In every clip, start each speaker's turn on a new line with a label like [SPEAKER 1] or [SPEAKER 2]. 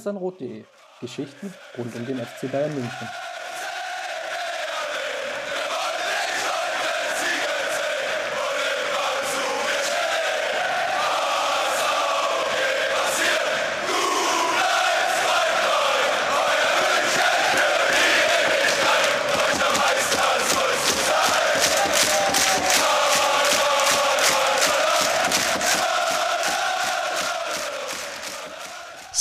[SPEAKER 1] Sanrot.de Geschichten rund um den FC Bayern München.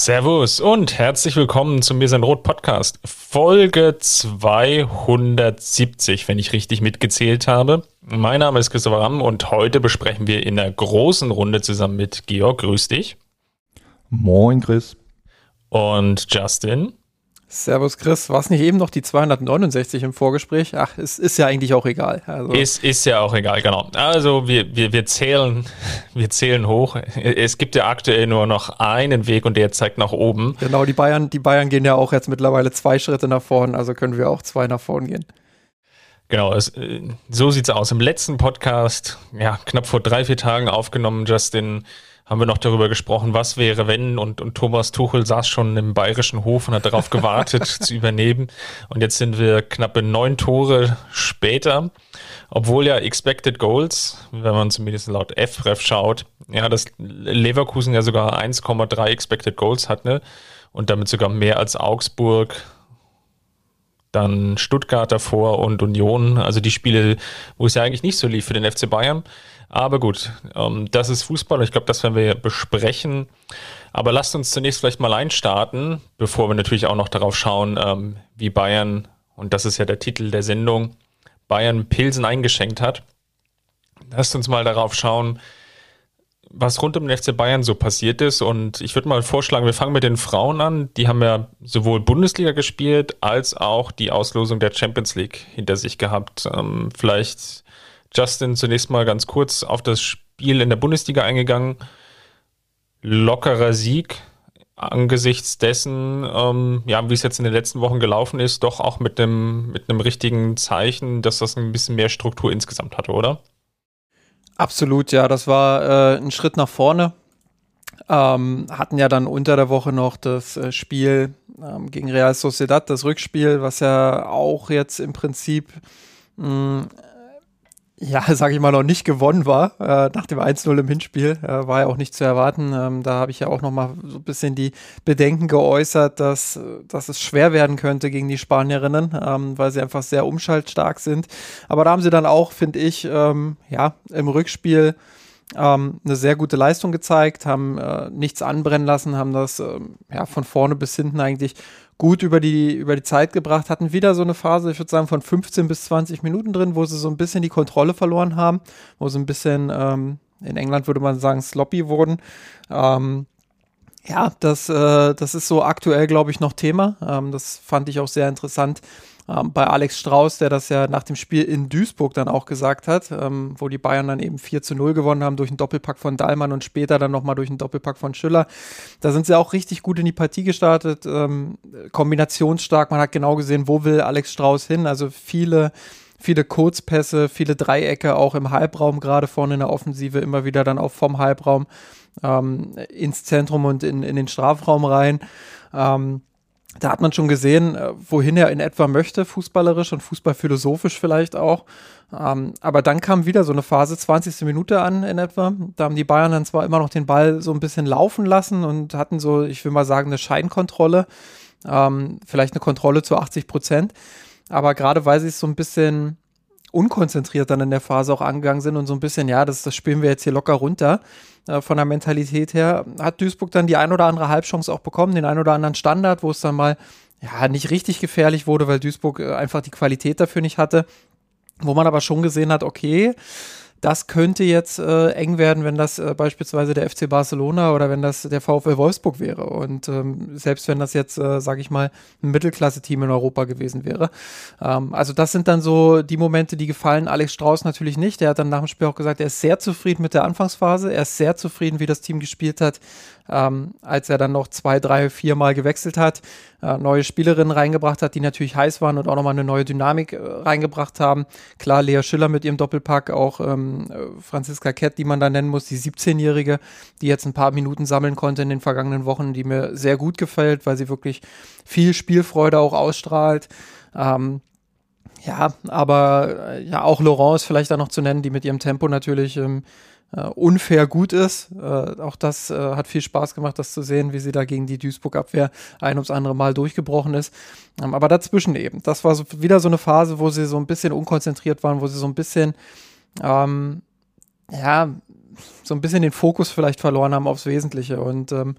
[SPEAKER 2] Servus und herzlich willkommen zum Mir sein Rot Podcast. Folge 270, wenn ich richtig mitgezählt habe. Mein Name ist Christopher Ramm und heute besprechen wir in einer großen Runde zusammen mit Georg. Grüß dich.
[SPEAKER 3] Moin, Chris.
[SPEAKER 2] Und Justin.
[SPEAKER 4] Servus Chris, war es nicht eben noch die 269 im Vorgespräch? Ach, es ist ja eigentlich auch egal.
[SPEAKER 2] Also. Ist, ist ja auch egal, genau. Also wir, wir, wir, zählen, wir zählen hoch. Es gibt ja aktuell nur noch einen Weg und der zeigt nach oben.
[SPEAKER 4] Genau, die Bayern, die Bayern gehen ja auch jetzt mittlerweile zwei Schritte nach vorn, also können wir auch zwei nach vorn gehen.
[SPEAKER 2] Genau, es, äh, so sieht's aus. Im letzten Podcast, ja, knapp vor drei, vier Tagen aufgenommen, Justin haben wir noch darüber gesprochen, was wäre, wenn und, und Thomas Tuchel saß schon im bayerischen Hof und hat darauf gewartet zu übernehmen. Und jetzt sind wir knappe neun Tore später, obwohl ja Expected Goals, wenn man zumindest laut FREF schaut, ja, dass Leverkusen ja sogar 1,3 Expected Goals hat, ne? Und damit sogar mehr als Augsburg, dann Stuttgart davor und Union, also die Spiele, wo es ja eigentlich nicht so lief für den FC Bayern. Aber gut, ähm, das ist Fußball ich glaube, das werden wir besprechen. Aber lasst uns zunächst vielleicht mal einstarten, bevor wir natürlich auch noch darauf schauen, ähm, wie Bayern, und das ist ja der Titel der Sendung, Bayern Pilsen eingeschenkt hat. Lasst uns mal darauf schauen, was rund um den FC Bayern so passiert ist. Und ich würde mal vorschlagen, wir fangen mit den Frauen an. Die haben ja sowohl Bundesliga gespielt als auch die Auslosung der Champions League hinter sich gehabt. Ähm, vielleicht Justin zunächst mal ganz kurz auf das Spiel in der Bundesliga eingegangen. Lockerer Sieg angesichts dessen, ähm, ja, wie es jetzt in den letzten Wochen gelaufen ist, doch auch mit einem mit richtigen Zeichen, dass das ein bisschen mehr Struktur insgesamt hatte, oder?
[SPEAKER 4] Absolut, ja, das war äh, ein Schritt nach vorne. Ähm, hatten ja dann unter der Woche noch das äh, Spiel ähm, gegen Real Sociedad, das Rückspiel, was ja auch jetzt im Prinzip mh, ja, sage ich mal, noch nicht gewonnen war. Äh, nach dem 1-0 im Hinspiel äh, war ja auch nicht zu erwarten. Ähm, da habe ich ja auch noch mal so ein bisschen die Bedenken geäußert, dass, dass es schwer werden könnte gegen die Spanierinnen, ähm, weil sie einfach sehr umschaltstark sind. Aber da haben sie dann auch, finde ich, ähm, ja, im Rückspiel ähm, eine sehr gute Leistung gezeigt, haben äh, nichts anbrennen lassen, haben das ähm, ja, von vorne bis hinten eigentlich gut über die, über die Zeit gebracht, hatten wieder so eine Phase, ich würde sagen, von 15 bis 20 Minuten drin, wo sie so ein bisschen die Kontrolle verloren haben, wo sie ein bisschen, ähm, in England würde man sagen, sloppy wurden. Ähm, ja, das, äh, das ist so aktuell, glaube ich, noch Thema. Ähm, das fand ich auch sehr interessant ähm, bei Alex Strauß, der das ja nach dem Spiel in Duisburg dann auch gesagt hat, ähm, wo die Bayern dann eben 4 zu 0 gewonnen haben durch einen Doppelpack von Dahlmann und später dann nochmal durch einen Doppelpack von Schüller. Da sind sie auch richtig gut in die Partie gestartet, ähm, kombinationsstark. Man hat genau gesehen, wo will Alex Strauß hin. Also viele viele Kurzpässe, viele Dreiecke auch im Halbraum, gerade vorne in der Offensive, immer wieder dann auch vom Halbraum ähm, ins Zentrum und in, in den Strafraum rein. Ähm, da hat man schon gesehen, äh, wohin er in etwa möchte, fußballerisch und fußballphilosophisch vielleicht auch. Ähm, aber dann kam wieder so eine Phase, 20. Minute an in etwa. Da haben die Bayern dann zwar immer noch den Ball so ein bisschen laufen lassen und hatten so, ich will mal sagen, eine Scheinkontrolle. Ähm, vielleicht eine Kontrolle zu 80 Prozent. Aber gerade weil sie es so ein bisschen unkonzentriert dann in der Phase auch angegangen sind und so ein bisschen, ja, das, das spielen wir jetzt hier locker runter äh, von der Mentalität her, hat Duisburg dann die ein oder andere Halbchance auch bekommen, den ein oder anderen Standard, wo es dann mal ja nicht richtig gefährlich wurde, weil Duisburg äh, einfach die Qualität dafür nicht hatte, wo man aber schon gesehen hat, okay, das könnte jetzt äh, eng werden, wenn das äh, beispielsweise der FC Barcelona oder wenn das der VfL Wolfsburg wäre. Und ähm, selbst wenn das jetzt, äh, sage ich mal, ein Mittelklasse-Team in Europa gewesen wäre. Ähm, also das sind dann so die Momente, die gefallen Alex Strauß natürlich nicht. Der hat dann nach dem Spiel auch gesagt, er ist sehr zufrieden mit der Anfangsphase. Er ist sehr zufrieden, wie das Team gespielt hat ähm, als er dann noch zwei, drei, vier Mal gewechselt hat, äh, neue Spielerinnen reingebracht hat, die natürlich heiß waren und auch nochmal eine neue Dynamik äh, reingebracht haben. Klar, Lea Schiller mit ihrem Doppelpack, auch ähm, ähm, Franziska Kett, die man da nennen muss, die 17-Jährige, die jetzt ein paar Minuten sammeln konnte in den vergangenen Wochen, die mir sehr gut gefällt, weil sie wirklich viel Spielfreude auch ausstrahlt. Ähm, ja, aber äh, ja, auch Laurence vielleicht da noch zu nennen, die mit ihrem Tempo natürlich ähm, äh, unfair gut ist. Äh, auch das äh, hat viel Spaß gemacht, das zu sehen, wie sie da gegen die Duisburg-Abwehr ein ums andere Mal durchgebrochen ist. Ähm, aber dazwischen eben. Das war so, wieder so eine Phase, wo sie so ein bisschen unkonzentriert waren, wo sie so ein bisschen, ähm, ja, so ein bisschen den Fokus vielleicht verloren haben aufs Wesentliche. Und ähm,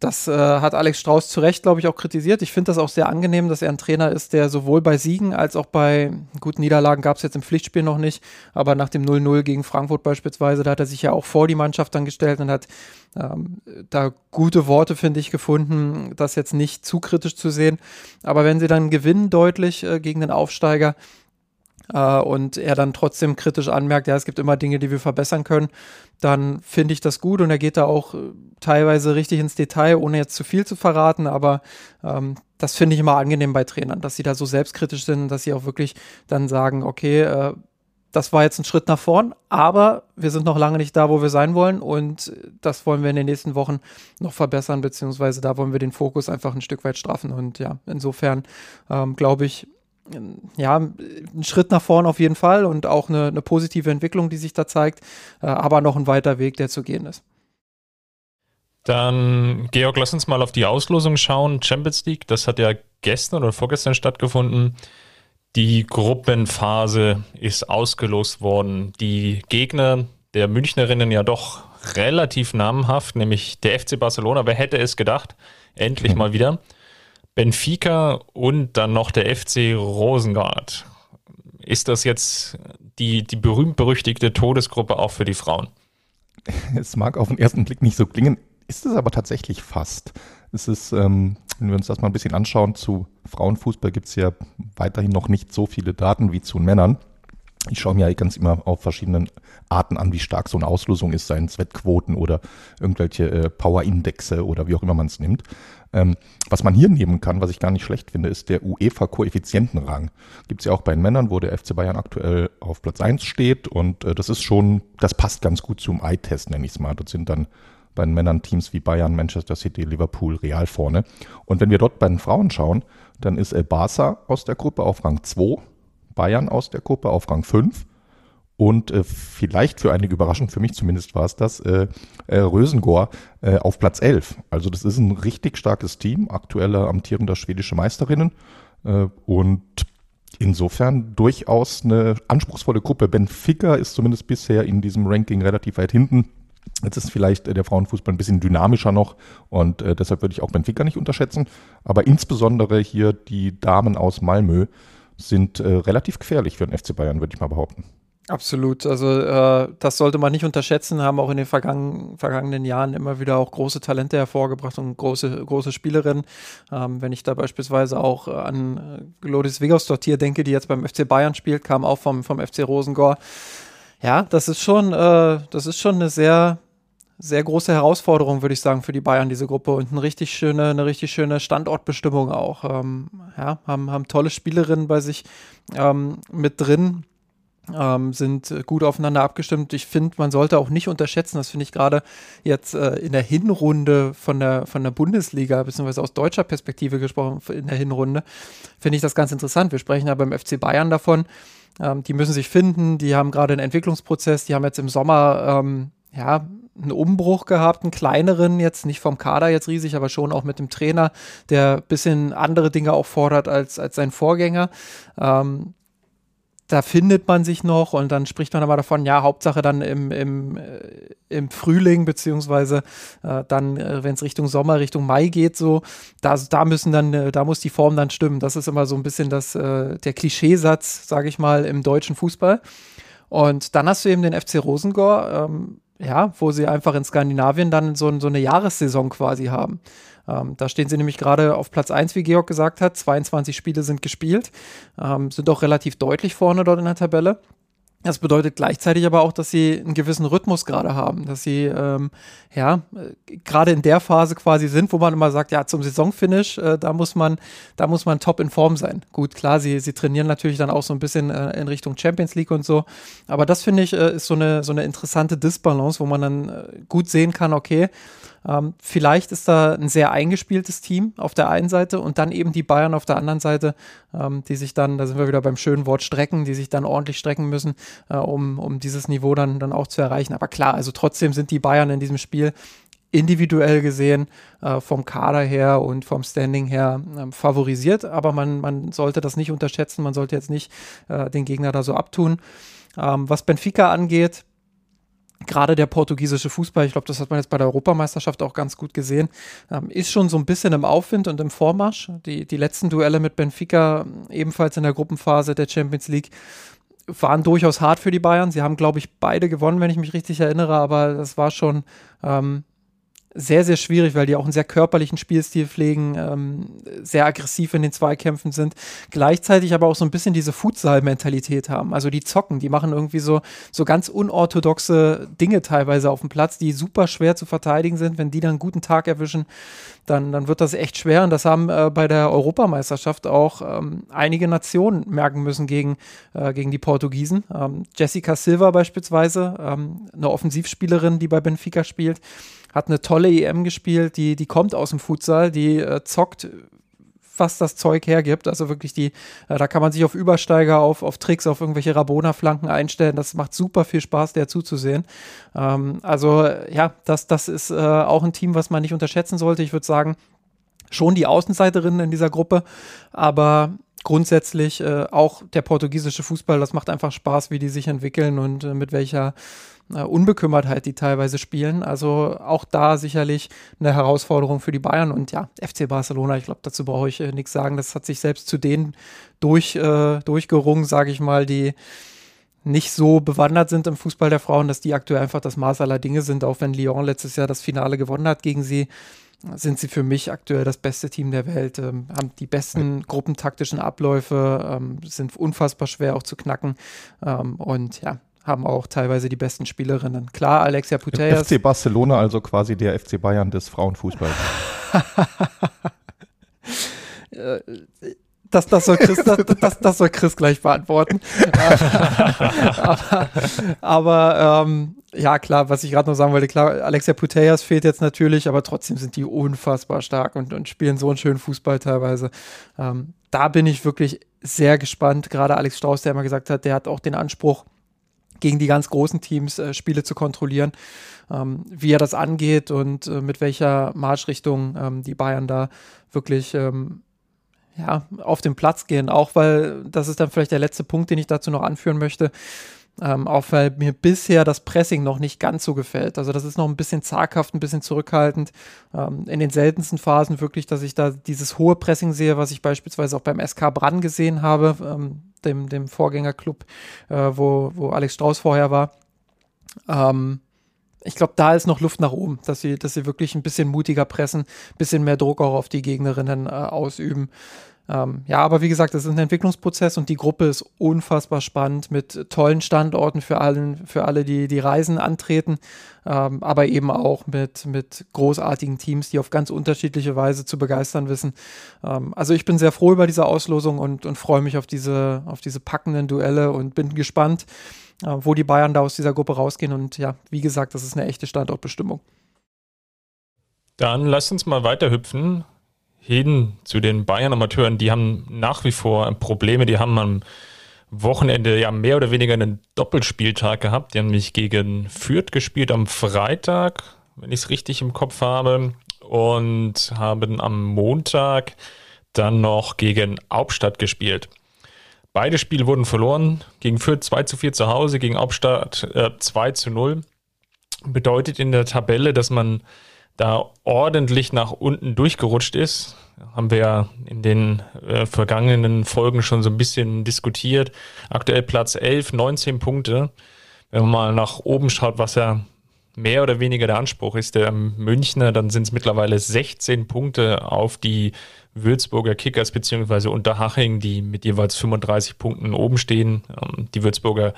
[SPEAKER 4] das äh, hat Alex Strauß zu Recht, glaube ich, auch kritisiert. Ich finde das auch sehr angenehm, dass er ein Trainer ist, der sowohl bei Siegen als auch bei guten Niederlagen gab es jetzt im Pflichtspiel noch nicht, aber nach dem 0-0 gegen Frankfurt beispielsweise, da hat er sich ja auch vor die Mannschaft dann gestellt und hat ähm, da gute Worte, finde ich, gefunden, das jetzt nicht zu kritisch zu sehen. Aber wenn sie dann gewinnen deutlich äh, gegen den Aufsteiger, äh, und er dann trotzdem kritisch anmerkt, ja, es gibt immer Dinge, die wir verbessern können, dann finde ich das gut. Und er geht da auch äh, teilweise richtig ins Detail, ohne jetzt zu viel zu verraten, aber ähm, das finde ich immer angenehm bei Trainern, dass sie da so selbstkritisch sind, dass sie auch wirklich dann sagen, okay, äh, das war jetzt ein Schritt nach vorn, aber wir sind noch lange nicht da, wo wir sein wollen. Und das wollen wir in den nächsten Wochen noch verbessern, beziehungsweise da wollen wir den Fokus einfach ein Stück weit straffen. Und ja, insofern ähm, glaube ich, ja, ein Schritt nach vorn auf jeden Fall und auch eine, eine positive Entwicklung, die sich da zeigt, äh, aber noch ein weiter Weg, der zu gehen ist.
[SPEAKER 2] Dann, Georg, lass uns mal auf die Auslosung schauen. Champions League, das hat ja gestern oder vorgestern stattgefunden. Die Gruppenphase ist ausgelost worden. Die Gegner der Münchnerinnen ja doch relativ namhaft, nämlich der FC Barcelona. Wer hätte es gedacht? Endlich mal wieder. Benfica und dann noch der FC Rosengard. Ist das jetzt die, die berühmt-berüchtigte Todesgruppe auch für die Frauen?
[SPEAKER 3] Es mag auf den ersten Blick nicht so klingen, ist es aber tatsächlich fast. Es ist, ähm, wenn wir uns das mal ein bisschen anschauen, zu Frauenfußball gibt es ja weiterhin noch nicht so viele Daten wie zu Männern. Ich schaue mir ganz immer auf verschiedenen Arten an, wie stark so eine Auslösung ist, seien es Wettquoten oder irgendwelche äh, Power-Indexe oder wie auch immer man es nimmt. Ähm, was man hier nehmen kann, was ich gar nicht schlecht finde, ist der UEFA-Koeffizientenrang. Gibt es ja auch bei den Männern, wo der FC Bayern aktuell auf Platz 1 steht und äh, das ist schon, das passt ganz gut zum Eye-Test, nenne ich es mal. Dort sind dann bei den Männern Teams wie Bayern, Manchester City, Liverpool, Real vorne. Und wenn wir dort bei den Frauen schauen, dann ist El Barça aus der Gruppe auf Rang 2, Bayern aus der Gruppe auf Rang 5 und äh, vielleicht für einige Überraschung, für mich zumindest war es das, äh, äh, Rösengor äh, auf Platz 11. Also das ist ein richtig starkes Team, aktuelle amtierender schwedische Meisterinnen äh, und insofern durchaus eine anspruchsvolle Gruppe. Benfica ist zumindest bisher in diesem Ranking relativ weit hinten. Jetzt ist vielleicht äh, der Frauenfußball ein bisschen dynamischer noch und äh, deshalb würde ich auch Benfica nicht unterschätzen. Aber insbesondere hier die Damen aus Malmö sind äh, relativ gefährlich für den FC Bayern, würde ich mal behaupten.
[SPEAKER 4] Absolut. Also äh, das sollte man nicht unterschätzen. Haben auch in den vergangen, vergangenen Jahren immer wieder auch große Talente hervorgebracht und große, große Spielerinnen. Ähm, wenn ich da beispielsweise auch an Glodis Vigosdott hier denke, die jetzt beim FC Bayern spielt, kam auch vom, vom FC Rosengor. Ja, das ist schon, äh, das ist schon eine sehr, sehr große Herausforderung, würde ich sagen, für die Bayern, diese Gruppe. Und eine richtig schöne, eine richtig schöne Standortbestimmung auch. Ähm, ja, haben, haben tolle Spielerinnen bei sich ähm, mit drin ähm, sind gut aufeinander abgestimmt. Ich finde, man sollte auch nicht unterschätzen, das finde ich gerade jetzt äh, in der Hinrunde von der, von der Bundesliga, beziehungsweise aus deutscher Perspektive gesprochen, in der Hinrunde, finde ich das ganz interessant. Wir sprechen ja beim FC Bayern davon, ähm, die müssen sich finden, die haben gerade einen Entwicklungsprozess, die haben jetzt im Sommer, ähm, ja, einen Umbruch gehabt, einen kleineren, jetzt nicht vom Kader jetzt riesig, aber schon auch mit dem Trainer, der ein bisschen andere Dinge auch fordert als, als sein Vorgänger. Ähm, da findet man sich noch und dann spricht man aber davon, ja, Hauptsache dann im, im, äh, im Frühling, beziehungsweise äh, dann, äh, wenn es Richtung Sommer, Richtung Mai geht, so, da, da müssen dann, äh, da muss die Form dann stimmen. Das ist immer so ein bisschen das, der Klischeesatz, sage ich mal, im deutschen Fußball. Und dann hast du eben den FC Rosengor, ähm, ja, wo sie einfach in Skandinavien dann so, so eine Jahressaison quasi haben. Ähm, da stehen sie nämlich gerade auf Platz 1, wie Georg gesagt hat. 22 Spiele sind gespielt, ähm, sind auch relativ deutlich vorne dort in der Tabelle. Das bedeutet gleichzeitig aber auch, dass sie einen gewissen Rhythmus gerade haben, dass sie ähm, ja äh, gerade in der Phase quasi sind, wo man immer sagt, ja zum Saisonfinish, äh, da muss man, da muss man top in Form sein. Gut, klar, sie, sie trainieren natürlich dann auch so ein bisschen äh, in Richtung Champions League und so, aber das finde ich äh, ist so eine so eine interessante Disbalance, wo man dann äh, gut sehen kann, okay, ähm, vielleicht ist da ein sehr eingespieltes Team auf der einen Seite und dann eben die Bayern auf der anderen Seite, ähm, die sich dann, da sind wir wieder beim schönen Wort strecken, die sich dann ordentlich strecken müssen, äh, um, um dieses Niveau dann, dann auch zu erreichen. Aber klar, also trotzdem sind die Bayern in diesem Spiel individuell gesehen äh, vom Kader her und vom Standing her äh, favorisiert, aber man, man sollte das nicht unterschätzen, man sollte jetzt nicht äh, den Gegner da so abtun. Ähm, was Benfica angeht, gerade der portugiesische Fußball, ich glaube, das hat man jetzt bei der Europameisterschaft auch ganz gut gesehen, ähm, ist schon so ein bisschen im Aufwind und im Vormarsch. Die, die letzten Duelle mit Benfica, ebenfalls in der Gruppenphase der Champions League, waren durchaus hart für die Bayern. Sie haben, glaube ich, beide gewonnen, wenn ich mich richtig erinnere, aber das war schon ähm, sehr, sehr schwierig, weil die auch einen sehr körperlichen Spielstil pflegen, ähm, sehr aggressiv in den Zweikämpfen sind, gleichzeitig aber auch so ein bisschen diese Futsal-Mentalität haben. Also die zocken, die machen irgendwie so, so ganz unorthodoxe Dinge teilweise auf dem Platz, die super schwer zu verteidigen sind. Wenn die dann einen guten Tag erwischen, dann, dann wird das echt schwer. Und das haben äh, bei der Europameisterschaft auch ähm, einige Nationen merken müssen gegen, äh, gegen die Portugiesen. Ähm, Jessica Silva beispielsweise, ähm, eine Offensivspielerin, die bei Benfica spielt, hat eine tolle EM gespielt, die, die kommt aus dem Futsal, die äh, zockt was das Zeug hergibt. Also wirklich die, äh, da kann man sich auf Übersteiger, auf, auf Tricks, auf irgendwelche Rabona-Flanken einstellen. Das macht super viel Spaß, der zuzusehen. Ähm, also ja, das, das ist äh, auch ein Team, was man nicht unterschätzen sollte. Ich würde sagen, schon die Außenseiterinnen in dieser Gruppe, aber grundsätzlich äh, auch der portugiesische Fußball, das macht einfach Spaß, wie die sich entwickeln und äh, mit welcher äh, Unbekümmertheit, die teilweise spielen. Also auch da sicherlich eine Herausforderung für die Bayern. Und ja, FC Barcelona, ich glaube, dazu brauche ich äh, nichts sagen. Das hat sich selbst zu denen durch, äh, durchgerungen, sage ich mal, die nicht so bewandert sind im Fußball der Frauen, dass die aktuell einfach das Maß aller Dinge sind. Auch wenn Lyon letztes Jahr das Finale gewonnen hat gegen sie, sind sie für mich aktuell das beste Team der Welt, ähm, haben die besten gruppentaktischen Abläufe, ähm, sind unfassbar schwer auch zu knacken. Ähm, und ja, haben auch teilweise die besten Spielerinnen. Klar, Alexia Putellas.
[SPEAKER 3] FC Barcelona, also quasi der FC Bayern des Frauenfußballs.
[SPEAKER 4] das, das, soll Chris, das, das, das soll Chris gleich beantworten. aber, aber ähm, ja, klar, was ich gerade noch sagen wollte, klar, Alexia Putellas fehlt jetzt natürlich, aber trotzdem sind die unfassbar stark und, und spielen so einen schönen Fußball teilweise. Ähm, da bin ich wirklich sehr gespannt. Gerade Alex Strauß, der immer gesagt hat, der hat auch den Anspruch, gegen die ganz großen Teams äh, Spiele zu kontrollieren, ähm, wie er das angeht und äh, mit welcher Marschrichtung ähm, die Bayern da wirklich ähm, ja, auf den Platz gehen. Auch weil, das ist dann vielleicht der letzte Punkt, den ich dazu noch anführen möchte, ähm, auch weil mir bisher das Pressing noch nicht ganz so gefällt. Also das ist noch ein bisschen zaghaft, ein bisschen zurückhaltend. Ähm, in den seltensten Phasen wirklich, dass ich da dieses hohe Pressing sehe, was ich beispielsweise auch beim SK Brann gesehen habe, ähm, dem, dem Vorgängerclub, äh, wo, wo Alex Strauß vorher war. Ähm, ich glaube, da ist noch Luft nach oben, dass sie, dass sie wirklich ein bisschen mutiger pressen, ein bisschen mehr Druck auch auf die Gegnerinnen äh, ausüben. Ähm, ja, aber wie gesagt, das ist ein Entwicklungsprozess und die Gruppe ist unfassbar spannend mit tollen Standorten für, allen, für alle, die die Reisen antreten, ähm, aber eben auch mit, mit großartigen Teams, die auf ganz unterschiedliche Weise zu begeistern wissen. Ähm, also ich bin sehr froh über diese Auslosung und, und freue mich auf diese, auf diese packenden Duelle und bin gespannt, äh, wo die Bayern da aus dieser Gruppe rausgehen. Und ja, wie gesagt, das ist eine echte Standortbestimmung.
[SPEAKER 2] Dann lasst uns mal weiter hüpfen hin zu den Bayern-Amateuren, die haben nach wie vor Probleme. Die haben am Wochenende ja mehr oder weniger einen Doppelspieltag gehabt. Die haben mich gegen Fürth gespielt am Freitag, wenn ich es richtig im Kopf habe, und haben am Montag dann noch gegen Hauptstadt gespielt. Beide Spiele wurden verloren. Gegen Fürth 2 zu 4 zu Hause, gegen Hauptstadt äh, 2 zu 0. Bedeutet in der Tabelle, dass man da ordentlich nach unten durchgerutscht ist. Haben wir ja in den äh, vergangenen Folgen schon so ein bisschen diskutiert. Aktuell Platz 11, 19 Punkte. Wenn man mal nach oben schaut, was ja mehr oder weniger der Anspruch ist, der Münchner, dann sind es mittlerweile 16 Punkte auf die Würzburger Kickers beziehungsweise Unterhaching, die mit jeweils 35 Punkten oben stehen. Ähm, die Würzburger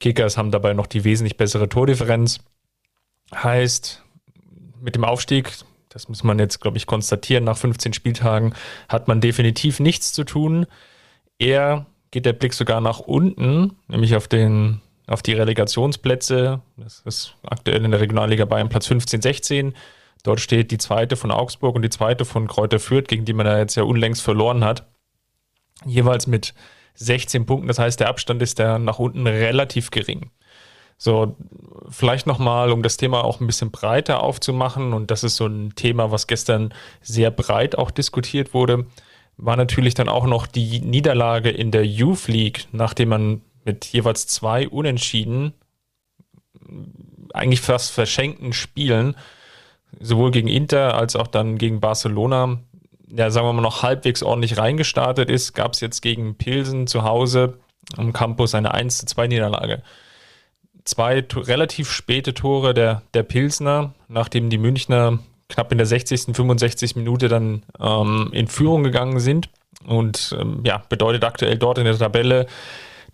[SPEAKER 2] Kickers haben dabei noch die wesentlich bessere Tordifferenz. Heißt, mit dem Aufstieg, das muss man jetzt, glaube ich, konstatieren, nach 15 Spieltagen hat man definitiv nichts zu tun. Eher geht der Blick sogar nach unten, nämlich auf den auf die Relegationsplätze. Das ist aktuell in der Regionalliga Bayern Platz 15, 16. Dort steht die zweite von Augsburg und die zweite von Kräuter Fürth, gegen die man da jetzt ja unlängst verloren hat. Jeweils mit 16 Punkten. Das heißt, der Abstand ist da nach unten relativ gering. So, vielleicht nochmal, um das Thema auch ein bisschen breiter aufzumachen, und das ist so ein Thema, was gestern sehr breit auch diskutiert wurde, war natürlich dann auch noch die Niederlage in der Youth League, nachdem man mit jeweils zwei Unentschieden, eigentlich fast verschenkten Spielen, sowohl gegen Inter als auch dann gegen Barcelona, ja, sagen wir mal, noch halbwegs ordentlich reingestartet ist, gab es jetzt gegen Pilsen zu Hause am Campus eine 1 zu 2 Niederlage zwei relativ späte Tore der, der Pilsner, nachdem die Münchner knapp in der 60., 65. Minute dann ähm, in Führung gegangen sind. Und ähm, ja, bedeutet aktuell dort in der Tabelle,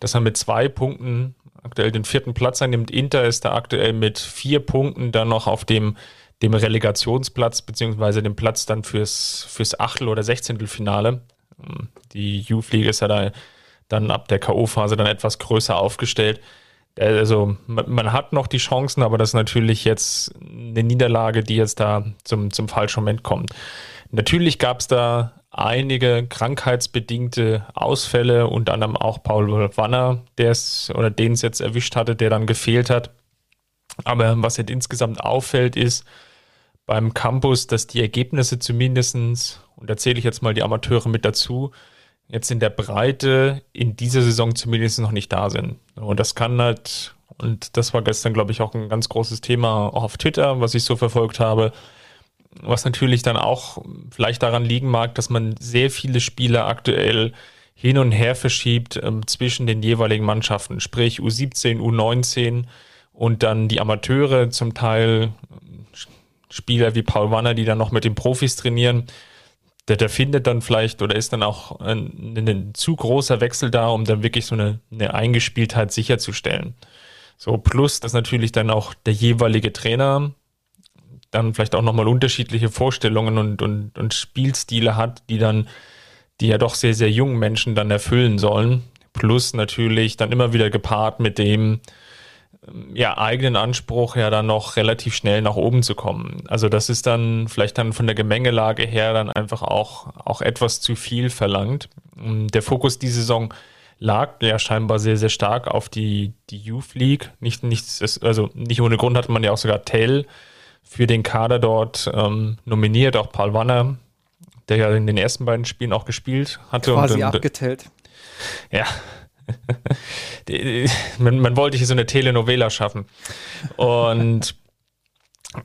[SPEAKER 2] dass er mit zwei Punkten aktuell den vierten Platz einnimmt. Inter ist da aktuell mit vier Punkten dann noch auf dem, dem Relegationsplatz, beziehungsweise dem Platz dann fürs, fürs Achtel- oder Sechzehntelfinale. Ähm, die Youth League ist ja da dann ab der K.O.-Phase dann etwas größer aufgestellt. Also man, man, hat noch die Chancen, aber das ist natürlich jetzt eine Niederlage, die jetzt da zum, zum falschen Moment kommt. Natürlich gab es da einige krankheitsbedingte Ausfälle, unter anderem auch Paul Wanner, der es oder den es jetzt erwischt hatte, der dann gefehlt hat. Aber was jetzt insgesamt auffällt, ist beim Campus, dass die Ergebnisse zumindestens und da zähle ich jetzt mal die Amateure mit dazu, jetzt in der Breite in dieser Saison zumindest noch nicht da sind. Und das kann halt, und das war gestern, glaube ich, auch ein ganz großes Thema auch auf Twitter, was ich so verfolgt habe, was natürlich dann auch vielleicht daran liegen mag, dass man sehr viele Spiele aktuell hin und her verschiebt ähm, zwischen den jeweiligen Mannschaften, sprich U17, U19 und dann die Amateure, zum Teil Spieler wie Paul Wanner, die dann noch mit den Profis trainieren der, der findet dann vielleicht oder ist dann auch ein, ein, zu großer Wechsel da, um dann wirklich so eine, eine Eingespieltheit sicherzustellen. So, plus, dass natürlich dann auch der jeweilige Trainer dann vielleicht auch nochmal unterschiedliche Vorstellungen und, und, und Spielstile hat, die dann, die ja doch sehr, sehr jungen Menschen dann erfüllen sollen. Plus natürlich dann immer wieder gepaart mit dem, ja, eigenen Anspruch ja dann noch relativ schnell nach oben zu kommen. Also das ist dann vielleicht dann von der Gemengelage her dann einfach auch, auch etwas zu viel verlangt. Der Fokus diese Saison lag ja scheinbar sehr, sehr stark auf die, die Youth League. Nicht, nicht, also nicht ohne Grund hatte man ja auch sogar Tell für den Kader dort ähm, nominiert, auch Paul Wanner, der ja in den ersten beiden Spielen auch gespielt hatte.
[SPEAKER 4] Quasi und, abgetellt.
[SPEAKER 2] Ja, man, man, wollte hier so eine Telenovela schaffen. Und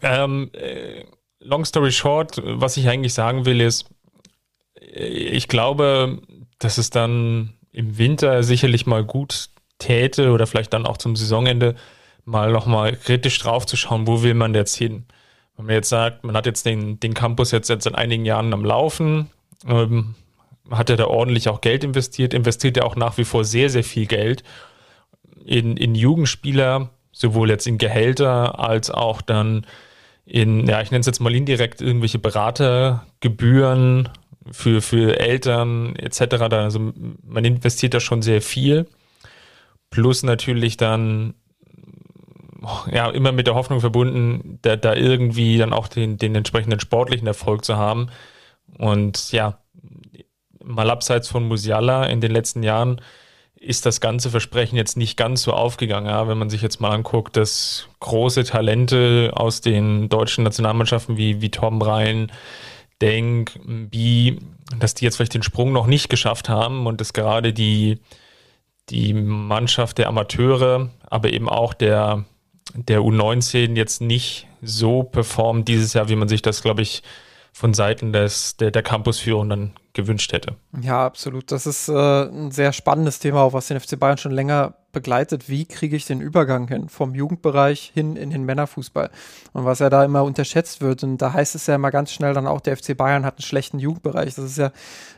[SPEAKER 2] ähm, äh, long story short, was ich eigentlich sagen will, ist, ich glaube, dass es dann im Winter sicherlich mal gut täte oder vielleicht dann auch zum Saisonende mal nochmal kritisch drauf zu schauen, wo will man jetzt hin. Wenn man jetzt sagt, man hat jetzt den, den Campus jetzt, jetzt seit einigen Jahren am Laufen, ähm, hat er da ordentlich auch Geld investiert, investiert er auch nach wie vor sehr, sehr viel Geld in, in Jugendspieler, sowohl jetzt in Gehälter als auch dann in, ja, ich nenne es jetzt mal indirekt irgendwelche Beratergebühren für, für Eltern etc. Also man investiert da schon sehr viel. Plus natürlich dann ja immer mit der Hoffnung verbunden, da, da irgendwie dann auch den, den entsprechenden sportlichen Erfolg zu haben. Und ja, mal abseits von Musiala in den letzten Jahren ist das ganze Versprechen jetzt nicht ganz so aufgegangen. Ja? Wenn man sich jetzt mal anguckt, dass große Talente aus den deutschen Nationalmannschaften wie, wie Tom Rhein, Denk, Bi, dass die jetzt vielleicht den Sprung noch nicht geschafft haben und dass gerade die, die Mannschaft der Amateure, aber eben auch der, der U19 jetzt nicht so performt dieses Jahr, wie man sich das, glaube ich, von Seiten des, der, der Campusführung dann gewünscht hätte.
[SPEAKER 4] Ja, absolut. Das ist äh, ein sehr spannendes Thema, auch was den FC Bayern schon länger begleitet, wie kriege ich den Übergang hin vom Jugendbereich hin in den Männerfußball. Und was ja da immer unterschätzt wird, und da heißt es ja immer ganz schnell dann auch, der FC Bayern hat einen schlechten Jugendbereich. Das ist ja,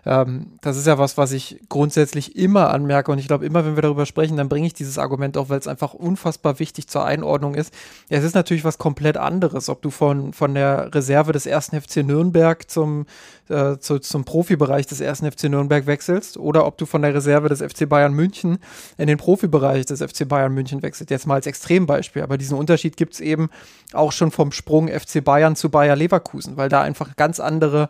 [SPEAKER 4] ähm, das ist ja was, was ich grundsätzlich immer anmerke. Und ich glaube, immer wenn wir darüber sprechen, dann bringe ich dieses Argument auch, weil es einfach unfassbar wichtig zur Einordnung ist. Ja, es ist natürlich was komplett anderes, ob du von, von der Reserve des ersten FC Nürnberg zum, äh, zu, zum Profibereich des ersten FC Nürnberg wechselst oder ob du von der Reserve des FC Bayern München in den Profibereich des FC Bayern München wechselst. Jetzt mal als Extrembeispiel, aber diesen Unterschied gibt es eben auch schon vom Sprung FC Bayern zu Bayer Leverkusen, weil da einfach ganz andere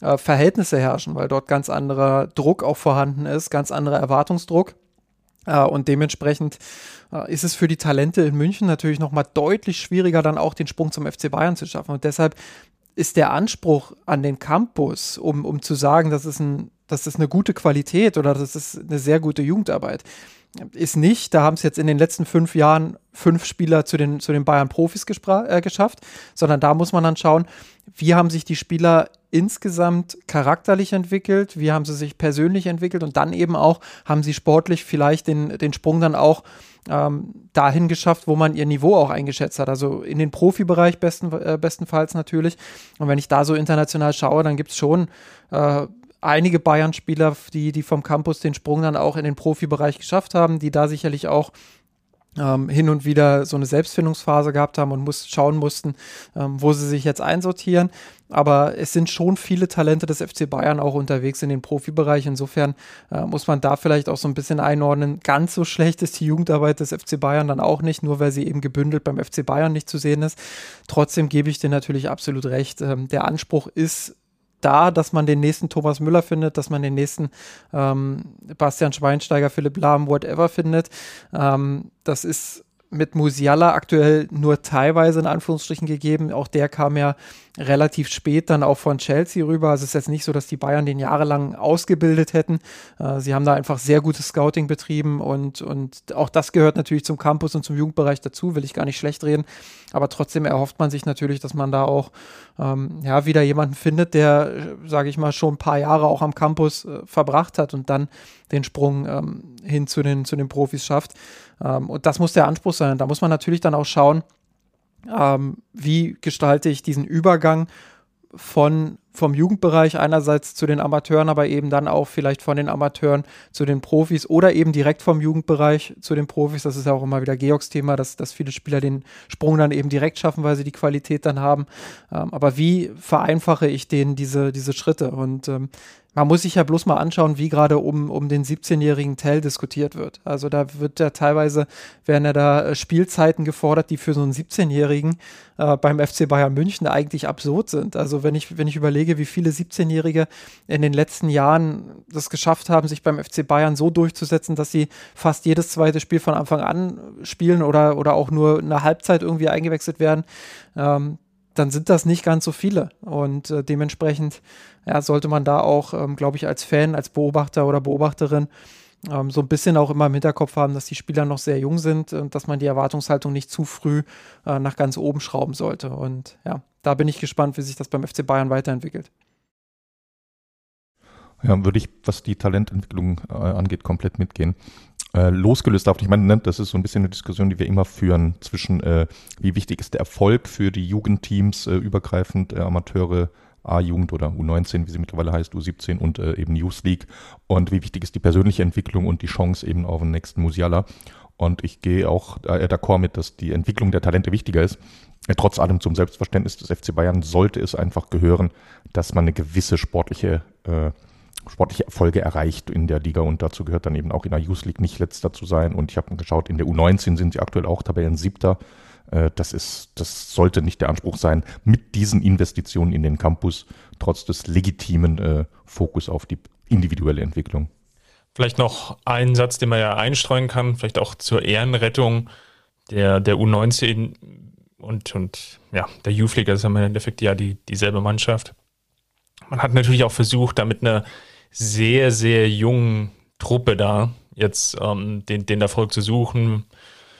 [SPEAKER 4] äh, Verhältnisse herrschen, weil dort ganz anderer Druck auch vorhanden ist, ganz anderer Erwartungsdruck. Uh, und dementsprechend uh, ist es für die Talente in München natürlich nochmal deutlich schwieriger, dann auch den Sprung zum FC Bayern zu schaffen. Und deshalb ist der Anspruch an den Campus, um, um zu sagen, das ist, ein, das ist eine gute Qualität oder das ist eine sehr gute Jugendarbeit, ist nicht. Da haben es jetzt in den letzten fünf Jahren fünf Spieler zu den, zu den Bayern-Profis äh, geschafft, sondern da muss man dann schauen, wie haben sich die Spieler insgesamt charakterlich entwickelt, wie haben sie sich persönlich entwickelt und dann eben auch, haben sie sportlich vielleicht den, den Sprung dann auch ähm, dahin geschafft, wo man ihr Niveau auch eingeschätzt hat. Also in den Profibereich besten, äh, bestenfalls natürlich. Und wenn ich da so international schaue, dann gibt es schon äh, einige Bayern-Spieler, die, die vom Campus den Sprung dann auch in den Profibereich geschafft haben, die da sicherlich auch ähm, hin und wieder so eine Selbstfindungsphase gehabt haben und muss, schauen mussten, ähm, wo sie sich jetzt einsortieren. Aber es sind schon viele Talente des FC Bayern auch unterwegs in den Profibereich. Insofern äh, muss man da vielleicht auch so ein bisschen einordnen. Ganz so schlecht ist die Jugendarbeit des FC Bayern dann auch nicht, nur weil sie eben gebündelt beim FC Bayern nicht zu sehen ist. Trotzdem gebe ich dir natürlich absolut recht. Ähm, der Anspruch ist da, dass man den nächsten Thomas Müller findet, dass man den nächsten ähm, Bastian Schweinsteiger, Philipp Lahm, whatever findet. Ähm, das ist mit Musiala aktuell nur teilweise in Anführungsstrichen gegeben. Auch der kam ja relativ spät dann auch von Chelsea rüber. Also es ist jetzt nicht so, dass die Bayern den jahrelang ausgebildet hätten. Äh, sie haben da einfach sehr gutes Scouting betrieben und, und auch das gehört natürlich zum Campus und zum Jugendbereich dazu, will ich gar nicht schlecht reden. Aber trotzdem erhofft man sich natürlich, dass man da auch ähm, ja, wieder jemanden findet, der, sage ich mal, schon ein paar Jahre auch am Campus äh, verbracht hat und dann den Sprung ähm, hin zu den, zu den Profis schafft. Ähm, und das muss der Anspruch sein. Da muss man natürlich dann auch schauen, ähm, wie gestalte ich diesen Übergang von vom Jugendbereich einerseits zu den Amateuren, aber eben dann auch vielleicht von den Amateuren zu den Profis oder eben direkt vom Jugendbereich zu den Profis. Das ist ja auch immer wieder Georgs Thema, dass, dass viele Spieler den Sprung dann eben direkt schaffen, weil sie die Qualität dann haben. Ähm, aber wie vereinfache ich denen diese, diese Schritte? Und ähm, man muss sich ja bloß mal anschauen, wie gerade um, um den 17-jährigen Tell diskutiert wird. Also da wird ja teilweise, werden ja da äh, Spielzeiten gefordert, die für so einen 17-Jährigen äh, beim FC Bayern München eigentlich absurd sind. Also wenn ich, wenn ich überlege, wie viele 17-Jährige in den letzten Jahren das geschafft haben, sich beim FC Bayern so durchzusetzen, dass sie fast jedes zweite Spiel von Anfang an spielen oder, oder auch nur eine Halbzeit irgendwie eingewechselt werden, ähm, dann sind das nicht ganz so viele. Und äh, dementsprechend ja, sollte man da auch, ähm, glaube ich, als Fan, als Beobachter oder Beobachterin ähm, so ein bisschen auch immer im Hinterkopf haben, dass die Spieler noch sehr jung sind und dass man die Erwartungshaltung nicht zu früh äh, nach ganz oben schrauben sollte. Und ja, da bin ich gespannt, wie sich das beim FC Bayern weiterentwickelt.
[SPEAKER 3] Ja, würde ich, was die Talententwicklung äh, angeht, komplett mitgehen. Äh, losgelöst davon, ich meine, ne, das ist so ein bisschen eine Diskussion, die wir immer führen zwischen, äh, wie wichtig ist der Erfolg für die Jugendteams, äh, übergreifend äh, Amateure, A-Jugend oder U19, wie sie mittlerweile heißt, U17 und äh, eben Youth League und wie wichtig ist die persönliche Entwicklung und die Chance eben auf den nächsten Musiala. Und ich gehe auch äh, d'accord mit, dass die Entwicklung der Talente wichtiger ist. Äh, trotz allem zum Selbstverständnis des FC Bayern sollte es einfach gehören, dass man eine gewisse sportliche äh, sportliche Erfolge erreicht in der Liga und dazu gehört dann eben auch in der Youth League nicht letzter zu sein. Und ich habe geschaut, in der U19 sind sie aktuell auch Tabellen siebter. Äh, das ist, das sollte nicht der Anspruch sein, mit diesen Investitionen in den Campus, trotz des legitimen äh, Fokus auf die individuelle Entwicklung.
[SPEAKER 2] Vielleicht noch einen Satz, den man ja einstreuen kann, vielleicht auch zur Ehrenrettung der, der U19 und, und ja, der Youth League, das ist ja im Endeffekt ja die, dieselbe Mannschaft. Man hat natürlich auch versucht, damit eine sehr, sehr jungen Truppe da jetzt ähm, den, den Erfolg zu suchen.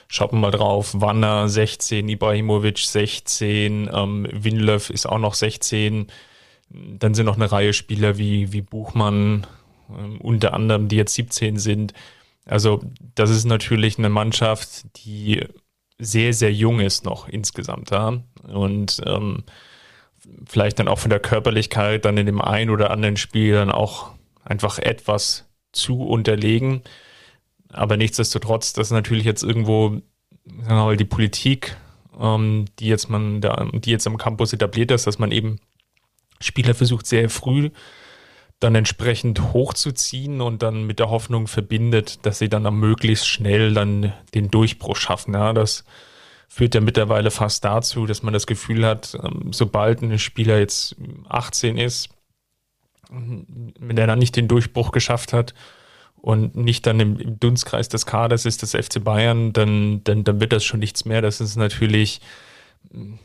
[SPEAKER 2] Schaut mal drauf, Wanner 16, Ibrahimovic 16, ähm, Winlöf ist auch noch 16. Dann sind noch eine Reihe Spieler wie, wie Buchmann, ähm, unter anderem, die jetzt 17 sind. Also das ist natürlich eine Mannschaft, die sehr, sehr jung ist noch insgesamt. Ja? Und ähm, vielleicht dann auch von der Körperlichkeit dann in dem einen oder anderen Spiel dann auch einfach etwas zu unterlegen. Aber nichtsdestotrotz, das ist natürlich jetzt irgendwo, mal, die Politik, ähm, die jetzt man da, die jetzt am Campus etabliert ist, dass man eben Spieler versucht sehr früh dann entsprechend hochzuziehen und dann mit der Hoffnung verbindet, dass sie dann möglichst schnell dann den Durchbruch schaffen. Ja, das führt ja mittlerweile fast dazu, dass man das Gefühl hat, ähm, sobald ein Spieler jetzt 18 ist, wenn er dann nicht den Durchbruch geschafft hat und nicht dann im, im Dunstkreis des Kaders ist des FC Bayern, dann, dann, dann wird das schon nichts mehr. Das ist natürlich,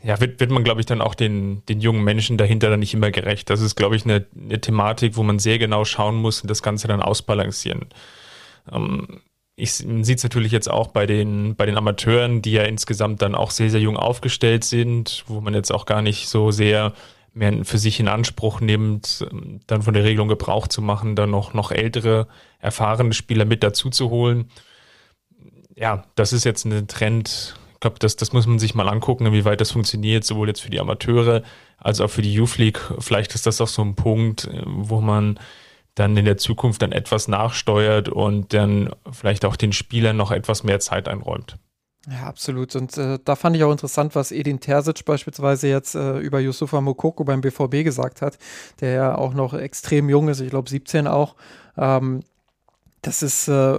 [SPEAKER 2] ja, wird, wird man, glaube ich, dann auch den, den jungen Menschen dahinter dann nicht immer gerecht. Das ist, glaube ich, eine, eine Thematik, wo man sehr genau schauen muss und das Ganze dann ausbalancieren. Ähm, ich, sieht es natürlich jetzt auch bei den, bei den Amateuren, die ja insgesamt dann auch sehr, sehr jung aufgestellt sind, wo man jetzt auch gar nicht so sehr mehr für sich in Anspruch nimmt, ähm, dann von der Regelung Gebrauch zu machen, dann noch, noch ältere, erfahrene Spieler mit dazu zu holen. Ja, das ist jetzt ein Trend. Ich glaube, das, das muss man sich mal angucken, inwieweit das funktioniert, sowohl jetzt für die Amateure als auch für die Youth League. Vielleicht ist das auch so ein Punkt, äh, wo man dann in der Zukunft dann etwas nachsteuert und dann vielleicht auch den Spielern noch etwas mehr Zeit einräumt.
[SPEAKER 4] Ja, absolut. Und äh, da fand ich auch interessant, was Edin Terzic beispielsweise jetzt äh, über Yusufa Mokoko beim BVB gesagt hat, der ja auch noch extrem jung ist, ich glaube 17 auch. Ähm, das ist äh,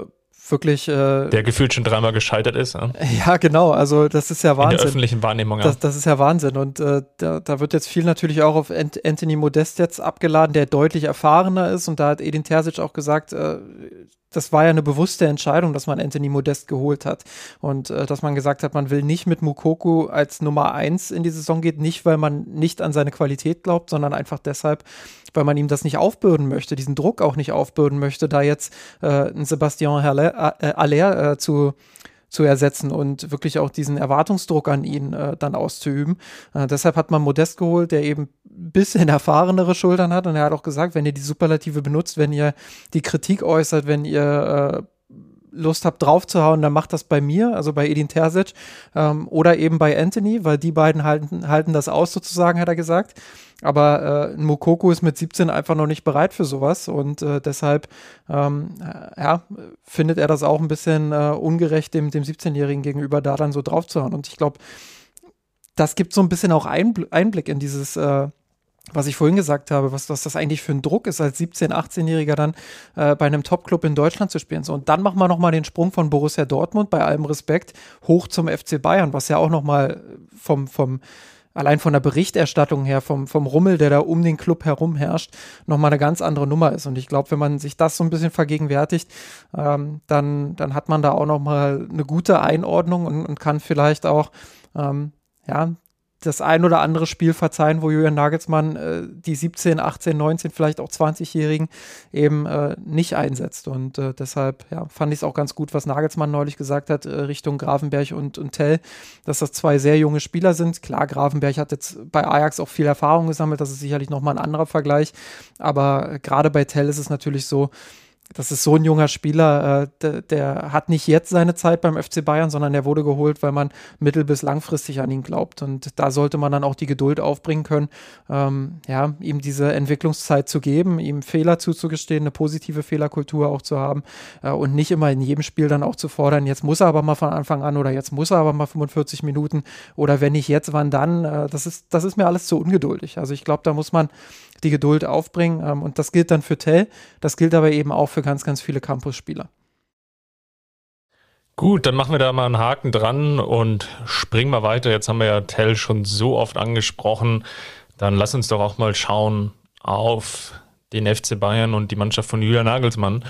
[SPEAKER 4] wirklich. Äh,
[SPEAKER 2] der gefühlt schon dreimal gescheitert ist.
[SPEAKER 4] Ja? ja, genau. Also das ist ja Wahnsinn. In
[SPEAKER 2] der öffentlichen Wahrnehmung. Ja.
[SPEAKER 4] Das, das ist ja Wahnsinn. Und äh, da, da wird jetzt viel natürlich auch auf Anthony Modest jetzt abgeladen, der deutlich erfahrener ist. Und da hat Edin Terzic auch gesagt, äh, das war ja eine bewusste Entscheidung, dass man Anthony Modest geholt hat. Und äh, dass man gesagt hat, man will nicht mit Mukoku als Nummer eins in die Saison geht, nicht weil man nicht an seine Qualität glaubt, sondern einfach deshalb, weil man ihm das nicht aufbürden möchte, diesen Druck auch nicht aufbürden möchte, da jetzt äh, einen Sebastian Haller, äh, Aller äh, zu zu ersetzen und wirklich auch diesen Erwartungsdruck an ihn äh, dann auszuüben. Äh, deshalb hat man Modest geholt, der eben ein bisschen erfahrenere Schultern hat und er hat auch gesagt, wenn ihr die Superlative benutzt, wenn ihr die Kritik äußert, wenn ihr äh, Lust habt draufzuhauen, dann macht das bei mir, also bei Edin Terzic ähm, oder eben bei Anthony, weil die beiden halten, halten das aus sozusagen, hat er gesagt. Aber äh, Mokoko ist mit 17 einfach noch nicht bereit für sowas und äh, deshalb ähm, ja, findet er das auch ein bisschen äh, ungerecht, dem, dem 17-Jährigen gegenüber da dann so draufzuhauen. Und ich glaube, das gibt so ein bisschen auch Einblick in dieses äh, was ich vorhin gesagt habe, was, was das eigentlich für ein Druck ist, als 17-, 18-Jähriger dann äh, bei einem Top-Club in Deutschland zu spielen. So, und dann machen wir nochmal den Sprung von Borussia Dortmund, bei allem Respekt, hoch zum FC Bayern, was ja auch nochmal vom, vom, allein von der Berichterstattung her, vom, vom Rummel, der da um den Club herum herrscht, nochmal eine ganz andere Nummer ist. Und ich glaube, wenn man sich das so ein bisschen vergegenwärtigt, ähm, dann, dann hat man da auch nochmal eine gute Einordnung und, und kann vielleicht auch ähm, ja, das ein oder andere Spiel verzeihen, wo Julian Nagelsmann äh, die 17, 18, 19, vielleicht auch 20-Jährigen eben äh, nicht einsetzt. Und äh, deshalb ja, fand ich es auch ganz gut, was Nagelsmann neulich gesagt hat, äh, Richtung Grafenberg und, und Tell, dass das zwei sehr junge Spieler sind. Klar, Grafenberg hat jetzt bei Ajax auch viel Erfahrung gesammelt, das ist sicherlich nochmal ein anderer Vergleich. Aber gerade bei Tell ist es natürlich so, das ist so ein junger Spieler, äh, der, der, hat nicht jetzt seine Zeit beim FC Bayern, sondern der wurde geholt, weil man mittel- bis langfristig an ihn glaubt. Und da sollte man dann auch die Geduld aufbringen können, ähm, ja, ihm diese Entwicklungszeit zu geben, ihm Fehler zuzugestehen, eine positive Fehlerkultur auch zu haben äh, und nicht immer in jedem Spiel dann auch zu fordern, jetzt muss er aber mal von Anfang an oder jetzt muss er aber mal 45 Minuten oder wenn nicht jetzt, wann dann? Äh, das, ist, das ist mir alles zu ungeduldig. Also ich glaube, da muss man die Geduld aufbringen. Ähm, und das gilt dann für Tell, das gilt aber eben auch für ganz, ganz viele Campus-Spieler.
[SPEAKER 2] Gut, dann machen wir da mal einen Haken dran und springen wir weiter. Jetzt haben wir ja Tell schon so oft angesprochen. Dann lass uns doch auch mal schauen auf den FC Bayern und die Mannschaft von Julian Nagelsmann,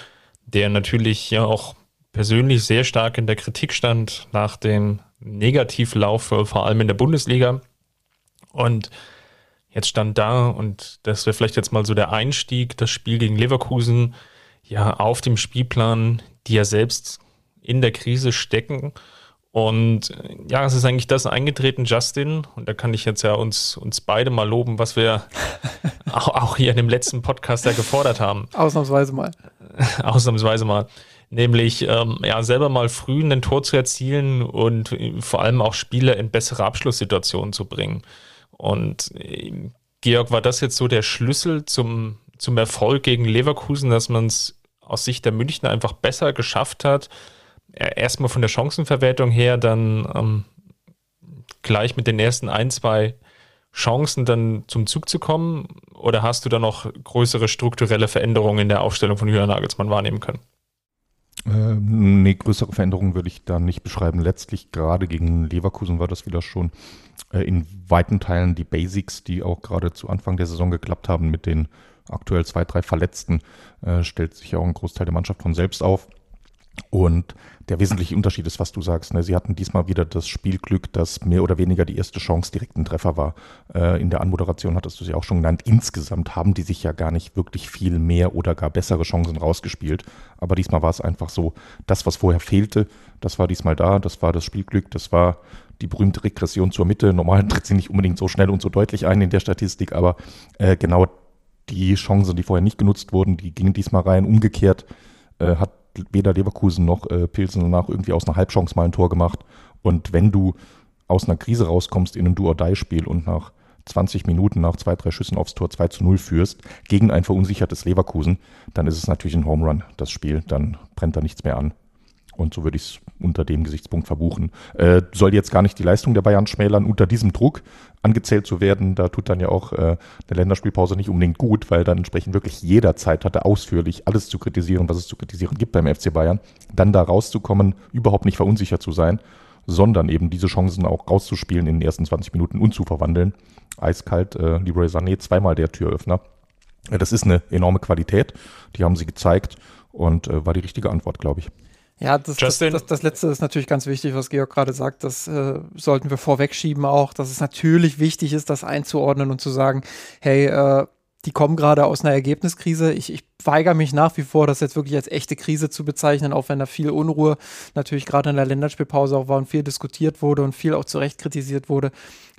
[SPEAKER 2] der natürlich ja auch persönlich sehr stark in der Kritik stand nach dem Negativlauf, vor allem in der Bundesliga. Und Jetzt stand da und das wäre vielleicht jetzt mal so der Einstieg, das Spiel gegen Leverkusen, ja, auf dem Spielplan, die ja selbst in der Krise stecken. Und ja, es ist eigentlich das eingetreten, Justin. Und da kann ich jetzt ja uns, uns beide mal loben, was wir auch, auch hier in dem letzten Podcast ja gefordert haben.
[SPEAKER 4] Ausnahmsweise mal.
[SPEAKER 2] Ausnahmsweise mal. nämlich ähm, ja, selber mal früh ein Tor zu erzielen und äh, vor allem auch Spieler in bessere Abschlusssituationen zu bringen. Und äh, Georg, war das jetzt so der Schlüssel zum, zum Erfolg gegen Leverkusen, dass man es aus Sicht der Münchner einfach besser geschafft hat, erstmal von der Chancenverwertung her, dann ähm, gleich mit den ersten ein, zwei Chancen dann zum Zug zu kommen? Oder hast du da noch größere strukturelle Veränderungen in der Aufstellung von Julian Nagelsmann wahrnehmen können?
[SPEAKER 3] Äh, nee, größere Veränderungen würde ich da nicht beschreiben. Letztlich gerade gegen Leverkusen war das wieder schon äh, in weiten Teilen die Basics, die auch gerade zu Anfang der Saison geklappt haben mit den aktuell zwei, drei Verletzten, äh, stellt sich ja auch ein Großteil der Mannschaft von selbst auf. Und der wesentliche Unterschied ist, was du sagst. Ne? Sie hatten diesmal wieder das Spielglück, dass mehr oder weniger die erste Chance direkt ein Treffer war. Äh, in der Anmoderation hattest du sie auch schon genannt. Insgesamt haben die sich ja gar nicht wirklich viel mehr oder gar bessere Chancen rausgespielt. Aber diesmal war es einfach so, das, was vorher fehlte, das war diesmal da. Das war das Spielglück, das war die berühmte Regression zur Mitte. Normal tritt sie nicht unbedingt so schnell und so deutlich ein in der Statistik, aber äh, genau die Chancen, die vorher nicht genutzt wurden, die gingen diesmal rein. Umgekehrt äh, hat weder Leverkusen noch äh, Pilsen danach irgendwie aus einer Halbchance mal ein Tor gemacht. Und wenn du aus einer Krise rauskommst in ein Do-or-Die-Spiel und nach 20 Minuten nach zwei, drei Schüssen aufs Tor 2 zu 0 führst, gegen ein verunsichertes Leverkusen, dann ist es natürlich ein Home Run, das Spiel. Dann brennt da nichts mehr an. Und so würde ich es unter dem Gesichtspunkt verbuchen. Äh, soll jetzt gar nicht die Leistung der Bayern schmälern, unter diesem Druck angezählt zu werden. Da tut dann ja auch äh, eine Länderspielpause nicht unbedingt gut, weil dann entsprechend wirklich jeder Zeit hatte, ausführlich alles zu kritisieren, was es zu kritisieren gibt beim FC Bayern. Dann da rauszukommen, überhaupt nicht verunsichert zu sein, sondern eben diese Chancen auch rauszuspielen in den ersten 20 Minuten und zu verwandeln. Eiskalt, äh, Leroy Sané zweimal der Türöffner. Äh, das ist eine enorme Qualität, die haben sie gezeigt und äh, war die richtige Antwort, glaube ich.
[SPEAKER 4] Ja, das, das, das, das, letzte ist natürlich ganz wichtig, was Georg gerade sagt. Das äh, sollten wir vorwegschieben auch, dass es natürlich wichtig ist, das einzuordnen und zu sagen, hey, äh, die kommen gerade aus einer Ergebniskrise. Ich, ich weigere mich nach wie vor, das jetzt wirklich als echte Krise zu bezeichnen, auch wenn da viel Unruhe natürlich gerade in der Länderspielpause auch war und viel diskutiert wurde und viel auch zu Recht kritisiert wurde,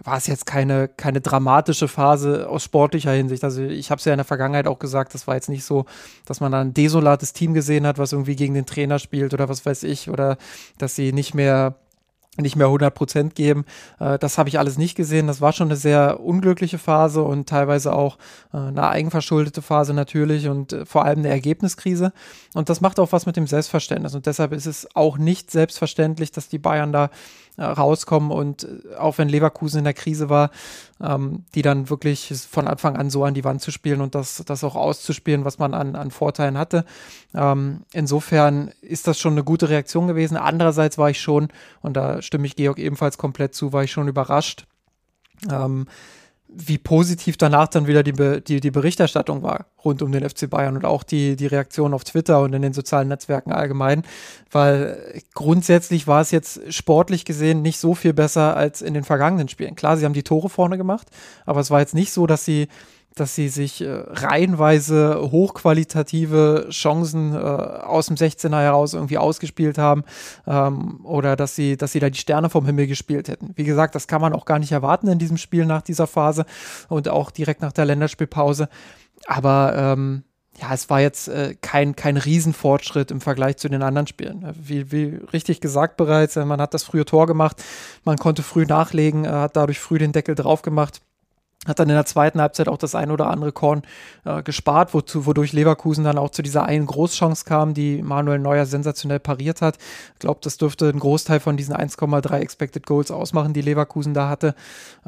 [SPEAKER 4] war es jetzt keine, keine dramatische Phase aus sportlicher Hinsicht. Also ich habe es ja in der Vergangenheit auch gesagt, das war jetzt nicht so, dass man da ein desolates Team gesehen hat, was irgendwie gegen den Trainer spielt oder was weiß ich, oder dass sie nicht mehr nicht mehr 100 Prozent geben. Äh, das habe ich alles nicht gesehen. Das war schon eine sehr unglückliche Phase und teilweise auch äh, eine eigenverschuldete Phase natürlich und äh, vor allem eine Ergebniskrise. Und das macht auch was mit dem Selbstverständnis. Und deshalb ist es auch nicht selbstverständlich, dass die Bayern da rauskommen und äh, auch wenn Leverkusen in der Krise war, ähm, die dann wirklich von Anfang an so an die Wand zu spielen und das, das auch auszuspielen, was man an, an Vorteilen hatte. Ähm, insofern ist das schon eine gute Reaktion gewesen. Andererseits war ich schon, und da stimme ich Georg ebenfalls komplett zu, war ich schon überrascht. Ähm, wie positiv danach dann wieder die, die, die Berichterstattung war rund um den FC Bayern und auch die, die Reaktion auf Twitter und in den sozialen Netzwerken allgemein, weil grundsätzlich war es jetzt sportlich gesehen nicht so viel besser als in den vergangenen Spielen. Klar, sie haben die Tore vorne gemacht, aber es war jetzt nicht so, dass sie dass sie sich äh, reihenweise hochqualitative Chancen äh, aus dem 16er heraus irgendwie ausgespielt haben ähm, oder dass sie, dass sie da die Sterne vom Himmel gespielt hätten. Wie gesagt, das kann man auch gar nicht erwarten in diesem Spiel nach dieser Phase und auch direkt nach der Länderspielpause. Aber ähm, ja, es war jetzt äh, kein, kein Riesenfortschritt im Vergleich zu den anderen Spielen. Wie, wie richtig gesagt bereits, äh, man hat das frühe Tor gemacht, man konnte früh nachlegen, äh, hat dadurch früh den Deckel drauf gemacht hat dann in der zweiten Halbzeit auch das ein oder andere Korn äh, gespart, wozu, wodurch Leverkusen dann auch zu dieser einen Großchance kam, die Manuel Neuer sensationell pariert hat. Ich glaube, das dürfte einen Großteil von diesen 1,3 Expected Goals ausmachen, die Leverkusen da hatte.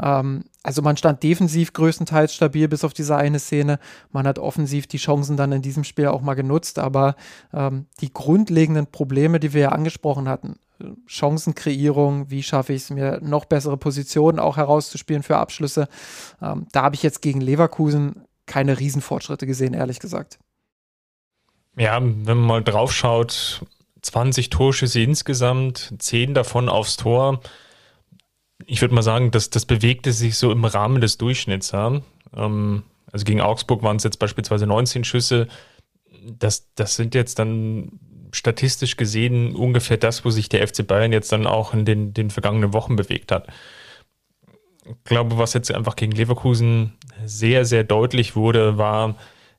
[SPEAKER 4] Ähm, also man stand defensiv größtenteils stabil bis auf diese eine Szene. Man hat offensiv die Chancen dann in diesem Spiel auch mal genutzt, aber ähm, die grundlegenden Probleme, die wir ja angesprochen hatten, Chancenkreierung, wie schaffe ich es mir, noch bessere Positionen auch herauszuspielen für Abschlüsse. Ähm, da habe ich jetzt gegen Leverkusen keine Riesenfortschritte gesehen, ehrlich gesagt.
[SPEAKER 2] Ja, wenn man mal drauf schaut, 20 Torschüsse insgesamt, 10 davon aufs Tor. Ich würde mal sagen, das, das bewegte sich so im Rahmen des Durchschnitts. Ja? Ähm, also gegen Augsburg waren es jetzt beispielsweise 19 Schüsse. Das, das sind jetzt dann statistisch gesehen ungefähr das, wo sich der FC Bayern jetzt dann auch in den, den vergangenen Wochen bewegt hat. Ich glaube, was jetzt einfach gegen Leverkusen sehr, sehr deutlich wurde, war,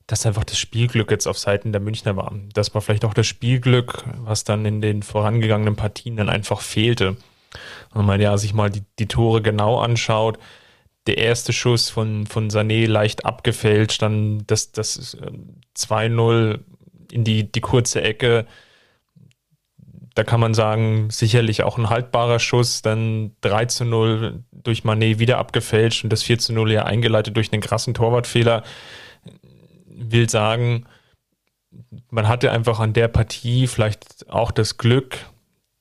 [SPEAKER 2] dass einfach das Spielglück jetzt auf Seiten der Münchner war. Das war vielleicht auch das Spielglück, was dann in den vorangegangenen Partien dann einfach fehlte. Wenn man ja sich mal die, die Tore genau anschaut, der erste Schuss von, von Sané leicht abgefälscht, dann das, das 2-0 ähm, in die, die kurze Ecke. Da kann man sagen, sicherlich auch ein haltbarer Schuss, dann 3 0 durch Manet wieder abgefälscht und das 4 0 ja eingeleitet durch einen krassen Torwartfehler. Will sagen, man hatte einfach an der Partie vielleicht auch das Glück,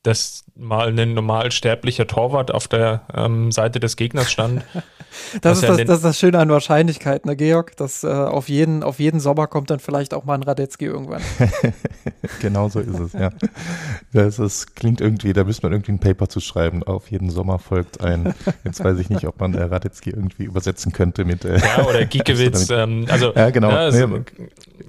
[SPEAKER 2] dass mal ein normal sterblicher Torwart auf der ähm, Seite des Gegners stand.
[SPEAKER 4] das, ist das, das, ist das Schöne an Wahrscheinlichkeit, ne, Georg? Dass äh, auf, jeden, auf jeden Sommer kommt dann vielleicht auch mal ein Radetzky irgendwann.
[SPEAKER 3] genau so ist es, ja. Das ist, klingt irgendwie, da müsste man irgendwie ein Paper zu schreiben. Auf jeden Sommer folgt ein, jetzt weiß ich nicht, ob man äh, Radetzky irgendwie übersetzen könnte mit. Äh,
[SPEAKER 2] ja, oder Giekewitz. ähm, also,
[SPEAKER 3] ja, genau.
[SPEAKER 2] Ja,
[SPEAKER 3] es,
[SPEAKER 2] nee,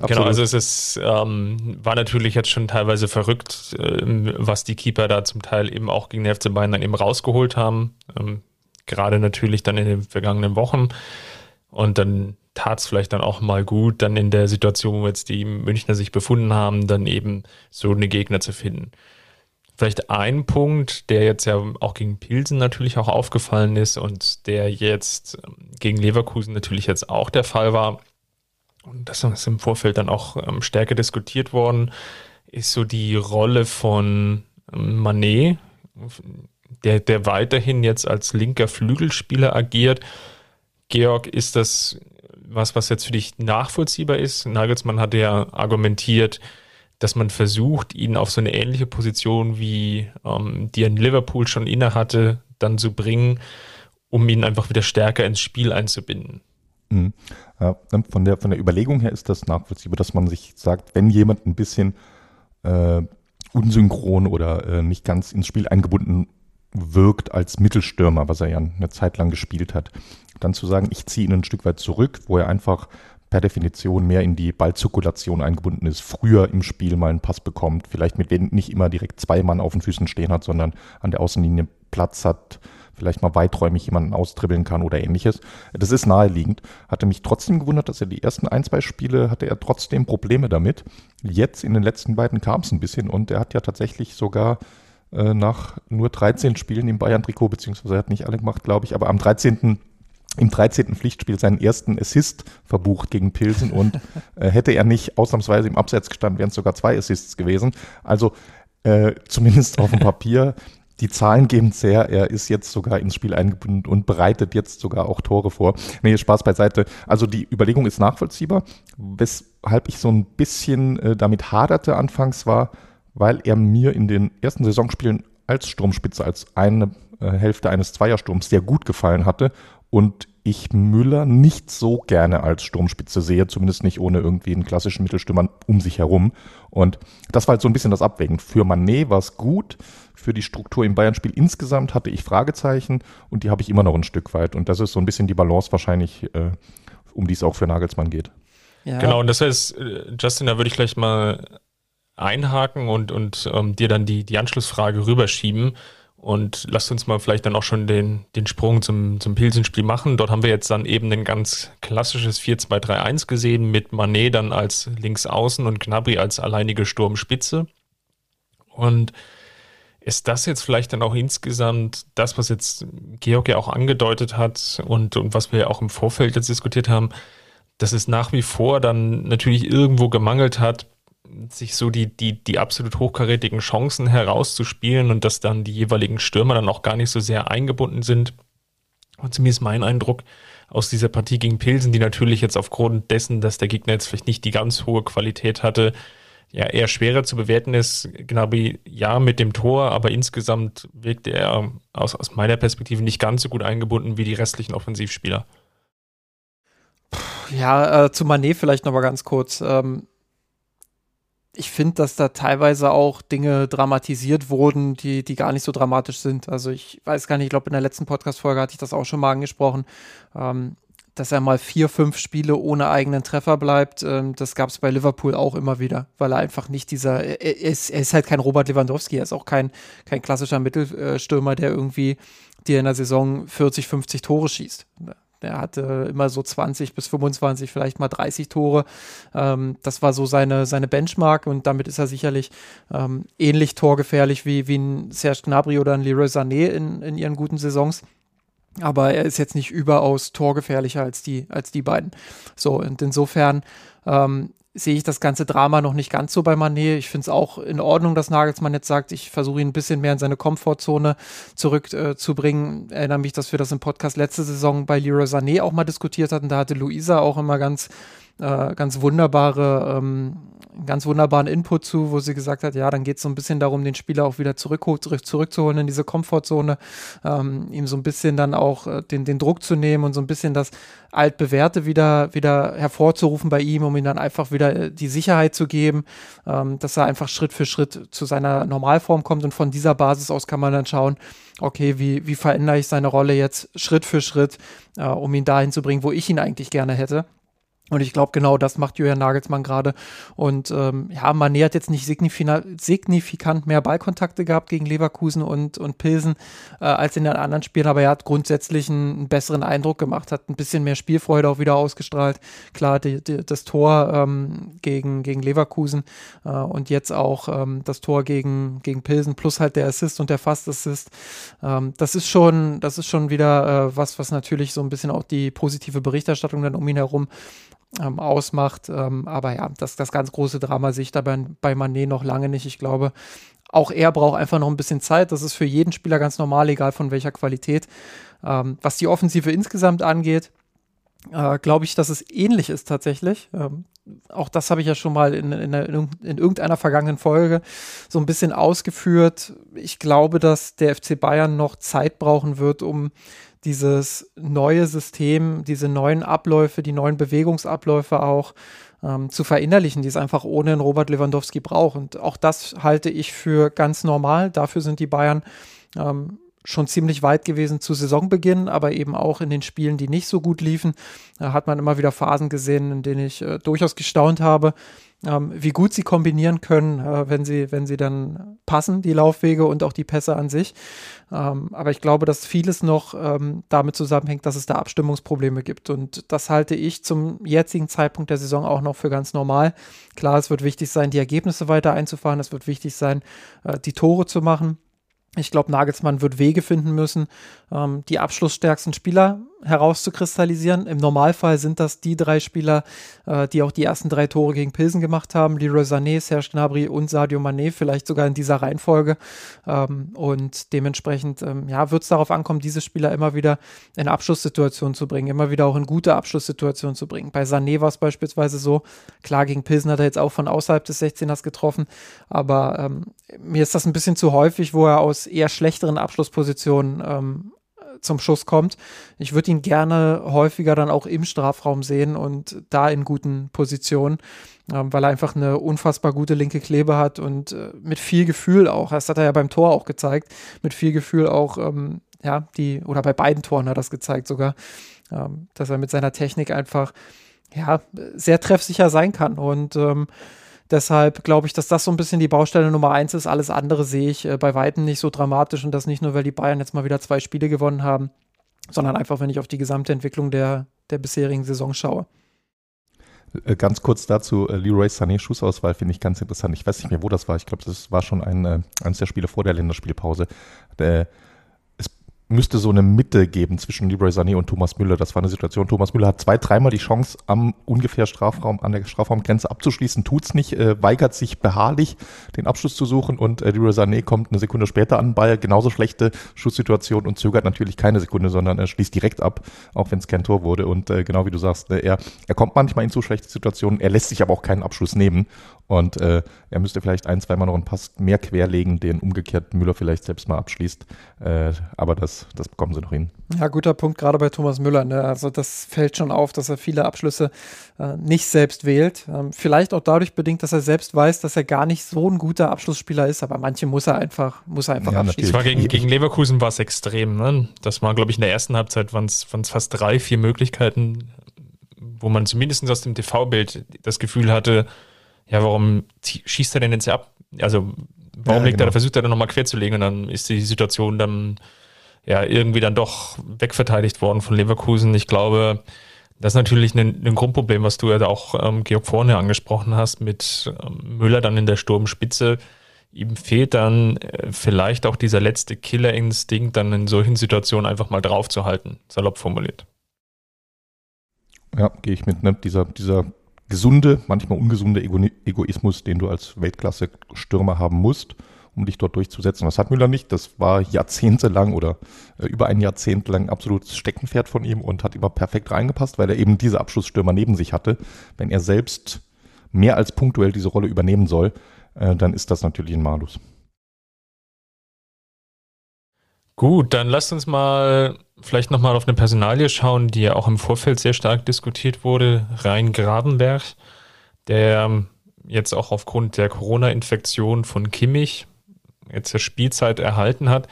[SPEAKER 2] genau, also es ist, ähm, war natürlich jetzt schon teilweise verrückt, äh, was die Keeper da zum Teil eben auch gegen den FC Bayern dann eben rausgeholt haben. Ähm, gerade natürlich dann in den vergangenen Wochen. Und dann tat es vielleicht dann auch mal gut, dann in der Situation, wo jetzt die Münchner sich befunden haben, dann eben so eine Gegner zu finden. Vielleicht ein Punkt, der jetzt ja auch gegen Pilsen natürlich auch aufgefallen ist und der jetzt ähm, gegen Leverkusen natürlich jetzt auch der Fall war, und das ist im Vorfeld dann auch ähm, stärker diskutiert worden, ist so die Rolle von ähm, Manet, der, der weiterhin jetzt als linker Flügelspieler agiert. Georg, ist das was, was jetzt für dich nachvollziehbar ist? Nagelsmann hatte ja argumentiert, dass man versucht, ihn auf so eine ähnliche Position wie ähm, die er in Liverpool schon inne hatte, dann zu bringen, um ihn einfach wieder stärker ins Spiel einzubinden.
[SPEAKER 3] Ja, von, der, von der Überlegung her ist das nachvollziehbar, dass man sich sagt, wenn jemand ein bisschen äh, unsynchron oder äh, nicht ganz ins Spiel eingebunden wirkt als Mittelstürmer, was er ja eine Zeit lang gespielt hat. Dann zu sagen, ich ziehe ihn ein Stück weit zurück, wo er einfach per Definition mehr in die Ballzirkulation eingebunden ist, früher im Spiel mal einen Pass bekommt, vielleicht mit nicht immer direkt zwei Mann auf den Füßen stehen hat, sondern an der Außenlinie Platz hat, vielleicht mal weiträumig jemanden austribbeln kann oder ähnliches. Das ist naheliegend. Hatte mich trotzdem gewundert, dass er die ersten ein, zwei Spiele hatte er trotzdem Probleme damit. Jetzt in den letzten beiden kam es ein bisschen und er hat ja tatsächlich sogar äh, nach nur 13 Spielen im Bayern-Trikot, beziehungsweise er hat nicht alle gemacht, glaube ich, aber am 13 im 13. Pflichtspiel seinen ersten Assist verbucht gegen Pilsen und äh, hätte er nicht ausnahmsweise im Abseits gestanden, wären es sogar zwei Assists gewesen. Also äh, zumindest auf dem Papier die Zahlen geben es her. Er ist jetzt sogar ins Spiel eingebunden und bereitet jetzt sogar auch Tore vor. Nee, Spaß beiseite. Also die Überlegung ist nachvollziehbar. Weshalb ich so ein bisschen äh, damit haderte anfangs war, weil er mir in den ersten Saisonspielen als Sturmspitze, als eine äh, Hälfte eines Zweiersturms sehr gut gefallen hatte und ich Müller nicht so gerne als Sturmspitze sehe, zumindest nicht ohne irgendwie einen klassischen Mittelstürmer um sich herum. Und das war halt so ein bisschen das Abwägen. Für Manet war es gut, für die Struktur im Bayern-Spiel insgesamt hatte ich Fragezeichen und die habe ich immer noch ein Stück weit. Und das ist so ein bisschen die Balance wahrscheinlich, äh, um die es auch für Nagelsmann geht.
[SPEAKER 2] Ja. Genau, und das heißt, äh, Justin, da würde ich gleich mal einhaken und, und ähm, dir dann die, die Anschlussfrage rüberschieben. Und lasst uns mal vielleicht dann auch schon den, den Sprung zum, zum Pilsenspiel machen. Dort haben wir jetzt dann eben ein ganz klassisches 4-2-3-1 gesehen mit Manet dann als Linksaußen und Gnabry als alleinige Sturmspitze. Und ist das jetzt vielleicht dann auch insgesamt das, was jetzt Georg ja auch angedeutet hat und, und was wir ja auch im Vorfeld jetzt diskutiert haben, dass es nach wie vor dann natürlich irgendwo gemangelt hat sich so die, die, die absolut hochkarätigen Chancen herauszuspielen und dass dann die jeweiligen Stürmer dann auch gar nicht so sehr eingebunden sind. Und zumindest mein Eindruck aus dieser Partie gegen Pilsen, die natürlich jetzt aufgrund dessen, dass der Gegner jetzt vielleicht nicht die ganz hohe Qualität hatte, ja eher schwerer zu bewerten ist. Genau wie ja mit dem Tor, aber insgesamt wirkte er aus, aus meiner Perspektive nicht ganz so gut eingebunden wie die restlichen Offensivspieler.
[SPEAKER 4] Ja, äh, zu Manet vielleicht noch mal ganz kurz. Ähm, ich finde, dass da teilweise auch Dinge dramatisiert wurden, die, die gar nicht so dramatisch sind. Also ich weiß gar nicht, ich glaube, in der letzten Podcast-Folge hatte ich das auch schon mal angesprochen, ähm, dass er mal vier, fünf Spiele ohne eigenen Treffer bleibt. Ähm, das gab es bei Liverpool auch immer wieder, weil er einfach nicht dieser, er, ist, er ist halt kein Robert Lewandowski, er ist auch kein, kein klassischer Mittelstürmer, der irgendwie dir in der Saison 40, 50 Tore schießt. Er hatte immer so 20 bis 25, vielleicht mal 30 Tore. Ähm, das war so seine, seine Benchmark und damit ist er sicherlich ähm, ähnlich torgefährlich wie, wie ein Serge Gnabry oder ein Leroy Sané in, in ihren guten Saisons. Aber er ist jetzt nicht überaus torgefährlicher als die, als die beiden. So, und insofern ähm, sehe ich das ganze Drama noch nicht ganz so bei Manet. Ich finde es auch in Ordnung, dass Nagelsmann jetzt sagt, ich versuche ihn ein bisschen mehr in seine Komfortzone zurückzubringen. Äh, Erinnere mich, dass wir das im Podcast letzte Saison bei Leroy Sané auch mal diskutiert hatten. Da hatte Luisa auch immer ganz äh, ganz wunderbare, ähm, ganz wunderbaren Input zu, wo sie gesagt hat, ja, dann geht es so ein bisschen darum, den Spieler auch wieder zurück, zurück, zurückzuholen in diese Komfortzone, ähm, ihm so ein bisschen dann auch äh, den, den Druck zu nehmen und so ein bisschen das Altbewährte wieder, wieder hervorzurufen bei ihm, um ihm dann einfach wieder äh, die Sicherheit zu geben, ähm, dass er einfach Schritt für Schritt zu seiner Normalform kommt und von dieser Basis aus kann man dann schauen, okay, wie, wie verändere ich seine Rolle jetzt Schritt für Schritt, äh, um ihn dahin zu bringen, wo ich ihn eigentlich gerne hätte. Und ich glaube, genau das macht Julian Nagelsmann gerade. Und ähm, ja, Mané hat jetzt nicht signifikant mehr Ballkontakte gehabt gegen Leverkusen und, und Pilsen äh, als in den anderen Spielen, aber er hat grundsätzlich einen, einen, besseren Eindruck gemacht, hat ein bisschen mehr Spielfreude auch wieder ausgestrahlt. Klar, die, die, das Tor ähm, gegen, gegen Leverkusen äh, und jetzt auch ähm, das Tor gegen, gegen Pilsen plus halt der Assist und der Fast-Assist. Ähm, das ist schon, das ist schon wieder äh, was, was natürlich so ein bisschen auch die positive Berichterstattung dann um ihn herum ähm, ausmacht. Ähm, aber ja, das, das ganz große Drama sehe ich dabei bei Manet noch lange nicht. Ich glaube, auch er braucht einfach noch ein bisschen Zeit. Das ist für jeden Spieler ganz normal, egal von welcher Qualität. Ähm, was die Offensive insgesamt angeht, äh, glaube ich, dass es ähnlich ist tatsächlich. Ähm, auch das habe ich ja schon mal in, in, in, irgendeiner vergangenen Folge so ein bisschen ausgeführt. Ich glaube, dass der FC Bayern noch Zeit brauchen wird, um dieses neue System, diese neuen Abläufe, die neuen Bewegungsabläufe auch ähm, zu verinnerlichen, die es einfach ohne einen Robert Lewandowski braucht. Und auch das halte ich für ganz normal. Dafür sind die Bayern ähm, schon ziemlich weit gewesen zu Saisonbeginn, aber eben auch in den Spielen, die nicht so gut liefen, da hat man immer wieder Phasen gesehen, in denen ich äh, durchaus gestaunt habe, ähm, wie gut sie kombinieren können, äh, wenn sie, wenn sie dann passen, die Laufwege und auch die Pässe an sich. Ähm, aber ich glaube, dass vieles noch ähm, damit zusammenhängt, dass es da Abstimmungsprobleme gibt. Und das halte ich zum jetzigen Zeitpunkt der Saison auch noch für ganz normal. Klar, es wird wichtig sein, die Ergebnisse weiter einzufahren. Es wird wichtig sein, äh, die Tore zu machen. Ich glaube, Nagelsmann wird Wege finden müssen, ähm, die abschlussstärksten Spieler herauszukristallisieren. Im Normalfall sind das die drei Spieler, äh, die auch die ersten drei Tore gegen Pilsen gemacht haben. Leroy Sané, Serge Gnabry und Sadio Mané, vielleicht sogar in dieser Reihenfolge. Ähm, und dementsprechend ähm, ja, wird es darauf ankommen, diese Spieler immer wieder in Abschlusssituationen zu bringen, immer wieder auch in gute Abschlusssituationen zu bringen. Bei Sané war es beispielsweise so, klar, gegen Pilsen hat er jetzt auch von außerhalb des 16ers getroffen, aber ähm, mir ist das ein bisschen zu häufig, wo er aus eher schlechteren Abschlusspositionen ähm, zum Schuss kommt. Ich würde ihn gerne häufiger dann auch im Strafraum sehen und da in guten Positionen, ähm, weil er einfach eine unfassbar gute linke Klebe hat und äh, mit viel Gefühl auch, das hat er ja beim Tor auch gezeigt, mit viel Gefühl auch, ähm, ja, die, oder bei beiden Toren hat er das gezeigt sogar, ähm, dass er mit seiner Technik einfach, ja, sehr treffsicher sein kann und ähm, Deshalb glaube ich, dass das so ein bisschen die Baustelle Nummer eins ist. Alles andere sehe ich äh, bei Weitem nicht so dramatisch und das nicht nur, weil die Bayern jetzt mal wieder zwei Spiele gewonnen haben, sondern einfach, wenn ich auf die gesamte Entwicklung der, der bisherigen Saison schaue.
[SPEAKER 3] Äh, ganz kurz dazu, äh, Leroy Sané Schussauswahl finde ich ganz interessant. Ich weiß nicht mehr, wo das war. Ich glaube, das war schon ein, eines der Spiele vor der Länderspielpause. Der, müsste so eine Mitte geben zwischen Leroy Sané und Thomas Müller. Das war eine Situation. Thomas Müller hat zwei, dreimal die Chance, am ungefähr Strafraum, an der Strafraumgrenze abzuschließen, tut's nicht, äh, weigert sich beharrlich, den Abschluss zu suchen und äh, Leroy Sané kommt eine Sekunde später an Ball, genauso schlechte Schusssituation und zögert natürlich keine Sekunde, sondern er schließt direkt ab, auch wenn es kein Tor wurde. Und äh, genau wie du sagst, äh, er, er kommt manchmal in zu schlechte Situationen, er lässt sich aber auch keinen Abschluss nehmen und äh, er müsste vielleicht ein, zweimal noch einen Pass mehr querlegen, den umgekehrt Müller vielleicht selbst mal abschließt. Äh, aber das, das bekommen sie noch hin.
[SPEAKER 4] Ja, guter Punkt, gerade bei Thomas Müller. Ne? Also das fällt schon auf, dass er viele Abschlüsse äh, nicht selbst wählt. Ähm, vielleicht auch dadurch bedingt, dass er selbst weiß, dass er gar nicht so ein guter Abschlussspieler ist, aber manche muss er einfach, muss er einfach ja, abschließen.
[SPEAKER 2] Das war gegen, gegen Leverkusen war es extrem. Ne? Das war, glaube ich, in der ersten Halbzeit waren es fast drei, vier Möglichkeiten, wo man zumindest aus dem TV-Bild das Gefühl hatte, ja, warum schießt er denn jetzt ab? Also, warum ja, legt genau. er, versucht er dann nochmal querzulegen und dann ist die Situation dann ja irgendwie dann doch wegverteidigt worden von Leverkusen. Ich glaube, das ist natürlich ein, ein Grundproblem, was du ja auch, ähm, Georg, vorne angesprochen hast, mit ähm, Müller dann in der Sturmspitze. Ihm fehlt dann äh, vielleicht auch dieser letzte Killerinstinkt, dann in solchen Situationen einfach mal draufzuhalten, salopp formuliert.
[SPEAKER 3] Ja, gehe ich mit. Ne? Dieser, dieser gesunde, manchmal ungesunde Ego Egoismus, den du als Weltklasse-Stürmer haben musst, um dich dort durchzusetzen. Das hat Müller nicht. Das war jahrzehntelang oder äh, über ein Jahrzehnt lang absolutes Steckenpferd von ihm und hat immer perfekt reingepasst, weil er eben diese Abschlussstürmer neben sich hatte. Wenn er selbst mehr als punktuell diese Rolle übernehmen soll, äh, dann ist das natürlich ein Malus.
[SPEAKER 2] Gut, dann lasst uns mal vielleicht nochmal auf eine Personalie schauen, die ja auch im Vorfeld sehr stark diskutiert wurde. Rhein Grabenberg, der jetzt auch aufgrund der Corona-Infektion von Kimmich jetzt der Spielzeit erhalten hat.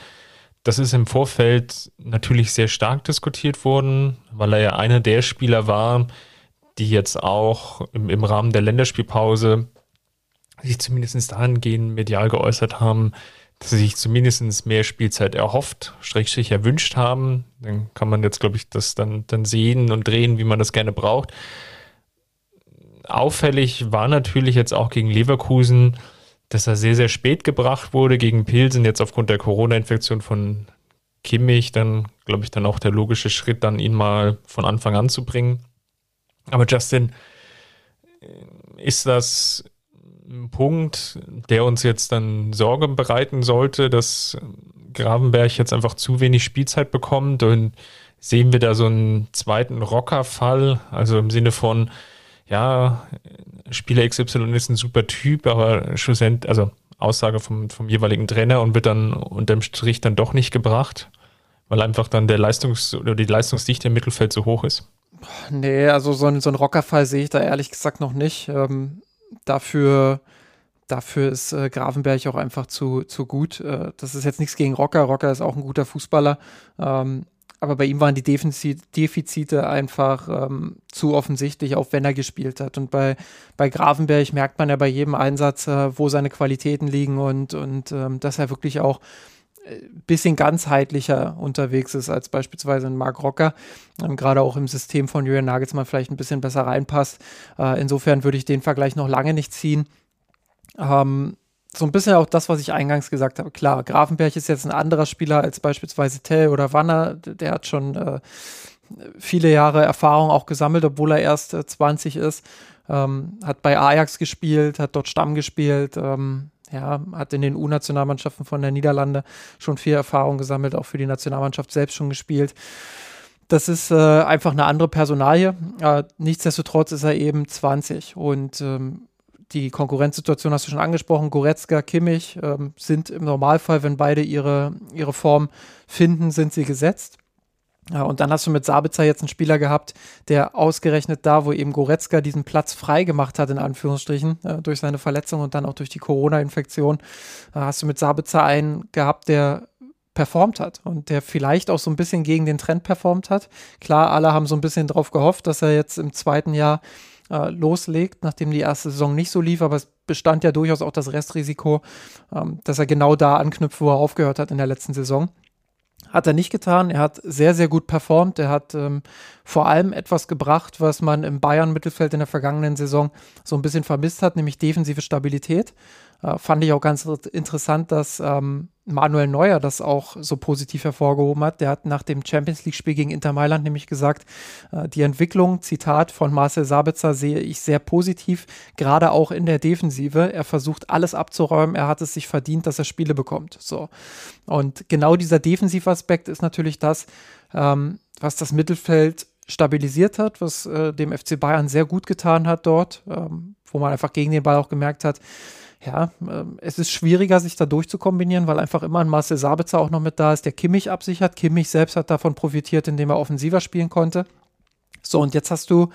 [SPEAKER 2] Das ist im Vorfeld natürlich sehr stark diskutiert worden, weil er ja einer der Spieler war, die jetzt auch im, im Rahmen der Länderspielpause sich zumindest dahingehend medial geäußert haben, sie sich zumindest mehr Spielzeit erhofft, schrägstrich erwünscht haben. Dann kann man jetzt, glaube ich, das dann, dann sehen und drehen, wie man das gerne braucht. Auffällig war natürlich jetzt auch gegen Leverkusen, dass er sehr, sehr spät gebracht wurde. Gegen Pilsen jetzt aufgrund der Corona-Infektion von Kimmich, dann glaube ich, dann auch der logische Schritt, dann ihn mal von Anfang an zu bringen. Aber Justin, ist das ein Punkt, der uns jetzt dann Sorge bereiten sollte, dass Gravenberg jetzt einfach zu wenig Spielzeit bekommt und sehen wir da so einen zweiten Rockerfall, also im Sinne von, ja, Spieler XY ist ein super Typ, aber schlussendlich, also Aussage vom, vom jeweiligen Trainer und wird dann unterm Strich dann doch nicht gebracht, weil einfach dann der Leistungs- oder die Leistungsdichte im Mittelfeld so hoch ist.
[SPEAKER 4] Nee, also so ein, so ein Rockerfall sehe ich da ehrlich gesagt noch nicht. Ähm, dafür, dafür ist äh, Gravenberg auch einfach zu, zu gut. Äh, das ist jetzt nichts gegen Rocker. Rocker ist auch ein guter Fußballer. Ähm, aber bei ihm waren die Defizite einfach ähm, zu offensichtlich, auch wenn er gespielt hat. Und bei, bei Gravenberg merkt man ja bei jedem Einsatz, äh, wo seine Qualitäten liegen und, und ähm, dass er wirklich auch bisschen ganzheitlicher unterwegs ist als beispielsweise ein Marc Rocker, ähm, gerade auch im System von Julian Nagelsmann vielleicht ein bisschen besser reinpasst. Äh, insofern würde ich den Vergleich noch lange nicht ziehen. Ähm, so ein bisschen auch das, was ich eingangs gesagt habe. Klar, Grafenberg ist jetzt ein anderer Spieler als beispielsweise Tell oder Wanner. Der hat schon äh, viele Jahre Erfahrung auch gesammelt, obwohl er erst äh, 20 ist. Ähm, hat bei Ajax gespielt, hat dort Stamm gespielt. Ähm, ja, hat in den U-Nationalmannschaften von der Niederlande schon viel Erfahrung gesammelt, auch für die Nationalmannschaft selbst schon gespielt. Das ist äh, einfach eine andere Personalie. Äh, nichtsdestotrotz ist er eben 20 und ähm, die Konkurrenzsituation hast du schon angesprochen. Goretzka, Kimmich ähm, sind im Normalfall, wenn beide ihre, ihre Form finden, sind sie gesetzt. Ja, und dann hast du mit Sabitzer jetzt einen Spieler gehabt, der ausgerechnet da, wo eben Goretzka diesen Platz frei gemacht hat, in Anführungsstrichen, äh, durch seine Verletzung und dann auch durch die Corona-Infektion, äh, hast du mit Sabitzer einen gehabt, der performt hat und der vielleicht auch so ein bisschen gegen den Trend performt hat. Klar, alle haben so ein bisschen drauf gehofft, dass er jetzt im zweiten Jahr äh, loslegt, nachdem die erste Saison nicht so lief, aber es bestand ja durchaus auch das Restrisiko, ähm, dass er genau da anknüpft, wo er aufgehört hat in der letzten Saison. Hat er nicht getan. Er hat sehr, sehr gut performt. Er hat ähm, vor allem etwas gebracht, was man im Bayern-Mittelfeld in der vergangenen Saison so ein bisschen vermisst hat, nämlich defensive Stabilität. Äh, fand ich auch ganz interessant, dass ähm, Manuel Neuer das auch so positiv hervorgehoben hat. Der hat nach dem Champions League-Spiel gegen Inter Mailand nämlich gesagt, äh, die Entwicklung, Zitat von Marcel Sabitzer, sehe ich sehr positiv, gerade auch in der Defensive. Er versucht alles abzuräumen, er hat es sich verdient, dass er Spiele bekommt. So. Und genau dieser Defensivaspekt ist natürlich das, ähm, was das Mittelfeld stabilisiert hat, was äh, dem FC Bayern sehr gut getan hat dort, ähm, wo man einfach gegen den Ball auch gemerkt hat, ja, äh, es ist schwieriger, sich da durchzukombinieren, weil einfach immer ein Marcel Sabitzer auch noch mit da ist, der Kimmich absichert. Kimmich selbst hat davon profitiert, indem er offensiver spielen konnte. So, und jetzt hast du,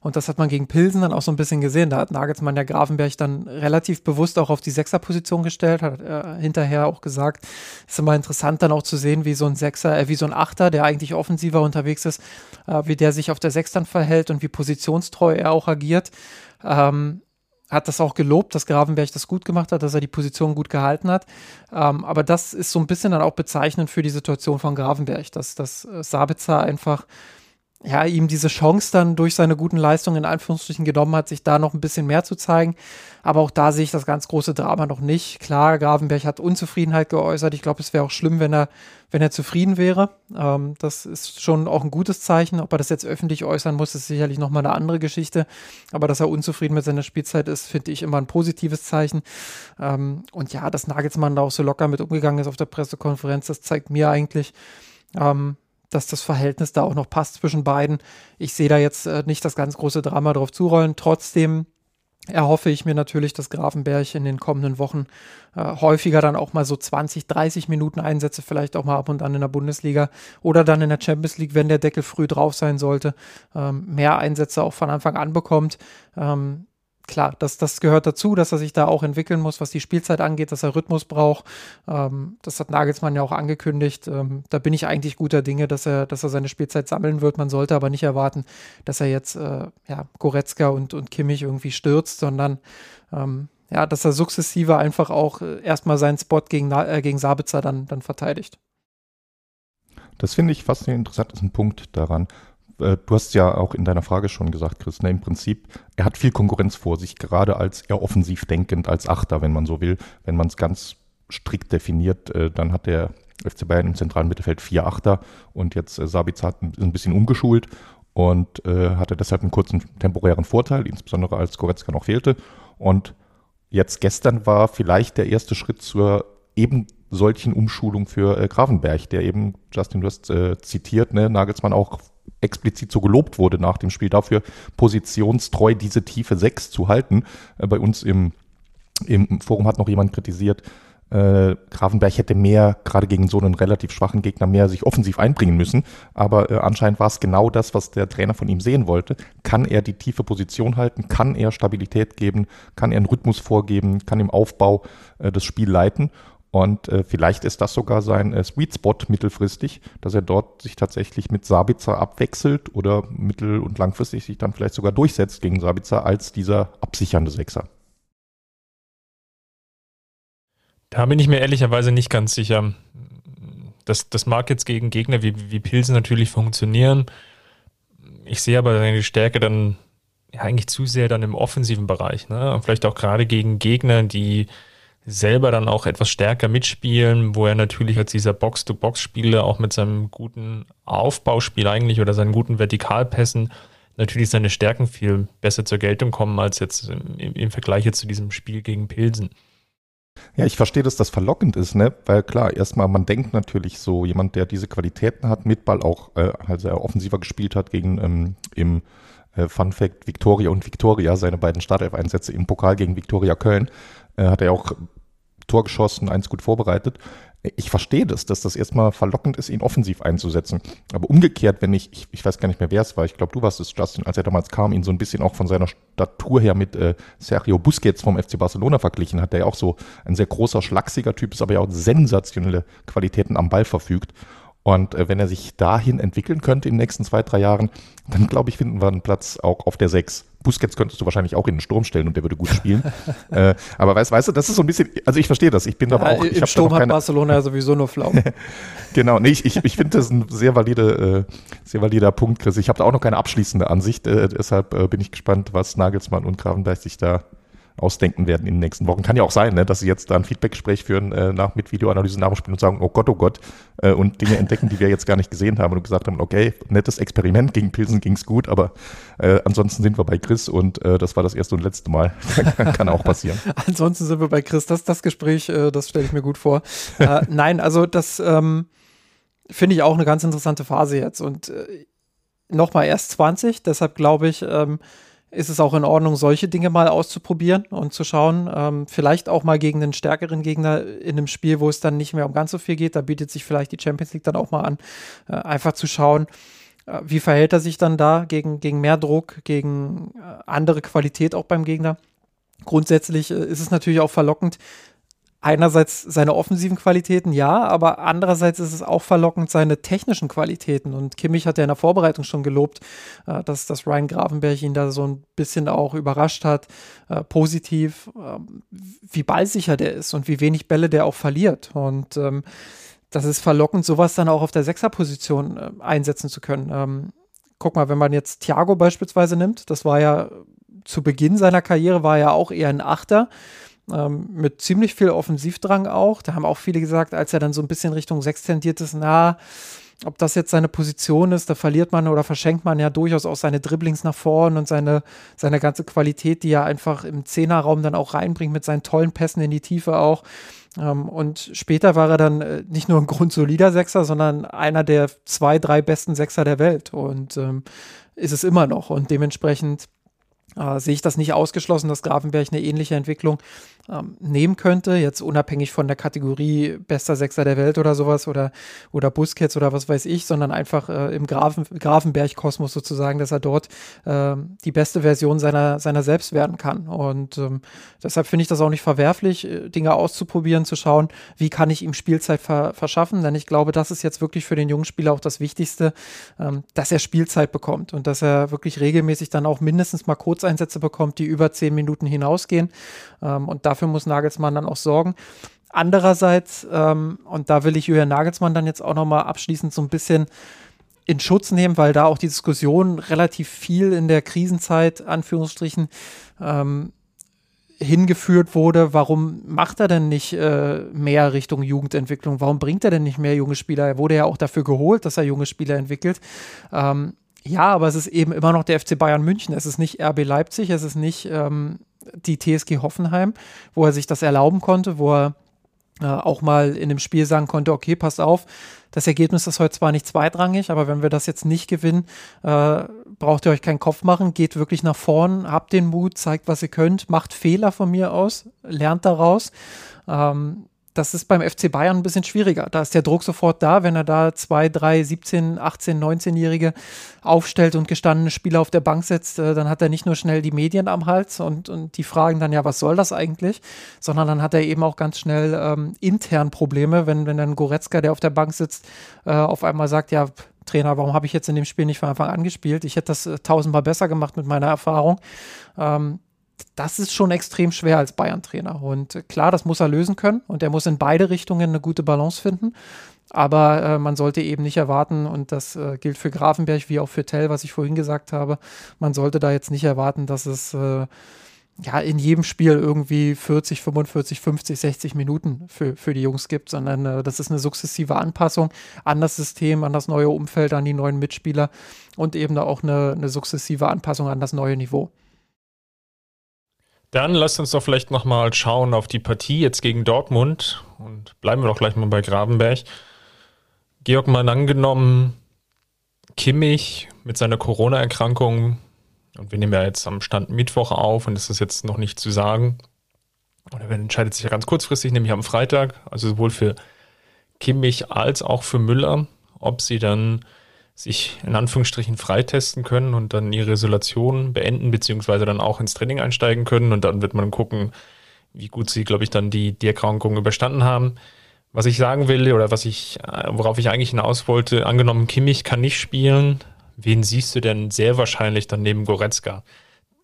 [SPEAKER 4] und das hat man gegen Pilsen dann auch so ein bisschen gesehen, da hat Nagelsmann ja Grafenberg dann relativ bewusst auch auf die Sechserposition gestellt, hat äh, hinterher auch gesagt, ist immer interessant dann auch zu sehen, wie so ein Sechser, äh, wie so ein Achter, der eigentlich offensiver unterwegs ist, äh, wie der sich auf der Sechs dann verhält und wie positionstreu er auch agiert. Ähm, hat das auch gelobt, dass Gravenberg das gut gemacht hat, dass er die Position gut gehalten hat. Ähm, aber das ist so ein bisschen dann auch bezeichnend für die Situation von Gravenberg, dass, dass äh, Sabitzer einfach ja, ihm diese Chance dann durch seine guten Leistungen in Anführungsstrichen genommen hat, sich da noch ein bisschen mehr zu zeigen. Aber auch da sehe ich das ganz große Drama noch nicht. Klar, Gravenberg hat Unzufriedenheit geäußert. Ich glaube, es wäre auch schlimm, wenn er, wenn er zufrieden wäre. Ähm, das ist schon auch ein gutes Zeichen. Ob er das jetzt öffentlich äußern muss, ist sicherlich nochmal eine andere Geschichte. Aber dass er unzufrieden mit seiner Spielzeit ist, finde ich immer ein positives Zeichen. Ähm, und ja, dass Nagelsmann da auch so locker mit umgegangen ist auf der Pressekonferenz, das zeigt mir eigentlich, ähm, dass das Verhältnis da auch noch passt zwischen beiden. Ich sehe da jetzt äh, nicht das ganz große Drama drauf zurollen. Trotzdem erhoffe ich mir natürlich, dass Grafenberg in den kommenden Wochen äh, häufiger dann auch mal so 20, 30 Minuten Einsätze, vielleicht auch mal ab und an in der Bundesliga oder dann in der Champions League, wenn der Deckel früh drauf sein sollte, ähm, mehr Einsätze auch von Anfang an bekommt. Ähm, klar, das, das gehört dazu, dass er sich da auch entwickeln muss, was die Spielzeit angeht, dass er Rhythmus braucht. Ähm, das hat Nagelsmann ja auch angekündigt. Ähm, da bin ich eigentlich guter Dinge, dass er, dass er seine Spielzeit sammeln wird. Man sollte aber nicht erwarten, dass er jetzt äh, ja, Goretzka und, und Kimmich irgendwie stürzt, sondern ähm, ja, dass er sukzessive einfach auch äh, erstmal seinen Spot gegen, äh, gegen Sabitzer dann, dann verteidigt.
[SPEAKER 3] Das finde ich fast den interessantesten Punkt daran. Äh, du hast ja auch in deiner Frage schon gesagt, Chris, ne, im Prinzip, er hat viel Konkurrenz vor sich, gerade als eher offensiv denkend, als Achter, wenn man so will. Wenn man es ganz strikt definiert, äh, dann hat der FC Bayern im zentralen Mittelfeld vier Achter und jetzt äh, Sabitzer hat ein bisschen umgeschult und äh, hatte deshalb einen kurzen temporären Vorteil, insbesondere als Goretzka noch fehlte. Und jetzt gestern war vielleicht der erste Schritt zur eben solchen Umschulung für äh, Gravenberg, der eben, Justin, du hast äh, zitiert, ne, Nagelsmann auch explizit so gelobt wurde nach dem Spiel dafür, positionstreu diese tiefe 6 zu halten. Äh, bei uns im, im Forum hat noch jemand kritisiert, äh, Grafenberg hätte mehr, gerade gegen so einen relativ schwachen Gegner, mehr sich offensiv einbringen müssen. Aber äh, anscheinend war es genau das, was der Trainer von ihm sehen wollte. Kann er die tiefe Position halten? Kann er Stabilität geben? Kann er einen Rhythmus vorgeben? Kann im Aufbau äh, das Spiel leiten? Und äh, vielleicht ist das sogar sein äh, Sweet Spot mittelfristig, dass er dort sich tatsächlich mit Sabitzer abwechselt oder mittel- und langfristig sich dann vielleicht sogar durchsetzt gegen Sabitzer als dieser absichernde Sechser.
[SPEAKER 2] Da bin ich mir ehrlicherweise nicht ganz sicher. Das, das mag jetzt gegen Gegner wie, wie Pilsen natürlich funktionieren. Ich sehe aber seine Stärke dann ja, eigentlich zu sehr dann im offensiven Bereich. Ne? Und vielleicht auch gerade gegen Gegner, die selber dann auch etwas stärker mitspielen, wo er natürlich als dieser Box-to-Box-Spieler auch mit seinem guten Aufbauspiel eigentlich oder seinen guten Vertikalpässen natürlich seine Stärken viel besser zur Geltung kommen als jetzt im, im Vergleich jetzt zu diesem Spiel gegen Pilsen.
[SPEAKER 3] Ja, ich verstehe, dass das verlockend ist, ne? Weil klar, erstmal, man denkt natürlich so, jemand, der diese Qualitäten hat, mit Ball auch, äh, also er offensiver gespielt hat gegen ähm, im äh, Fun Fact Victoria und Victoria, seine beiden Startelf-Einsätze im Pokal gegen Victoria Köln, äh, hat er auch Tor geschossen, eins gut vorbereitet. Ich verstehe das, dass das erstmal verlockend ist, ihn offensiv einzusetzen. Aber umgekehrt, wenn ich, ich, ich weiß gar nicht mehr, wer es war, ich glaube, du warst es, Justin, als er damals kam, ihn so ein bisschen auch von seiner Statur her mit äh, Sergio Busquets vom FC Barcelona verglichen hat, der ja auch so ein sehr großer, schlachsiger Typ ist, aber ja auch sensationelle Qualitäten am Ball verfügt. Und äh, wenn er sich dahin entwickeln könnte in den nächsten zwei, drei Jahren, dann glaube ich, finden wir einen Platz auch auf der Sechs. Busquets könntest du wahrscheinlich auch in den Sturm stellen und der würde gut spielen. äh, aber weißt, weißt du, das ist so ein bisschen, also ich verstehe das. Ich bin ja, aber auch.
[SPEAKER 4] Im Sturm hat Barcelona ja sowieso nur Flau.
[SPEAKER 3] genau, nee, ich, ich, ich finde das ein sehr valide, äh, sehr valider Punkt, Chris. Ich habe da auch noch keine abschließende Ansicht, äh, deshalb äh, bin ich gespannt, was Nagelsmann und Gravenberg sich da ausdenken werden in den nächsten Wochen. Kann ja auch sein, ne, dass sie jetzt da ein Feedbackgespräch führen äh, nach mit Videoanalyse nach dem Spiel und sagen, oh Gott, oh Gott, äh, und Dinge entdecken, die wir jetzt gar nicht gesehen haben und gesagt haben, okay, nettes Experiment, gegen Pilsen ging's gut, aber äh, ansonsten sind wir bei Chris und äh, das war das erste und letzte Mal. Kann auch passieren.
[SPEAKER 4] ansonsten sind wir bei Chris. Das das Gespräch, äh, das stelle ich mir gut vor. äh, nein, also das ähm, finde ich auch eine ganz interessante Phase jetzt und äh, nochmal erst 20, deshalb glaube ich, ähm, ist es auch in Ordnung, solche Dinge mal auszuprobieren und zu schauen. Ähm, vielleicht auch mal gegen einen stärkeren Gegner in einem Spiel, wo es dann nicht mehr um ganz so viel geht. Da bietet sich vielleicht die Champions League dann auch mal an, äh, einfach zu schauen, äh, wie verhält er sich dann da gegen, gegen mehr Druck, gegen äh, andere Qualität auch beim Gegner. Grundsätzlich äh, ist es natürlich auch verlockend, einerseits seine offensiven Qualitäten, ja, aber andererseits ist es auch verlockend seine technischen Qualitäten. Und Kimmich hat ja in der Vorbereitung schon gelobt, äh, dass, dass Ryan Gravenberg ihn da so ein bisschen auch überrascht hat, äh, positiv, äh, wie ballsicher der ist und wie wenig Bälle der auch verliert. Und ähm, das ist verlockend, sowas dann auch auf der Sechserposition äh, einsetzen zu können. Ähm, guck mal, wenn man jetzt Thiago beispielsweise nimmt, das war ja zu Beginn seiner Karriere war er auch eher ein Achter ähm, mit ziemlich viel Offensivdrang auch. Da haben auch viele gesagt, als er dann so ein bisschen Richtung Sechs tendiert ist, na, ob das jetzt seine Position ist, da verliert man oder verschenkt man ja durchaus auch seine Dribblings nach vorn und seine, seine ganze Qualität, die er einfach im Zehnerraum dann auch reinbringt mit seinen tollen Pässen in die Tiefe auch. Ähm, und später war er dann äh, nicht nur ein grundsolider Sechser, sondern einer der zwei, drei besten Sechser der Welt und ähm, ist es immer noch und dementsprechend äh, sehe ich das nicht ausgeschlossen, dass Grafenberg eine ähnliche Entwicklung ähm, nehmen könnte, jetzt unabhängig von der Kategorie bester Sechser der Welt oder sowas oder, oder Busquets oder was weiß ich, sondern einfach äh, im Grafen, Grafenberg-Kosmos sozusagen, dass er dort äh, die beste Version seiner, seiner selbst werden kann. Und ähm, deshalb finde ich das auch nicht verwerflich, äh, Dinge auszuprobieren, zu schauen, wie kann ich ihm Spielzeit ver verschaffen, denn ich glaube, das ist jetzt wirklich für den jungen Spieler auch das Wichtigste, ähm, dass er Spielzeit bekommt und dass er wirklich regelmäßig dann auch mindestens mal Kurzeinsätze bekommt, die über zehn Minuten hinausgehen. Ähm, und dafür muss Nagelsmann dann auch sorgen. Andererseits, ähm, und da will ich Julian Nagelsmann dann jetzt auch nochmal abschließend so ein bisschen in Schutz nehmen, weil da auch die Diskussion relativ viel in der Krisenzeit, Anführungsstrichen, ähm, hingeführt wurde, warum macht er denn nicht äh, mehr Richtung Jugendentwicklung? Warum bringt er denn nicht mehr junge Spieler? Er wurde ja auch dafür geholt, dass er junge Spieler entwickelt. Ähm, ja, aber es ist eben immer noch der FC Bayern München. Es ist nicht RB Leipzig, es ist nicht ähm, die TSG Hoffenheim, wo er sich das erlauben konnte, wo er äh, auch mal in dem Spiel sagen konnte, okay, passt auf, das Ergebnis ist heute zwar nicht zweitrangig, aber wenn wir das jetzt nicht gewinnen, äh, braucht ihr euch keinen Kopf machen, geht wirklich nach vorn, habt den Mut, zeigt, was ihr könnt, macht Fehler von mir aus, lernt daraus. Ähm, das ist beim FC Bayern ein bisschen schwieriger. Da ist der Druck sofort da, wenn er da zwei, drei, 17, 18, 19-Jährige aufstellt und gestandene Spieler auf der Bank setzt, äh, dann hat er nicht nur schnell die Medien am Hals und, und die fragen dann, ja, was soll das eigentlich? Sondern dann hat er eben auch ganz schnell ähm, intern Probleme, wenn, wenn dann Goretzka, der auf der Bank sitzt, äh, auf einmal sagt, ja, Trainer, warum habe ich jetzt in dem Spiel nicht von Anfang an gespielt? Ich hätte das äh, tausendmal besser gemacht mit meiner Erfahrung. Ähm, das ist schon extrem schwer als Bayern-Trainer. Und klar, das muss er lösen können und er muss in beide Richtungen eine gute Balance finden. Aber äh, man sollte eben nicht erwarten, und das äh, gilt für Grafenberg wie auch für Tell, was ich vorhin gesagt habe, man sollte da jetzt nicht erwarten, dass es äh, ja in jedem Spiel irgendwie 40, 45, 50, 60 Minuten für, für die Jungs gibt, sondern äh, das ist eine sukzessive Anpassung an das System, an das neue Umfeld, an die neuen Mitspieler und eben da auch eine, eine sukzessive Anpassung an das neue Niveau.
[SPEAKER 2] Dann lasst uns doch vielleicht nochmal schauen auf die Partie jetzt gegen Dortmund und bleiben wir doch gleich mal bei Grabenberg. Georg mal angenommen, Kimmich mit seiner Corona-Erkrankung, und wir nehmen ja jetzt am Stand Mittwoch auf und das ist jetzt noch nicht zu sagen. Oder er entscheidet sich ja ganz kurzfristig, nämlich am Freitag, also sowohl für Kimmich als auch für Müller, ob sie dann sich in Anführungsstrichen freitesten können und dann ihre Isolation beenden, beziehungsweise dann auch ins Training einsteigen können. Und dann wird man gucken, wie gut sie, glaube ich, dann die, die Erkrankung überstanden haben. Was ich sagen will oder was ich, äh, worauf ich eigentlich hinaus wollte, angenommen, Kimmich kann nicht spielen, wen siehst du denn sehr wahrscheinlich dann neben Goretzka?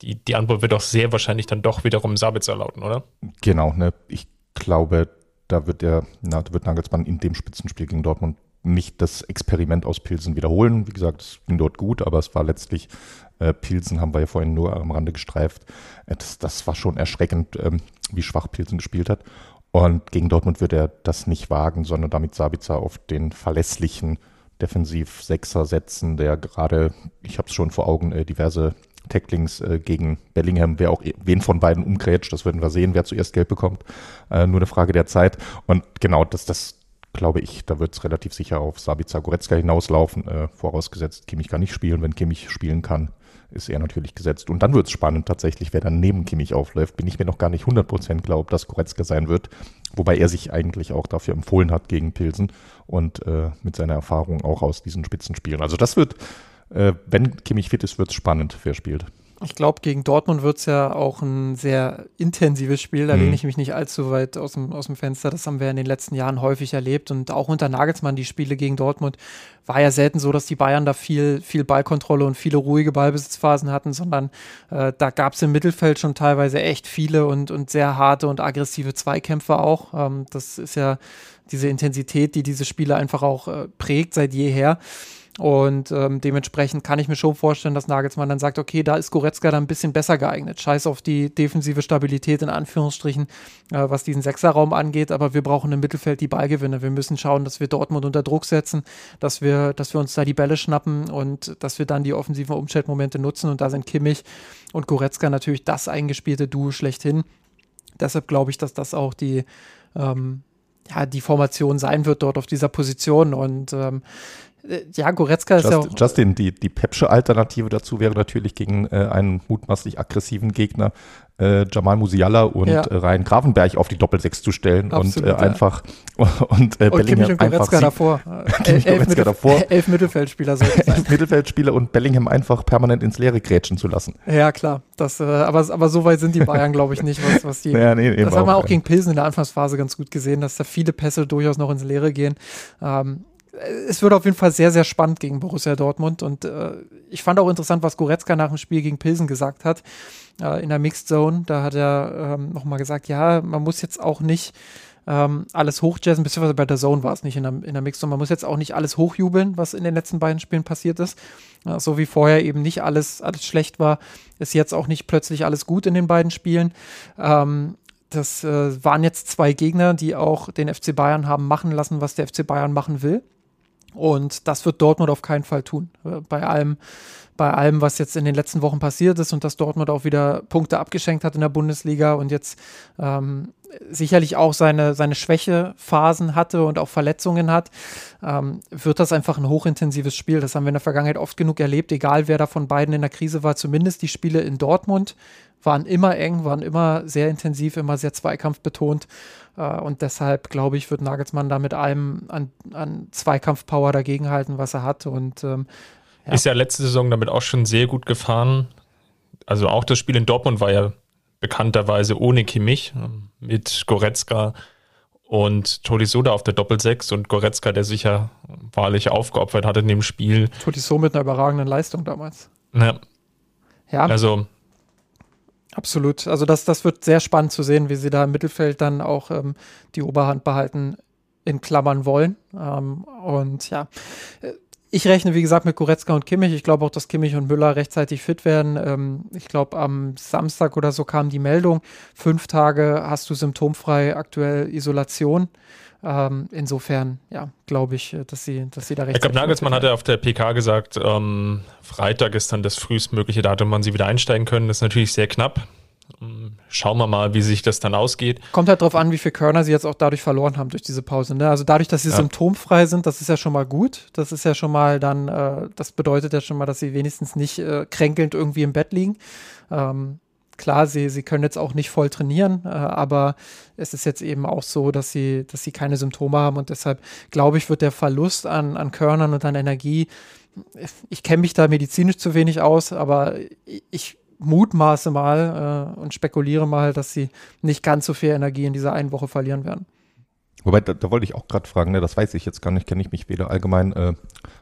[SPEAKER 2] Die, die Antwort wird doch sehr wahrscheinlich dann doch wiederum Sabitzer lauten, oder?
[SPEAKER 3] Genau, ne? Ich glaube, da wird der, na, da wird Nagelsmann in dem Spitzenspiel gegen Dortmund nicht das Experiment aus Pilsen wiederholen. Wie gesagt, es ging dort gut, aber es war letztlich, äh, Pilsen haben wir ja vorhin nur am Rande gestreift. Äh, das, das, war schon erschreckend, ähm, wie schwach Pilsen gespielt hat. Und gegen Dortmund wird er das nicht wagen, sondern damit Sabitzer auf den verlässlichen Defensiv-Sechser setzen, der gerade, ich habe es schon vor Augen, äh, diverse Tacklings äh, gegen Bellingham, wer auch wen von beiden umgrätscht, das werden wir sehen, wer zuerst Geld bekommt. Äh, nur eine Frage der Zeit. Und genau, das, das glaube ich, da wird es relativ sicher auf Sabica Goretzka hinauslaufen, äh, vorausgesetzt Kimmich kann nicht spielen. Wenn Kimmich spielen kann, ist er natürlich gesetzt. Und dann wird es spannend tatsächlich, wer dann neben Kimmich aufläuft. Bin ich mir noch gar nicht 100% glaube, dass Goretzka sein wird, wobei er sich eigentlich auch dafür empfohlen hat gegen Pilsen und äh, mit seiner Erfahrung auch aus diesen Spitzenspielen. Also das wird, äh, wenn Kimmich fit ist, wird es spannend, wer spielt.
[SPEAKER 4] Ich glaube, gegen Dortmund wird es ja auch ein sehr intensives Spiel. Da mhm. lehne ich mich nicht allzu weit aus dem, aus dem Fenster. Das haben wir in den letzten Jahren häufig erlebt. Und auch unter Nagelsmann, die Spiele gegen Dortmund, war ja selten so, dass die Bayern da viel, viel Ballkontrolle und viele ruhige Ballbesitzphasen hatten, sondern äh, da gab es im Mittelfeld schon teilweise echt viele und, und sehr harte und aggressive Zweikämpfe auch. Ähm, das ist ja diese Intensität, die diese Spiele einfach auch äh, prägt seit jeher. Und ähm, dementsprechend kann ich mir schon vorstellen, dass Nagelsmann dann sagt, okay, da ist Goretzka dann ein bisschen besser geeignet. Scheiß auf die defensive Stabilität in Anführungsstrichen, äh, was diesen Sechserraum angeht, aber wir brauchen im Mittelfeld die Ballgewinne. Wir müssen schauen, dass wir Dortmund unter Druck setzen, dass wir, dass wir uns da die Bälle schnappen und dass wir dann die offensiven Umschaltmomente nutzen. Und da sind Kimmich und Goretzka natürlich das eingespielte Duo schlechthin. Deshalb glaube ich, dass das auch die ähm, ja, die Formation sein wird dort auf dieser Position. Und ähm, äh, ja, Goretzka ist
[SPEAKER 3] Just,
[SPEAKER 4] ja auch.
[SPEAKER 3] Justin, die, die Pepsche Alternative dazu wäre natürlich gegen äh, einen mutmaßlich aggressiven Gegner äh, Jamal Musiala und ja. äh, Ryan Gravenberg auf die Doppelsechs zu stellen
[SPEAKER 4] Absolut,
[SPEAKER 3] und äh, einfach und,
[SPEAKER 4] äh, und Bellingham und einfach sie,
[SPEAKER 3] davor.
[SPEAKER 4] elf, Mittelf davor. elf Mittelfeldspieler
[SPEAKER 3] elf Mittelfeldspieler und Bellingham einfach permanent ins Leere grätschen zu lassen.
[SPEAKER 4] Ja, klar. Das, äh, aber, aber so weit sind die Bayern, glaube ich, nicht, was, was die.
[SPEAKER 3] Ja, nee,
[SPEAKER 4] das haben wir auch gegen Pilsen in der Anfangsphase ganz gut gesehen, dass da viele Pässe durchaus noch ins Leere gehen. Ähm, es wird auf jeden Fall sehr, sehr spannend gegen Borussia Dortmund. Und äh, ich fand auch interessant, was Goretzka nach dem Spiel gegen Pilsen gesagt hat, äh, in der Mixed Zone. Da hat er ähm, nochmal gesagt, ja, man muss jetzt auch nicht ähm, alles hochjazzen, beziehungsweise bei der Zone war es nicht in der, in der Mixed Zone. Man muss jetzt auch nicht alles hochjubeln, was in den letzten beiden Spielen passiert ist. Äh, so wie vorher eben nicht alles, alles schlecht war, ist jetzt auch nicht plötzlich alles gut in den beiden Spielen. Ähm, das äh, waren jetzt zwei Gegner, die auch den FC Bayern haben machen lassen, was der FC Bayern machen will. Und das wird Dortmund auf keinen Fall tun. Bei allem, bei allem, was jetzt in den letzten Wochen passiert ist und dass Dortmund auch wieder Punkte abgeschenkt hat in der Bundesliga und jetzt ähm, sicherlich auch seine, seine Schwächephasen hatte und auch Verletzungen hat, ähm, wird das einfach ein hochintensives Spiel. Das haben wir in der Vergangenheit oft genug erlebt, egal wer da von beiden in der Krise war. Zumindest die Spiele in Dortmund waren immer eng, waren immer sehr intensiv, immer sehr zweikampfbetont. Äh, und deshalb, glaube ich, wird Nagelsmann da mit allem an, an Zweikampfpower dagegenhalten, was er hat. Und ähm,
[SPEAKER 2] ja. ist ja letzte Saison damit auch schon sehr gut gefahren. Also auch das Spiel in Dortmund war ja bekannterweise ohne Kimmich ähm, mit Goretzka und Tolisso auf der Doppelsechs und Goretzka, der sich ja wahrlich aufgeopfert hat in dem Spiel.
[SPEAKER 4] Tolisso mit einer überragenden Leistung damals.
[SPEAKER 2] Ja. ja. Also
[SPEAKER 4] Absolut. Also das, das wird sehr spannend zu sehen, wie sie da im Mittelfeld dann auch ähm, die Oberhand behalten in Klammern wollen. Ähm, und ja, äh, ich rechne, wie gesagt, mit Goretzka und Kimmich. Ich glaube auch, dass Kimmich und Müller rechtzeitig fit werden. Ähm, ich glaube, am Samstag oder so kam die Meldung, fünf Tage hast du symptomfrei aktuell Isolation. Ähm, insofern, ja, glaube ich, äh, dass sie, dass sie da recht.
[SPEAKER 2] Ich glaube, Nagelsmann hatte auf der PK gesagt, ähm, Freitag ist dann das frühestmögliche Datum, wann sie wieder einsteigen können. Das ist natürlich sehr knapp. Ähm, schauen wir mal, wie sich das dann ausgeht.
[SPEAKER 4] Kommt halt darauf an, wie viel Körner sie jetzt auch dadurch verloren haben durch diese Pause. Ne? Also dadurch, dass sie ja. symptomfrei sind, das ist ja schon mal gut. Das ist ja schon mal dann, äh, das bedeutet ja schon mal, dass sie wenigstens nicht äh, kränkelnd irgendwie im Bett liegen. Ähm, klar, sie, sie können jetzt auch nicht voll trainieren, äh, aber es ist jetzt eben auch so, dass sie, dass sie keine Symptome haben und deshalb glaube ich, wird der Verlust an, an Körnern und an Energie, ich kenne mich da medizinisch zu wenig aus, aber ich mutmaße mal äh, und spekuliere mal, dass sie nicht ganz so viel Energie in dieser einen Woche verlieren werden.
[SPEAKER 3] Wobei, da, da wollte ich auch gerade fragen, ne, das weiß ich jetzt gar nicht, kenne ich mich weder allgemein äh,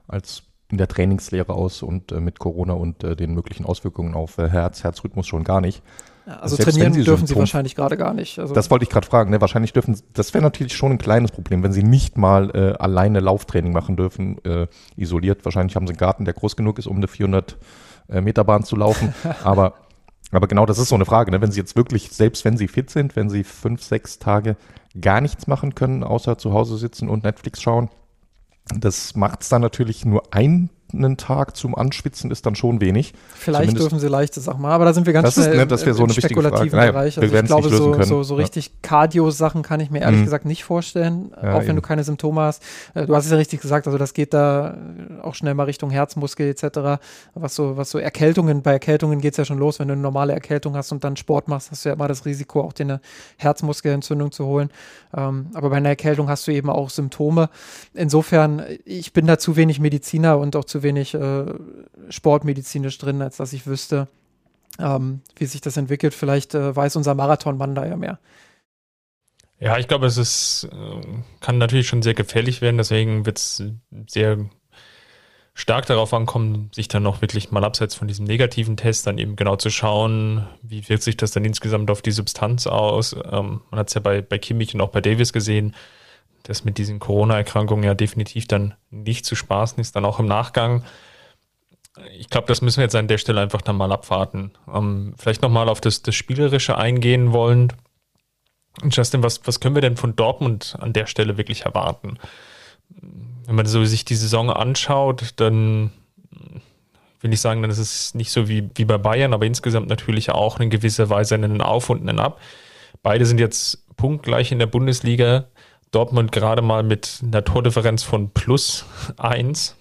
[SPEAKER 3] als in der Trainingslehre aus und äh, mit Corona und äh, den möglichen Auswirkungen auf äh, Herz, Herzrhythmus schon gar nicht.
[SPEAKER 4] Ja, also Selbst trainieren sie dürfen Symptom, sie wahrscheinlich gerade gar nicht.
[SPEAKER 3] Also das wollte ich gerade fragen. Ne? Wahrscheinlich dürfen, das wäre natürlich schon ein kleines Problem, wenn sie nicht mal äh, alleine Lauftraining machen dürfen, äh, isoliert. Wahrscheinlich haben sie einen Garten, der groß genug ist, um eine 400 äh, Meter Bahn zu laufen. aber, aber genau, das ist so eine Frage. Ne? Wenn sie jetzt wirklich, selbst wenn sie fit sind, wenn sie fünf, sechs Tage gar nichts machen können, außer zu Hause sitzen und Netflix schauen, das macht es dann natürlich nur ein einen Tag zum Anschwitzen ist dann schon wenig.
[SPEAKER 4] Vielleicht Zumindest dürfen sie leichte Sachen machen, aber da sind wir ganz
[SPEAKER 3] das
[SPEAKER 4] schnell
[SPEAKER 3] ist, ne, das
[SPEAKER 4] im,
[SPEAKER 3] so eine
[SPEAKER 4] spekulativen
[SPEAKER 3] naja,
[SPEAKER 4] Bereich. Also ich glaube, so, so, so, richtig Cardio-Sachen kann ich mir ehrlich mhm. gesagt nicht vorstellen, ja, auch wenn eben. du keine Symptome hast. Äh, du hast es ja richtig gesagt, also das geht da auch schnell mal Richtung Herzmuskel etc. Was so, was so Erkältungen, bei Erkältungen geht es ja schon los, wenn du eine normale Erkältung hast und dann Sport machst, hast du ja immer das Risiko, auch dir eine Herzmuskelentzündung zu holen. Ähm, aber bei einer Erkältung hast du eben auch Symptome. Insofern, ich bin da zu wenig Mediziner und auch zu wenig äh, sportmedizinisch drin, als dass ich wüsste, ähm, wie sich das entwickelt. Vielleicht äh, weiß unser Marathonmann da ja mehr.
[SPEAKER 2] Ja, ich glaube, es ist, äh, kann natürlich schon sehr gefährlich werden, deswegen wird es sehr stark darauf ankommen, sich dann noch wirklich mal abseits von diesem negativen Test dann eben genau zu schauen, wie wirkt sich das dann insgesamt auf die Substanz aus. Ähm, man hat es ja bei, bei Kimmich und auch bei Davis gesehen, dass mit diesen Corona-Erkrankungen ja definitiv dann nicht zu spaßen ist, dann auch im Nachgang. Ich glaube, das müssen wir jetzt an der Stelle einfach dann mal abwarten. Ähm, vielleicht nochmal auf das, das Spielerische eingehen wollen. Justin, was, was können wir denn von Dortmund an der Stelle wirklich erwarten? wenn man so sich die Saison anschaut, dann will ich sagen, dann ist es nicht so wie, wie bei Bayern, aber insgesamt natürlich auch in gewisser Weise einen Auf und einen Ab. Beide sind jetzt punktgleich in der Bundesliga. Dortmund gerade mal mit einer Tordifferenz von plus eins.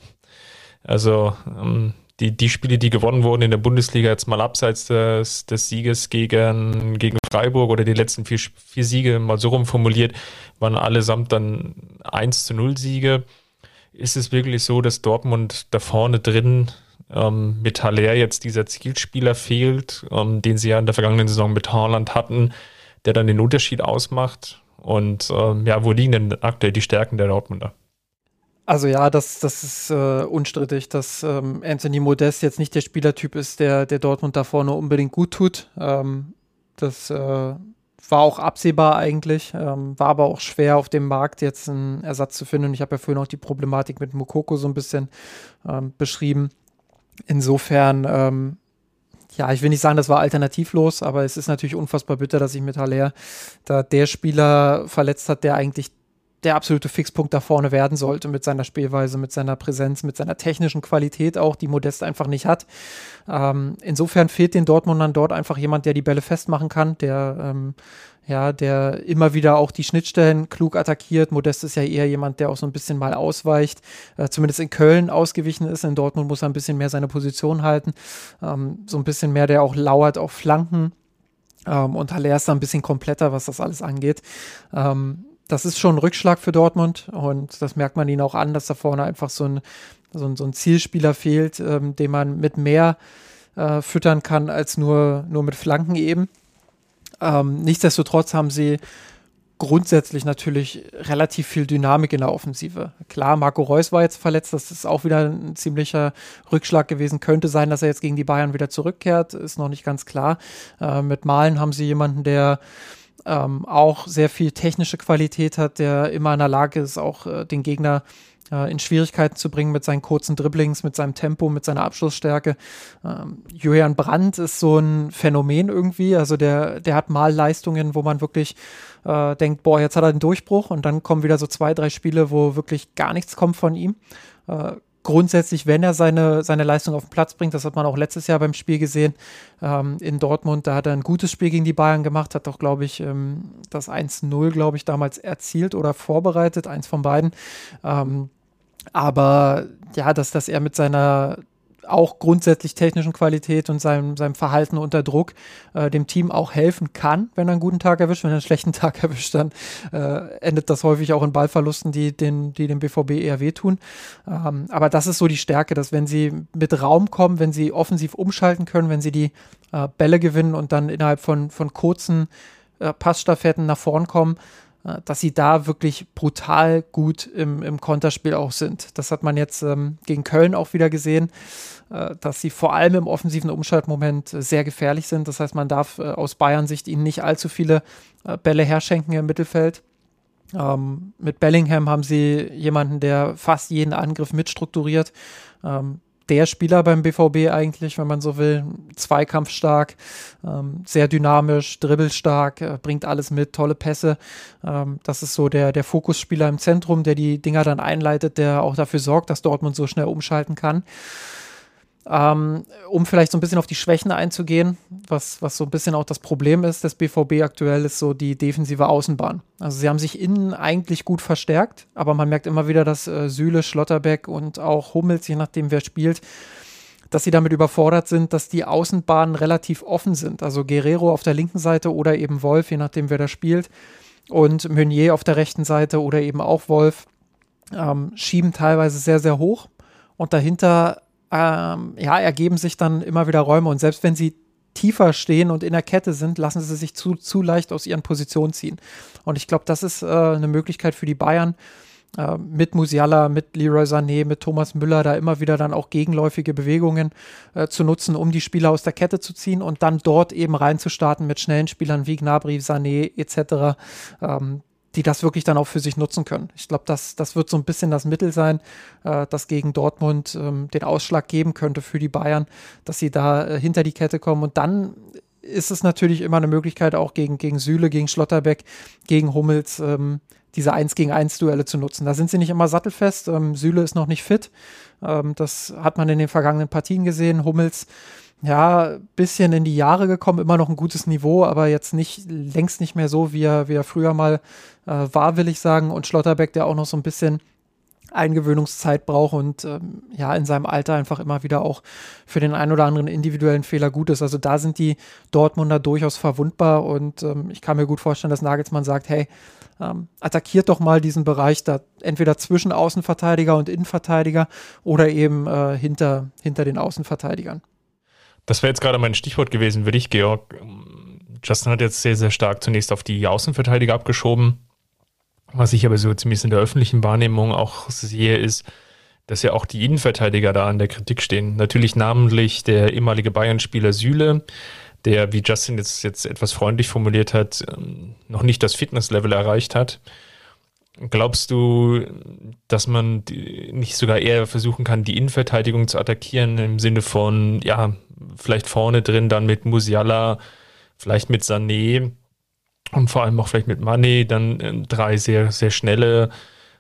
[SPEAKER 2] Also ähm, die, die Spiele, die gewonnen wurden in der Bundesliga, jetzt mal abseits des, des Sieges gegen, gegen Freiburg oder die letzten vier, vier Siege, mal so rumformuliert, waren allesamt dann 1 zu 0 Siege ist es wirklich so, dass Dortmund da vorne drin ähm, mit Haller jetzt dieser Zielspieler fehlt, ähm, den sie ja in der vergangenen Saison mit Haaland hatten, der dann den Unterschied ausmacht? Und ähm, ja, wo liegen denn aktuell die Stärken der Dortmunder?
[SPEAKER 4] Also ja, das, das ist äh, unstrittig, dass ähm, Anthony Modest jetzt nicht der Spielertyp ist, der, der Dortmund da vorne unbedingt gut tut. Ähm, das äh, war auch absehbar eigentlich, ähm, war aber auch schwer auf dem Markt jetzt einen Ersatz zu finden. Und ich habe ja vorhin auch die Problematik mit Mokoko so ein bisschen ähm, beschrieben. Insofern, ähm, ja, ich will nicht sagen, das war alternativlos, aber es ist natürlich unfassbar bitter, dass sich mit Haller da der Spieler verletzt hat, der eigentlich der absolute Fixpunkt da vorne werden sollte mit seiner Spielweise, mit seiner Präsenz, mit seiner technischen Qualität auch, die Modest einfach nicht hat. Ähm, insofern fehlt den Dortmundern dort einfach jemand, der die Bälle festmachen kann, der ähm, ja, der immer wieder auch die Schnittstellen klug attackiert. Modest ist ja eher jemand, der auch so ein bisschen mal ausweicht, äh, zumindest in Köln ausgewichen ist. In Dortmund muss er ein bisschen mehr seine Position halten, ähm, so ein bisschen mehr, der auch lauert auf Flanken. Ähm, und Haller ist da ein bisschen kompletter, was das alles angeht. Ähm, das ist schon ein Rückschlag für Dortmund und das merkt man ihnen auch an, dass da vorne einfach so ein, so ein, so ein Zielspieler fehlt, ähm, den man mit mehr äh, füttern kann als nur, nur mit Flanken eben. Ähm, nichtsdestotrotz haben sie grundsätzlich natürlich relativ viel Dynamik in der Offensive. Klar, Marco Reus war jetzt verletzt, das ist auch wieder ein ziemlicher Rückschlag gewesen. Könnte sein, dass er jetzt gegen die Bayern wieder zurückkehrt, ist noch nicht ganz klar. Äh, mit Malen haben sie jemanden, der ähm, auch sehr viel technische Qualität hat, der immer in der Lage ist, auch äh, den Gegner äh, in Schwierigkeiten zu bringen mit seinen kurzen Dribblings, mit seinem Tempo, mit seiner Abschlussstärke. Ähm, Julian Brandt ist so ein Phänomen irgendwie, also der, der hat mal Leistungen, wo man wirklich äh, denkt, boah, jetzt hat er den Durchbruch und dann kommen wieder so zwei, drei Spiele, wo wirklich gar nichts kommt von ihm. Grundsätzlich, wenn er seine, seine Leistung auf den Platz bringt, das hat man auch letztes Jahr beim Spiel gesehen ähm, in Dortmund, da hat er ein gutes Spiel gegen die Bayern gemacht, hat auch, glaube ich, ähm, das 1-0, glaube ich, damals erzielt oder vorbereitet, eins von beiden. Ähm, aber ja, dass, dass er mit seiner auch grundsätzlich technischen Qualität und seinem, seinem Verhalten unter Druck äh, dem Team auch helfen kann, wenn er einen guten Tag erwischt. Wenn er einen schlechten Tag erwischt, dann äh, endet das häufig auch in Ballverlusten, die, den, die dem BVB eher wehtun. Ähm, aber das ist so die Stärke, dass wenn sie mit Raum kommen, wenn sie offensiv umschalten können, wenn sie die äh, Bälle gewinnen und dann innerhalb von, von kurzen äh, Passstaffetten nach vorn kommen, dass sie da wirklich brutal gut im, im Konterspiel auch sind. Das hat man jetzt ähm, gegen Köln auch wieder gesehen, äh, dass sie vor allem im offensiven Umschaltmoment äh, sehr gefährlich sind. Das heißt, man darf äh, aus Bayern-Sicht ihnen nicht allzu viele äh, Bälle herschenken im Mittelfeld. Ähm, mit Bellingham haben sie jemanden, der fast jeden Angriff mitstrukturiert. Ähm, der Spieler beim BVB eigentlich, wenn man so will. Zweikampfstark, ähm, sehr dynamisch, dribbelstark, äh, bringt alles mit, tolle Pässe. Ähm, das ist so der, der Fokusspieler im Zentrum, der die Dinger dann einleitet, der auch dafür sorgt, dass Dortmund so schnell umschalten kann. Ähm, um vielleicht so ein bisschen auf die Schwächen einzugehen, was, was so ein bisschen auch das Problem ist des BVB aktuell, ist so die defensive Außenbahn. Also sie haben sich innen eigentlich gut verstärkt, aber man merkt immer wieder, dass äh, Süle, Schlotterbeck und auch Hummels, je nachdem wer spielt, dass sie damit überfordert sind, dass die Außenbahnen relativ offen sind. Also Guerrero auf der linken Seite oder eben Wolf, je nachdem wer da spielt, und Meunier auf der rechten Seite oder eben auch Wolf, ähm, schieben teilweise sehr, sehr hoch. Und dahinter ähm, ja, ergeben sich dann immer wieder Räume und selbst wenn sie tiefer stehen und in der Kette sind, lassen sie sich zu, zu leicht aus ihren Positionen ziehen. Und ich glaube, das ist äh, eine Möglichkeit für die Bayern, äh, mit Musiala, mit Leroy Sané, mit Thomas Müller da immer wieder dann auch gegenläufige Bewegungen äh, zu nutzen, um die Spieler aus der Kette zu ziehen und dann dort eben reinzustarten mit schnellen Spielern wie Gnabry, Sané etc., ähm, die das wirklich dann auch für sich nutzen können. Ich glaube, das, das wird so ein bisschen das Mittel sein, äh, das gegen Dortmund ähm, den Ausschlag geben könnte für die Bayern, dass sie da äh, hinter die Kette kommen. Und dann ist es natürlich immer eine Möglichkeit, auch gegen, gegen Süle, gegen Schlotterbeck, gegen Hummels ähm, diese 1 gegen 1 Duelle zu nutzen. Da sind sie nicht immer sattelfest. Ähm, Süle ist noch nicht fit. Ähm, das hat man in den vergangenen Partien gesehen. Hummels ja, bisschen in die Jahre gekommen, immer noch ein gutes Niveau, aber jetzt nicht, längst nicht mehr so, wie er, wie er früher mal äh, war, will ich sagen. Und Schlotterbeck, der auch noch so ein bisschen Eingewöhnungszeit braucht und ähm, ja, in seinem Alter einfach immer wieder auch für den einen oder anderen individuellen Fehler gut ist. Also da sind die Dortmunder durchaus verwundbar und ähm, ich kann mir gut vorstellen, dass Nagelsmann sagt, hey, ähm, attackiert doch mal diesen Bereich da entweder zwischen Außenverteidiger und Innenverteidiger oder eben äh, hinter, hinter den Außenverteidigern.
[SPEAKER 2] Das wäre jetzt gerade mein Stichwort gewesen für dich, Georg. Justin hat jetzt sehr, sehr stark zunächst auf die Außenverteidiger abgeschoben. Was ich aber so zumindest in der öffentlichen Wahrnehmung auch sehe, ist, dass ja auch die Innenverteidiger da an der Kritik stehen. Natürlich namentlich der ehemalige Bayern-Spieler Süle, der, wie Justin jetzt, jetzt etwas freundlich formuliert hat, ähm, noch nicht das Fitnesslevel erreicht hat. Glaubst du, dass man nicht sogar eher versuchen kann, die Innenverteidigung zu attackieren im Sinne von, ja, vielleicht vorne drin dann mit Musiala, vielleicht mit Sané und vor allem auch vielleicht mit Mané, dann äh, drei sehr, sehr schnelle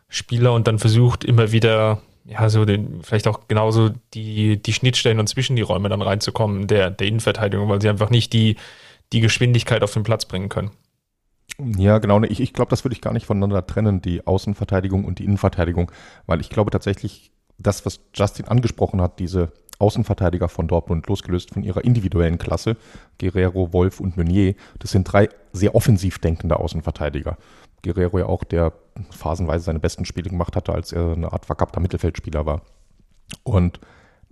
[SPEAKER 2] Spieler und dann versucht immer wieder, ja, so den, vielleicht auch genauso die, die Schnittstellen und zwischen die Räume dann reinzukommen, der, der Innenverteidigung, weil sie einfach nicht die, die Geschwindigkeit auf den Platz bringen können.
[SPEAKER 3] Ja, genau. Ich, ich glaube, das würde ich gar nicht voneinander trennen, die Außenverteidigung und die Innenverteidigung, weil ich glaube tatsächlich, das, was Justin angesprochen hat, diese Außenverteidiger von Dortmund, losgelöst von ihrer individuellen Klasse, Guerrero, Wolf und Meunier, das sind drei sehr offensiv denkende Außenverteidiger. Guerrero ja auch, der phasenweise seine besten Spiele gemacht hatte, als er eine Art verkappter Mittelfeldspieler war. Und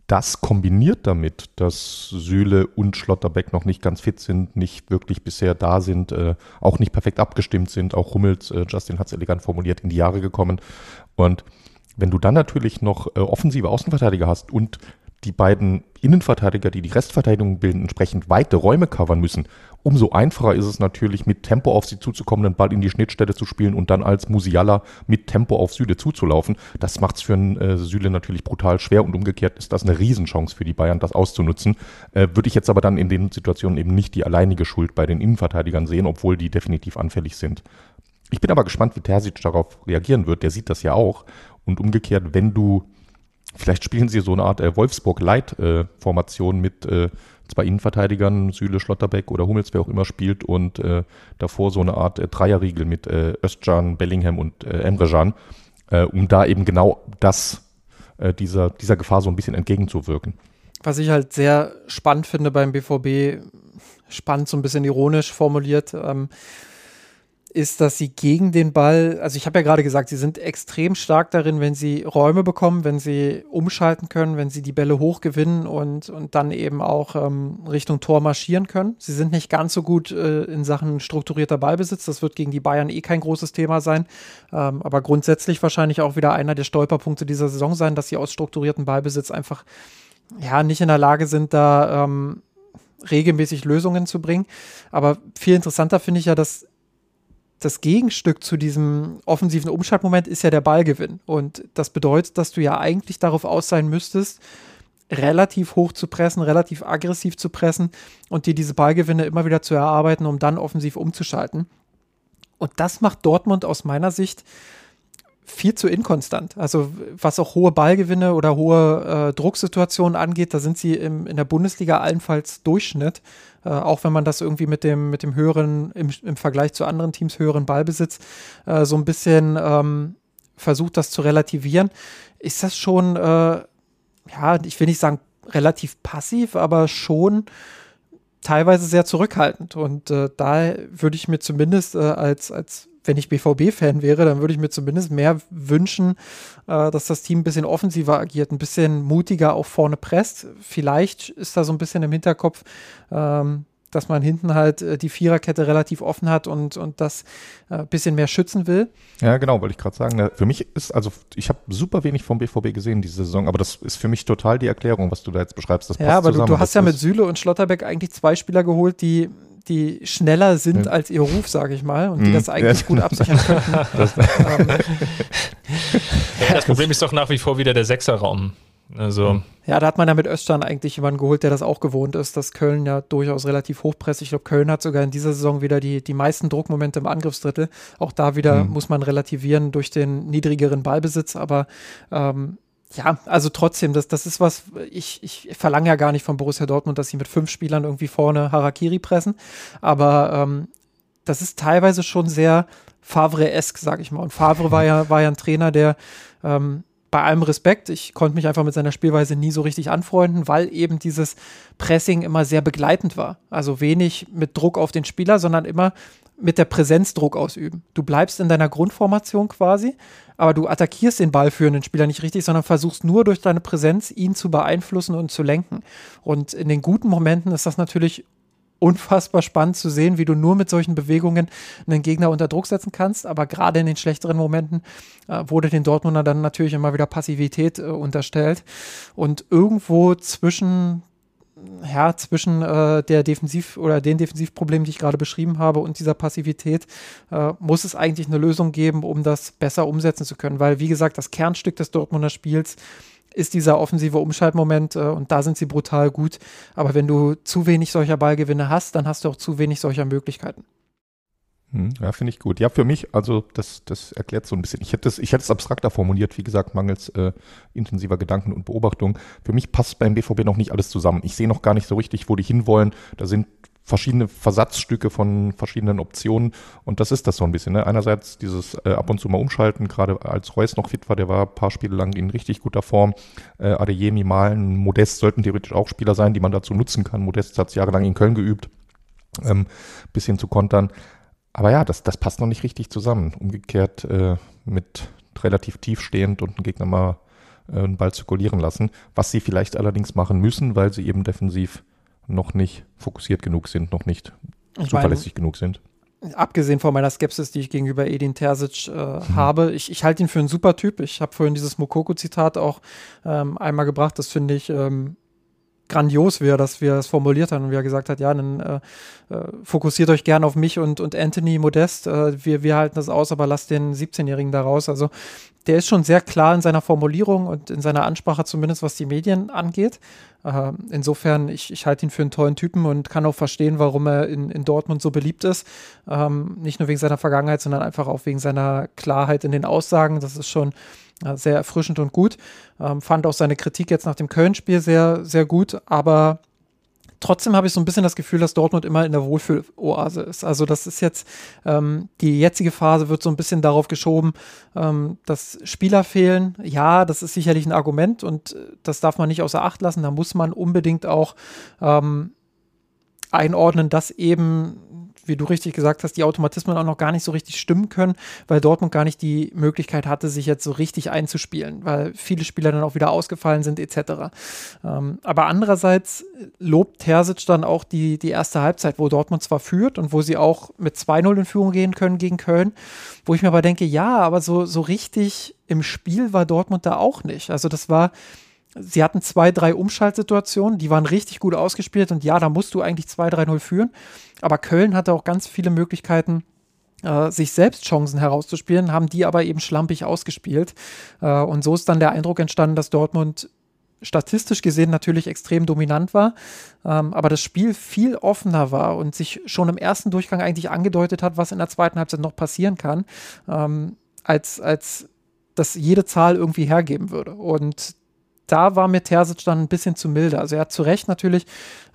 [SPEAKER 3] das kombiniert damit, dass Süle und Schlotterbeck noch nicht ganz fit sind, nicht wirklich bisher da sind, äh, auch nicht perfekt abgestimmt sind, auch Hummels, äh, Justin hat es elegant formuliert, in die Jahre gekommen. Und wenn du dann natürlich noch äh, offensive Außenverteidiger hast und die beiden Innenverteidiger, die die Restverteidigung bilden, entsprechend weite Räume covern müssen, umso einfacher ist es natürlich, mit Tempo auf sie zuzukommen, den Ball in die Schnittstelle zu spielen und dann als Musiala mit Tempo auf Süle zuzulaufen. Das macht es für einen äh, Süle natürlich brutal schwer und umgekehrt ist das eine Riesenchance für die Bayern, das auszunutzen. Äh, Würde ich jetzt aber dann in den Situationen eben nicht die alleinige Schuld bei den Innenverteidigern sehen, obwohl die definitiv anfällig sind. Ich bin aber gespannt, wie Terzic darauf reagieren wird. Der sieht das ja auch. Und umgekehrt, wenn du Vielleicht spielen sie so eine Art äh, Wolfsburg-Light-Formation äh, mit äh, zwei Innenverteidigern, Süle, Schlotterbeck oder Hummels, wer auch immer spielt, und äh, davor so eine Art äh, Dreierriegel mit äh, Özcan, Bellingham und äh, Emre Can, äh, um da eben genau das, äh, dieser, dieser Gefahr so ein bisschen entgegenzuwirken.
[SPEAKER 4] Was ich halt sehr spannend finde beim BVB, spannend, so ein bisschen ironisch formuliert, ähm, ist, dass sie gegen den Ball, also ich habe ja gerade gesagt, sie sind extrem stark darin, wenn sie Räume bekommen, wenn sie umschalten können, wenn sie die Bälle hochgewinnen und, und dann eben auch ähm, Richtung Tor marschieren können. Sie sind nicht ganz so gut äh, in Sachen strukturierter Ballbesitz. Das wird gegen die Bayern eh kein großes Thema sein. Ähm, aber grundsätzlich wahrscheinlich auch wieder einer der Stolperpunkte dieser Saison sein, dass sie aus strukturierten Ballbesitz einfach ja nicht in der Lage sind, da ähm, regelmäßig Lösungen zu bringen. Aber viel interessanter finde ich ja, dass das Gegenstück zu diesem offensiven Umschaltmoment ist ja der Ballgewinn. Und das bedeutet, dass du ja eigentlich darauf aus sein müsstest, relativ hoch zu pressen, relativ aggressiv zu pressen und dir diese Ballgewinne immer wieder zu erarbeiten, um dann offensiv umzuschalten. Und das macht Dortmund aus meiner Sicht viel zu inkonstant. Also was auch hohe Ballgewinne oder hohe äh, Drucksituationen angeht, da sind sie im, in der Bundesliga allenfalls Durchschnitt. Äh, auch wenn man das irgendwie mit dem, mit dem höheren, im, im Vergleich zu anderen Teams höheren Ballbesitz äh, so ein bisschen ähm, versucht, das zu relativieren, ist das schon, äh, ja, ich will nicht sagen relativ passiv, aber schon teilweise sehr zurückhaltend. Und äh, da würde ich mir zumindest äh, als, als wenn ich BVB-Fan wäre, dann würde ich mir zumindest mehr wünschen, äh, dass das Team ein bisschen offensiver agiert, ein bisschen mutiger auch vorne presst. Vielleicht ist da so ein bisschen im Hinterkopf, ähm, dass man hinten halt äh, die Viererkette relativ offen hat und, und das ein äh, bisschen mehr schützen will.
[SPEAKER 3] Ja, genau, wollte ich gerade sagen. Für mich ist, also ich habe super wenig vom BVB gesehen diese Saison, aber das ist für mich total die Erklärung, was du da jetzt beschreibst. Das
[SPEAKER 4] ja, aber du, du hast ja mit Süle und Schlotterbeck eigentlich zwei Spieler geholt, die die schneller sind ja. als ihr Ruf, sage ich mal, und die mhm. das eigentlich ja. gut absichern könnten. Das, ähm,
[SPEAKER 2] das Problem ist doch nach wie vor wieder der Sechserraum. Also.
[SPEAKER 4] Ja, da hat man ja mit Östern eigentlich jemanden geholt, der das auch gewohnt ist, dass Köln ja durchaus relativ hochpressig. Ich glaube, Köln hat sogar in dieser Saison wieder die, die meisten Druckmomente im Angriffsdrittel. Auch da wieder mhm. muss man relativieren durch den niedrigeren Ballbesitz, aber ähm, ja, also trotzdem, das, das ist was, ich, ich verlange ja gar nicht von Borussia Dortmund, dass sie mit fünf Spielern irgendwie vorne Harakiri pressen, aber ähm, das ist teilweise schon sehr Favre-esk, sag ich mal. Und Favre war ja, war ja ein Trainer, der ähm, bei allem Respekt, ich konnte mich einfach mit seiner Spielweise nie so richtig anfreunden, weil eben dieses Pressing immer sehr begleitend war. Also wenig mit Druck auf den Spieler, sondern immer mit der Präsenz Druck ausüben. Du bleibst in deiner Grundformation quasi, aber du attackierst den ballführenden Spieler nicht richtig, sondern versuchst nur durch deine Präsenz ihn zu beeinflussen und zu lenken. Und in den guten Momenten ist das natürlich unfassbar spannend zu sehen, wie du nur mit solchen Bewegungen einen Gegner unter Druck setzen kannst. Aber gerade in den schlechteren Momenten äh, wurde den Dortmunder dann natürlich immer wieder Passivität äh, unterstellt. Und irgendwo zwischen ja, zwischen äh, der Defensiv- oder den Defensivproblemen, die ich gerade beschrieben habe, und dieser Passivität äh, muss es eigentlich eine Lösung geben, um das besser umsetzen zu können. Weil, wie gesagt, das Kernstück des Dortmunder Spiels ist dieser offensive Umschaltmoment äh, und da sind sie brutal gut. Aber wenn du zu wenig solcher Ballgewinne hast, dann hast du auch zu wenig solcher Möglichkeiten.
[SPEAKER 3] Hm, ja, finde ich gut. Ja, für mich, also das, das erklärt so ein bisschen. Ich hätte es, abstrakter formuliert, wie gesagt, mangels äh, intensiver Gedanken und Beobachtung. Für mich passt beim BVB noch nicht alles zusammen. Ich sehe noch gar nicht so richtig, wo die hinwollen. Da sind verschiedene Versatzstücke von verschiedenen Optionen und das ist das so ein bisschen. Ne? Einerseits dieses äh, ab und zu mal umschalten, gerade als Reus noch fit war, der war ein paar Spiele lang in richtig guter Form. Äh, Adeyemi, Malen, Modest sollten theoretisch auch Spieler sein, die man dazu nutzen kann. Modest hat es jahrelang in Köln geübt, ähm, bisschen zu kontern. Aber ja, das, das passt noch nicht richtig zusammen. Umgekehrt äh, mit relativ tief stehend und einen Gegner mal äh, einen Ball zirkulieren lassen, was sie vielleicht allerdings machen müssen, weil sie eben defensiv noch nicht fokussiert genug sind, noch nicht ich zuverlässig meine, genug sind.
[SPEAKER 4] Abgesehen von meiner Skepsis, die ich gegenüber Edin Terzic äh, hm. habe, ich, ich halte ihn für einen super Typ. Ich habe vorhin dieses Mokoko-Zitat auch ähm, einmal gebracht. Das finde ich ähm, grandios, wie er das, wie er das formuliert hat und wie er gesagt hat, ja, dann äh, äh, fokussiert euch gern auf mich und, und Anthony Modest. Äh, wir, wir halten das aus, aber lasst den 17-Jährigen da raus. Also der ist schon sehr klar in seiner Formulierung und in seiner Ansprache, zumindest was die Medien angeht. Äh, insofern, ich, ich halte ihn für einen tollen Typen und kann auch verstehen, warum er in, in Dortmund so beliebt ist. Ähm, nicht nur wegen seiner Vergangenheit, sondern einfach auch wegen seiner Klarheit in den Aussagen. Das ist schon äh, sehr erfrischend und gut. Ähm, fand auch seine Kritik jetzt nach dem Köln-Spiel sehr, sehr gut, aber trotzdem habe ich so ein bisschen das Gefühl, dass Dortmund immer in der Wohlfühloase ist. Also das ist jetzt, ähm, die jetzige Phase wird so ein bisschen darauf geschoben, ähm, dass Spieler fehlen. Ja, das ist sicherlich ein Argument und äh, das darf man nicht außer Acht lassen. Da muss man unbedingt auch ähm, einordnen, dass eben wie du richtig gesagt hast, die Automatismen auch noch gar nicht so richtig stimmen können, weil Dortmund gar nicht die Möglichkeit hatte, sich jetzt so richtig einzuspielen, weil viele Spieler dann auch wieder ausgefallen sind etc. Ähm, aber andererseits lobt Terzic dann auch die, die erste Halbzeit, wo Dortmund zwar führt und wo sie auch mit 2-0 in Führung gehen können gegen Köln, wo ich mir aber denke, ja, aber so, so richtig im Spiel war Dortmund da auch nicht. Also das war Sie hatten zwei, drei Umschaltsituationen, die waren richtig gut ausgespielt und ja, da musst du eigentlich 2-3-0 führen. Aber Köln hatte auch ganz viele Möglichkeiten, äh, sich selbst Chancen herauszuspielen, haben die aber eben schlampig ausgespielt. Äh, und so ist dann der Eindruck entstanden, dass Dortmund statistisch gesehen natürlich extrem dominant war, ähm, aber das Spiel viel offener war und sich schon im ersten Durchgang eigentlich angedeutet hat, was in der zweiten Halbzeit noch passieren kann, ähm, als, als das jede Zahl irgendwie hergeben würde. Und da war mir Terzic dann ein bisschen zu milde. Also er hat zu Recht natürlich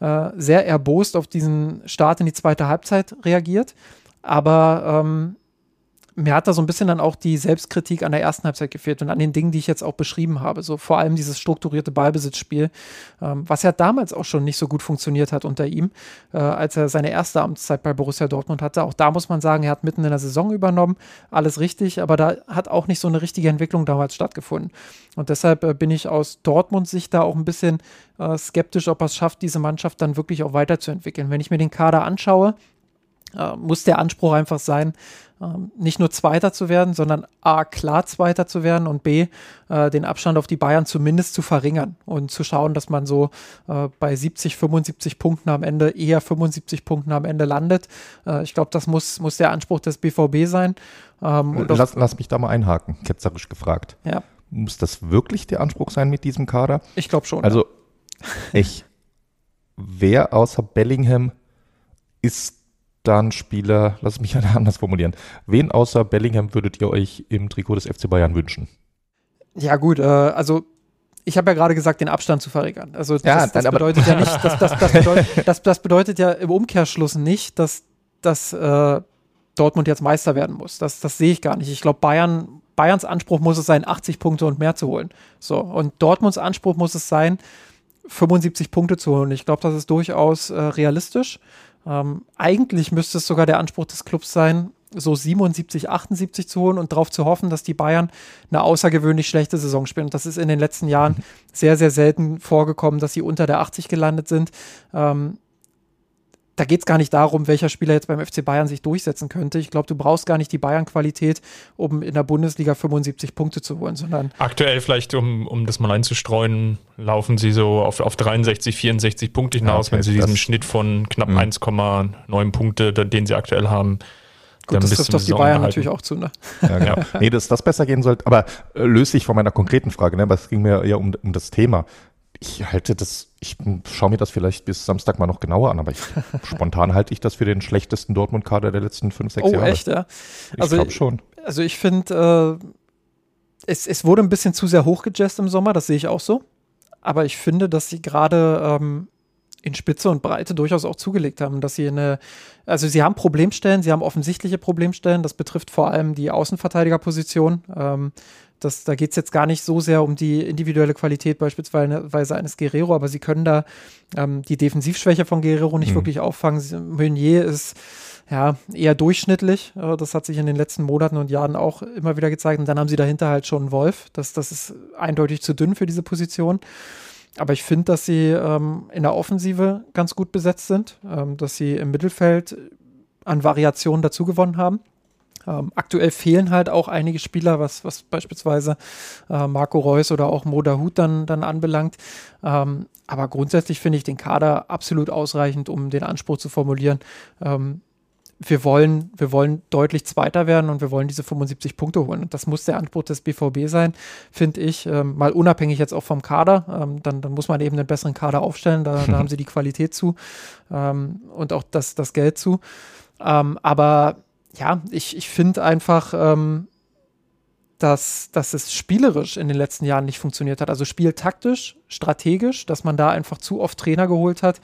[SPEAKER 4] äh, sehr erbost auf diesen Start in die zweite Halbzeit reagiert. Aber ähm, mir hat da so ein bisschen dann auch die Selbstkritik an der ersten Halbzeit gefehlt und an den Dingen, die ich jetzt auch beschrieben habe. So vor allem dieses strukturierte Ballbesitzspiel, ähm, was ja damals auch schon nicht so gut funktioniert hat unter ihm, äh, als er seine erste Amtszeit bei Borussia Dortmund hatte. Auch da muss man sagen, er hat mitten in der Saison übernommen, alles richtig, aber da hat auch nicht so eine richtige Entwicklung damals stattgefunden. Und deshalb äh, bin ich aus Dortmunds Sicht da auch ein bisschen äh, skeptisch, ob er es schafft, diese Mannschaft dann wirklich auch weiterzuentwickeln. Wenn ich mir den Kader anschaue, äh, muss der Anspruch einfach sein, äh, nicht nur Zweiter zu werden, sondern A, klar Zweiter zu werden und B, äh, den Abstand auf die Bayern zumindest zu verringern und zu schauen, dass man so äh, bei 70, 75 Punkten am Ende, eher 75 Punkten am Ende landet. Ich glaube, das muss, muss der Anspruch des BVB sein.
[SPEAKER 3] Ähm, lass, lass mich da mal einhaken, ketzerisch gefragt.
[SPEAKER 4] Ja.
[SPEAKER 3] Muss das wirklich der Anspruch sein mit diesem Kader?
[SPEAKER 4] Ich glaube schon.
[SPEAKER 3] Also, ich, wer außer Bellingham ist dann Spieler, lass mich anders formulieren. Wen außer Bellingham würdet ihr euch im Trikot des FC Bayern wünschen?
[SPEAKER 4] Ja, gut, äh, also ich habe ja gerade gesagt, den Abstand zu verringern. Also das,
[SPEAKER 3] ja,
[SPEAKER 4] das bedeutet ja nicht, das, das, das, bedeutet, das, das bedeutet ja im Umkehrschluss nicht, dass, dass äh, Dortmund jetzt Meister werden muss. Das, das sehe ich gar nicht. Ich glaube, Bayern, Bayerns Anspruch muss es sein, 80 Punkte und mehr zu holen. So, und Dortmunds Anspruch muss es sein, 75 Punkte zu holen. Ich glaube, das ist durchaus äh, realistisch. Ähm, eigentlich müsste es sogar der Anspruch des Clubs sein, so 77, 78 zu holen und darauf zu hoffen, dass die Bayern eine außergewöhnlich schlechte Saison spielen. Und das ist in den letzten Jahren sehr, sehr selten vorgekommen, dass sie unter der 80 gelandet sind. Ähm, da geht es gar nicht darum, welcher Spieler jetzt beim FC Bayern sich durchsetzen könnte. Ich glaube, du brauchst gar nicht die Bayern-Qualität, um in der Bundesliga 75 Punkte zu holen, sondern.
[SPEAKER 2] Aktuell vielleicht, um, um das mal einzustreuen, laufen sie so auf, auf 63, 64 Punkte hinaus, ja, okay, wenn sie diesen Schnitt von knapp 1,9 Punkte, den sie aktuell haben.
[SPEAKER 4] Gut, das trifft auf die Bayern halten. natürlich auch zu, ne?
[SPEAKER 3] Ja, genau. nee, dass das besser gehen sollte, aber äh, löse ich von meiner konkreten Frage, ne? Aber es ging mir ja um, um das Thema ich halte das, ich schaue mir das vielleicht bis Samstag mal noch genauer an, aber ich, spontan halte ich das für den schlechtesten Dortmund-Kader der letzten fünf, sechs
[SPEAKER 4] oh,
[SPEAKER 3] Jahre.
[SPEAKER 4] Oh, echt, ja?
[SPEAKER 3] Also, ich glaube schon.
[SPEAKER 4] Also ich finde, äh, es, es wurde ein bisschen zu sehr hochgejazzt im Sommer, das sehe ich auch so. Aber ich finde, dass sie gerade ähm, in Spitze und Breite durchaus auch zugelegt haben, dass sie eine, also sie haben Problemstellen, sie haben offensichtliche Problemstellen, das betrifft vor allem die Außenverteidigerposition. Ähm, das, da geht es jetzt gar nicht so sehr um die individuelle Qualität beispielsweise eines Guerrero, aber sie können da ähm, die Defensivschwäche von Guerrero nicht mhm. wirklich auffangen. Meunier ist ja eher durchschnittlich. Äh, das hat sich in den letzten Monaten und Jahren auch immer wieder gezeigt. Und dann haben sie dahinter halt schon einen Wolf. Das, das ist eindeutig zu dünn für diese Position. Aber ich finde, dass sie ähm, in der Offensive ganz gut besetzt sind, ähm, dass sie im Mittelfeld an Variationen dazu gewonnen haben. Ähm, aktuell fehlen halt auch einige Spieler, was, was beispielsweise äh, Marco Reus oder auch Moda Hut dann, dann anbelangt. Ähm, aber grundsätzlich finde ich den Kader absolut ausreichend, um den Anspruch zu formulieren. Wir wollen, wir wollen deutlich Zweiter werden und wir wollen diese 75 Punkte holen. Und das muss der Anspruch des BVB sein, finde ich. Ähm, mal unabhängig jetzt auch vom Kader. Ähm, dann, dann muss man eben einen besseren Kader aufstellen. Da, da haben sie die Qualität zu ähm, und auch das, das Geld zu. Ähm, aber ja, ich, ich finde einfach, ähm, dass, dass es spielerisch in den letzten Jahren nicht funktioniert hat. Also spieltaktisch, strategisch, dass man da einfach zu oft Trainer geholt hat,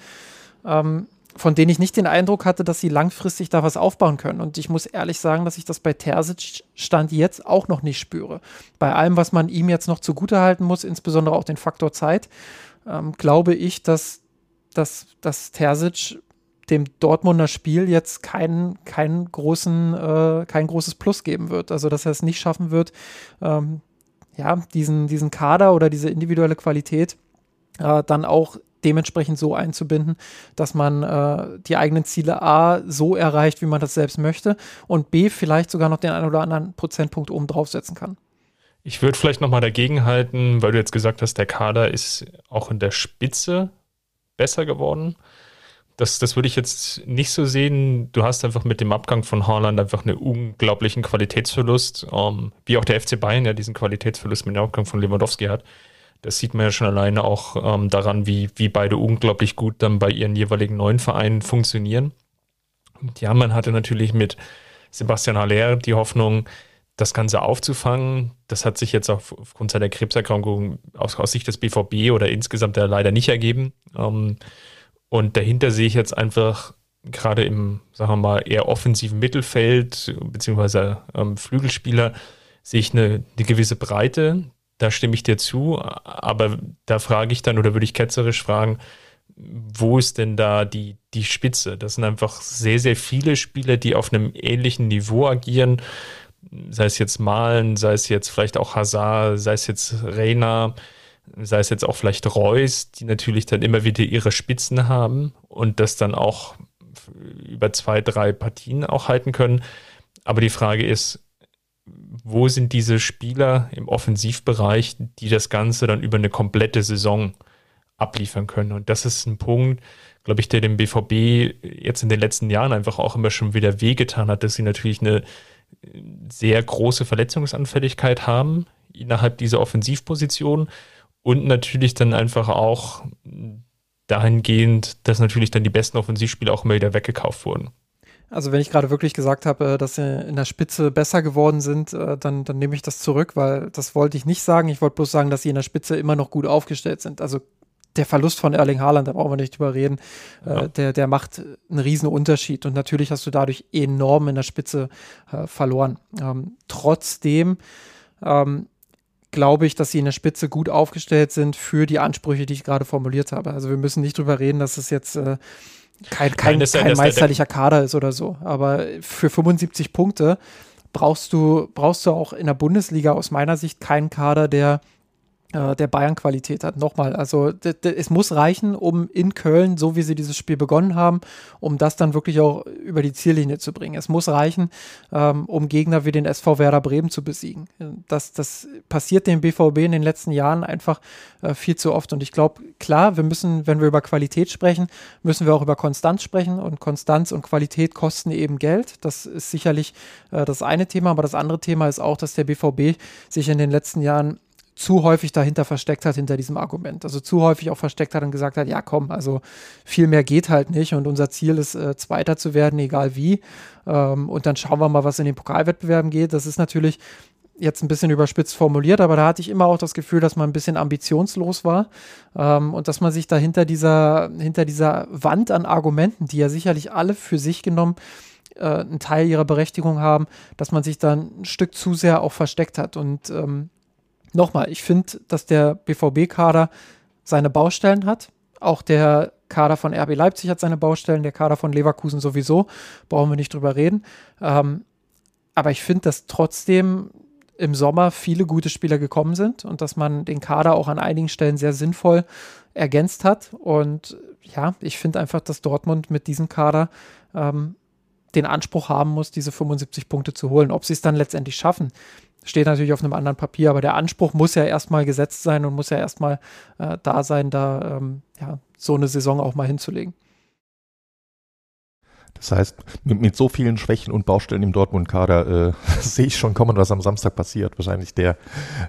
[SPEAKER 4] ähm, von denen ich nicht den Eindruck hatte, dass sie langfristig da was aufbauen können. Und ich muss ehrlich sagen, dass ich das bei Terzic Stand jetzt auch noch nicht spüre. Bei allem, was man ihm jetzt noch zugutehalten muss, insbesondere auch den Faktor Zeit, ähm, glaube ich, dass, dass, dass Terzic dem Dortmunder Spiel jetzt keinen keinen großen, äh, kein großes Plus geben wird. Also dass er es nicht schaffen wird, ähm, ja, diesen, diesen Kader oder diese individuelle Qualität äh, dann auch dementsprechend so einzubinden, dass man äh, die eigenen Ziele A so erreicht, wie man das selbst möchte und B vielleicht sogar noch den einen oder anderen Prozentpunkt oben draufsetzen kann.
[SPEAKER 2] Ich würde vielleicht nochmal dagegen halten, weil du jetzt gesagt hast, der Kader ist auch in der Spitze besser geworden. Das, das würde ich jetzt nicht so sehen. Du hast einfach mit dem Abgang von Haaland einfach einen unglaublichen Qualitätsverlust, ähm, wie auch der FC Bayern ja diesen Qualitätsverlust mit dem Abgang von Lewandowski hat. Das sieht man ja schon alleine auch ähm, daran, wie, wie beide unglaublich gut dann bei ihren jeweiligen neuen Vereinen funktionieren. Und ja, man hatte natürlich mit Sebastian Haller die Hoffnung, das Ganze aufzufangen. Das hat sich jetzt aufgrund seiner Krebserkrankung aus, aus Sicht des BVB oder insgesamt ja leider nicht ergeben. Ähm, und dahinter sehe ich jetzt einfach gerade im, sagen wir mal, eher offensiven Mittelfeld, beziehungsweise ähm, Flügelspieler, sehe ich eine, eine gewisse Breite. Da stimme ich dir zu, aber da frage ich dann oder würde ich ketzerisch fragen, wo ist denn da die, die Spitze? Das sind einfach sehr, sehr viele Spieler, die auf einem ähnlichen Niveau agieren. Sei es jetzt Malen, sei es jetzt vielleicht auch Hazard, sei es jetzt Reina, sei es jetzt auch vielleicht Reus, die natürlich dann immer wieder ihre Spitzen haben und das dann auch über zwei, drei Partien auch halten können. Aber die Frage ist, wo sind diese Spieler im Offensivbereich, die das Ganze dann über eine komplette Saison abliefern können? Und das ist ein Punkt, glaube ich, der dem BVB jetzt in den letzten Jahren einfach auch immer schon wieder wehgetan hat, dass sie natürlich eine sehr große Verletzungsanfälligkeit haben innerhalb dieser Offensivposition und natürlich dann einfach auch dahingehend, dass natürlich dann die besten Offensivspieler auch immer wieder weggekauft wurden.
[SPEAKER 4] Also wenn ich gerade wirklich gesagt habe, äh, dass sie in der Spitze besser geworden sind, äh, dann, dann nehme ich das zurück, weil das wollte ich nicht sagen. Ich wollte bloß sagen, dass sie in der Spitze immer noch gut aufgestellt sind. Also der Verlust von Erling Haaland, da brauchen wir nicht drüber reden, äh, ja. der, der macht einen riesen Unterschied und natürlich hast du dadurch enorm in der Spitze äh, verloren. Ähm, trotzdem ähm, glaube ich, dass sie in der Spitze gut aufgestellt sind für die Ansprüche, die ich gerade formuliert habe. Also wir müssen nicht drüber reden, dass es jetzt äh, kein, kein, Nein, kein meisterlicher Kader ist oder so. Aber für 75 Punkte brauchst du, brauchst du auch in der Bundesliga aus meiner Sicht keinen Kader, der der Bayern-Qualität hat. Nochmal, also es muss reichen, um in Köln, so wie sie dieses Spiel begonnen haben, um das dann wirklich auch über die Ziellinie zu bringen. Es muss reichen, ähm, um Gegner wie den SV Werder Bremen zu besiegen. Das, das passiert dem BVB in den letzten Jahren einfach äh, viel zu oft. Und ich glaube, klar, wir müssen, wenn wir über Qualität sprechen, müssen wir auch über Konstanz sprechen. Und Konstanz und Qualität kosten eben Geld. Das ist sicherlich äh, das eine Thema. Aber das andere Thema ist auch, dass der BVB sich in den letzten Jahren zu häufig dahinter versteckt hat, hinter diesem Argument. Also zu häufig auch versteckt hat und gesagt hat, ja komm, also viel mehr geht halt nicht und unser Ziel ist, äh, Zweiter zu werden, egal wie. Ähm, und dann schauen wir mal, was in den Pokalwettbewerben geht. Das ist natürlich jetzt ein bisschen überspitzt formuliert, aber da hatte ich immer auch das Gefühl, dass man ein bisschen ambitionslos war ähm, und dass man sich da hinter dieser, hinter dieser Wand an Argumenten, die ja sicherlich alle für sich genommen äh, einen Teil ihrer Berechtigung haben, dass man sich da ein Stück zu sehr auch versteckt hat. Und ähm, nochmal, ich finde, dass der BVB-Kader seine Baustellen hat. Auch der Kader von RB Leipzig hat seine Baustellen, der Kader von Leverkusen sowieso, brauchen wir nicht drüber reden. Ähm, aber ich finde, dass trotzdem im Sommer viele gute Spieler gekommen sind und dass man den Kader auch an einigen Stellen sehr sinnvoll ergänzt hat. Und ja, ich finde einfach, dass Dortmund mit diesem Kader ähm, den Anspruch haben muss, diese 75 Punkte zu holen. Ob sie es dann letztendlich schaffen, steht natürlich auf einem anderen Papier, aber der Anspruch muss ja erstmal gesetzt sein und muss ja erstmal äh, da sein, da ähm, ja, so eine Saison auch mal hinzulegen.
[SPEAKER 3] Das heißt, mit, mit, so vielen Schwächen und Baustellen im Dortmund-Kader äh, sehe ich schon kommen, was am Samstag passiert. Wahrscheinlich der,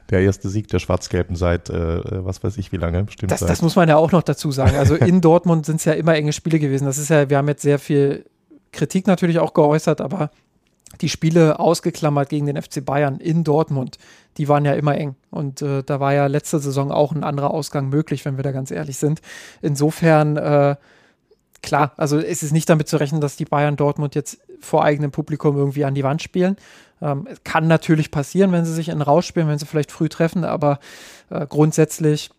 [SPEAKER 3] der erste Sieg der Schwarz-Gelben seit, äh, was weiß ich, wie lange bestimmt.
[SPEAKER 4] Das, das muss man ja auch noch dazu sagen. Also in Dortmund sind es ja immer enge Spiele gewesen. Das ist ja, wir haben jetzt sehr viel Kritik natürlich auch geäußert, aber die Spiele ausgeklammert gegen den FC Bayern in Dortmund, die waren ja immer eng. Und äh, da war ja letzte Saison auch ein anderer Ausgang möglich, wenn wir da ganz ehrlich sind. Insofern, äh, klar, also es ist nicht damit zu rechnen, dass die Bayern Dortmund jetzt vor eigenem Publikum irgendwie an die Wand spielen. Ähm, kann natürlich passieren, wenn sie sich in Rausch spielen, wenn sie vielleicht früh treffen, aber äh, grundsätzlich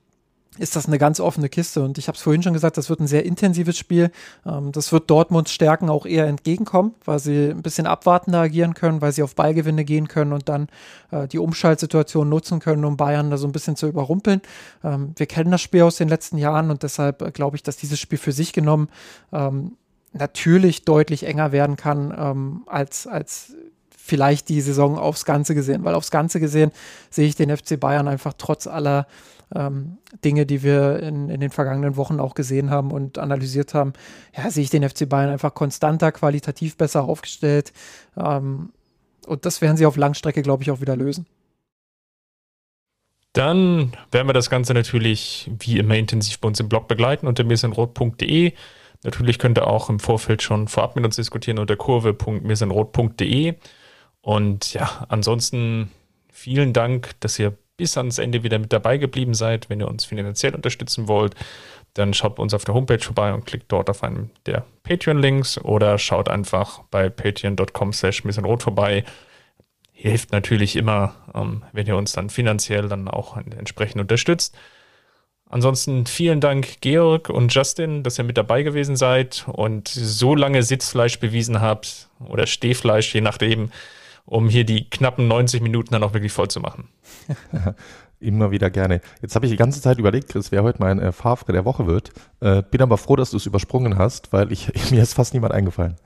[SPEAKER 4] ist das eine ganz offene Kiste. Und ich habe es vorhin schon gesagt, das wird ein sehr intensives Spiel. Ähm, das wird Dortmunds Stärken auch eher entgegenkommen, weil sie ein bisschen abwartender agieren können, weil sie auf Ballgewinne gehen können und dann äh, die Umschaltsituation nutzen können, um Bayern da so ein bisschen zu überrumpeln. Ähm, wir kennen das Spiel aus den letzten Jahren und deshalb äh, glaube ich, dass dieses Spiel für sich genommen ähm, natürlich deutlich enger werden kann als, als vielleicht die Saison aufs Ganze gesehen, weil aufs Ganze gesehen sehe ich den FC Bayern einfach trotz aller ähm, Dinge, die wir in, in den vergangenen Wochen auch gesehen haben und analysiert haben, ja, sehe ich den FC Bayern einfach konstanter, qualitativ besser aufgestellt. Ähm, und das werden sie auf Langstrecke, glaube ich, auch wieder lösen.
[SPEAKER 2] Dann werden wir das Ganze natürlich wie immer intensiv bei uns im Blog begleiten unter mirsenrot.de. Natürlich könnt ihr auch im Vorfeld schon vorab mit uns diskutieren unter kurve.mirsenrot.de. Und ja, ansonsten vielen Dank, dass ihr bis ans Ende wieder mit dabei geblieben seid. Wenn ihr uns finanziell unterstützen wollt, dann schaut bei uns auf der Homepage vorbei und klickt dort auf einen der Patreon-Links oder schaut einfach bei patreon.com slash rot vorbei. Hilft natürlich immer, ähm, wenn ihr uns dann finanziell dann auch entsprechend unterstützt. Ansonsten vielen Dank, Georg und Justin, dass ihr mit dabei gewesen seid und so lange Sitzfleisch bewiesen habt oder Stehfleisch, je nachdem, um hier die knappen 90 Minuten dann auch wirklich voll zu machen.
[SPEAKER 3] Immer wieder gerne. Jetzt habe ich die ganze Zeit überlegt, Chris, wer heute mein äh, Favre der Woche wird. Äh, bin aber froh, dass du es übersprungen hast, weil ich, mir ist fast niemand eingefallen.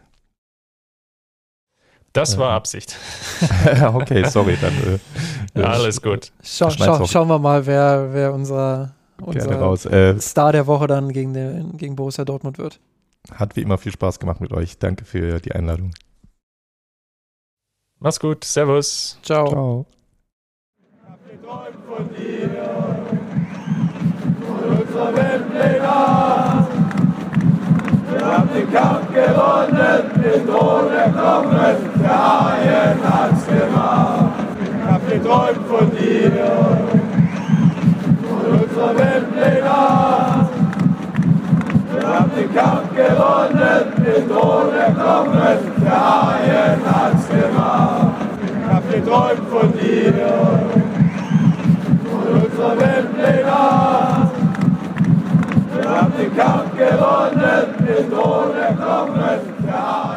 [SPEAKER 2] Das war Absicht.
[SPEAKER 3] okay, sorry, dann.
[SPEAKER 2] Äh, Alles gut.
[SPEAKER 4] Schau, schau, schauen wir mal, wer, wer unser unser
[SPEAKER 3] raus. Äh,
[SPEAKER 4] Star der Woche dann gegen, den, gegen Borussia Dortmund wird.
[SPEAKER 3] Hat wie immer viel Spaß gemacht mit euch. Danke für die Einladung.
[SPEAKER 2] Mach's gut. Servus.
[SPEAKER 4] Ciao. Ciao.
[SPEAKER 5] Von dir, von unserer Weltpläne. Wir haben den Kampf gewonnen, den Thron erkommen, der Haien hat's gemacht. Ich hab geträumt von dir unserer Weltpläne haben den Kampf gewonnen, den ohne Knochen, der Haien hat's gemacht. Hab geträumt von dir,
[SPEAKER 3] von unserer Welt Weltpläne. Wir haben den Kampf gewonnen, den ohne Knochen, der Haien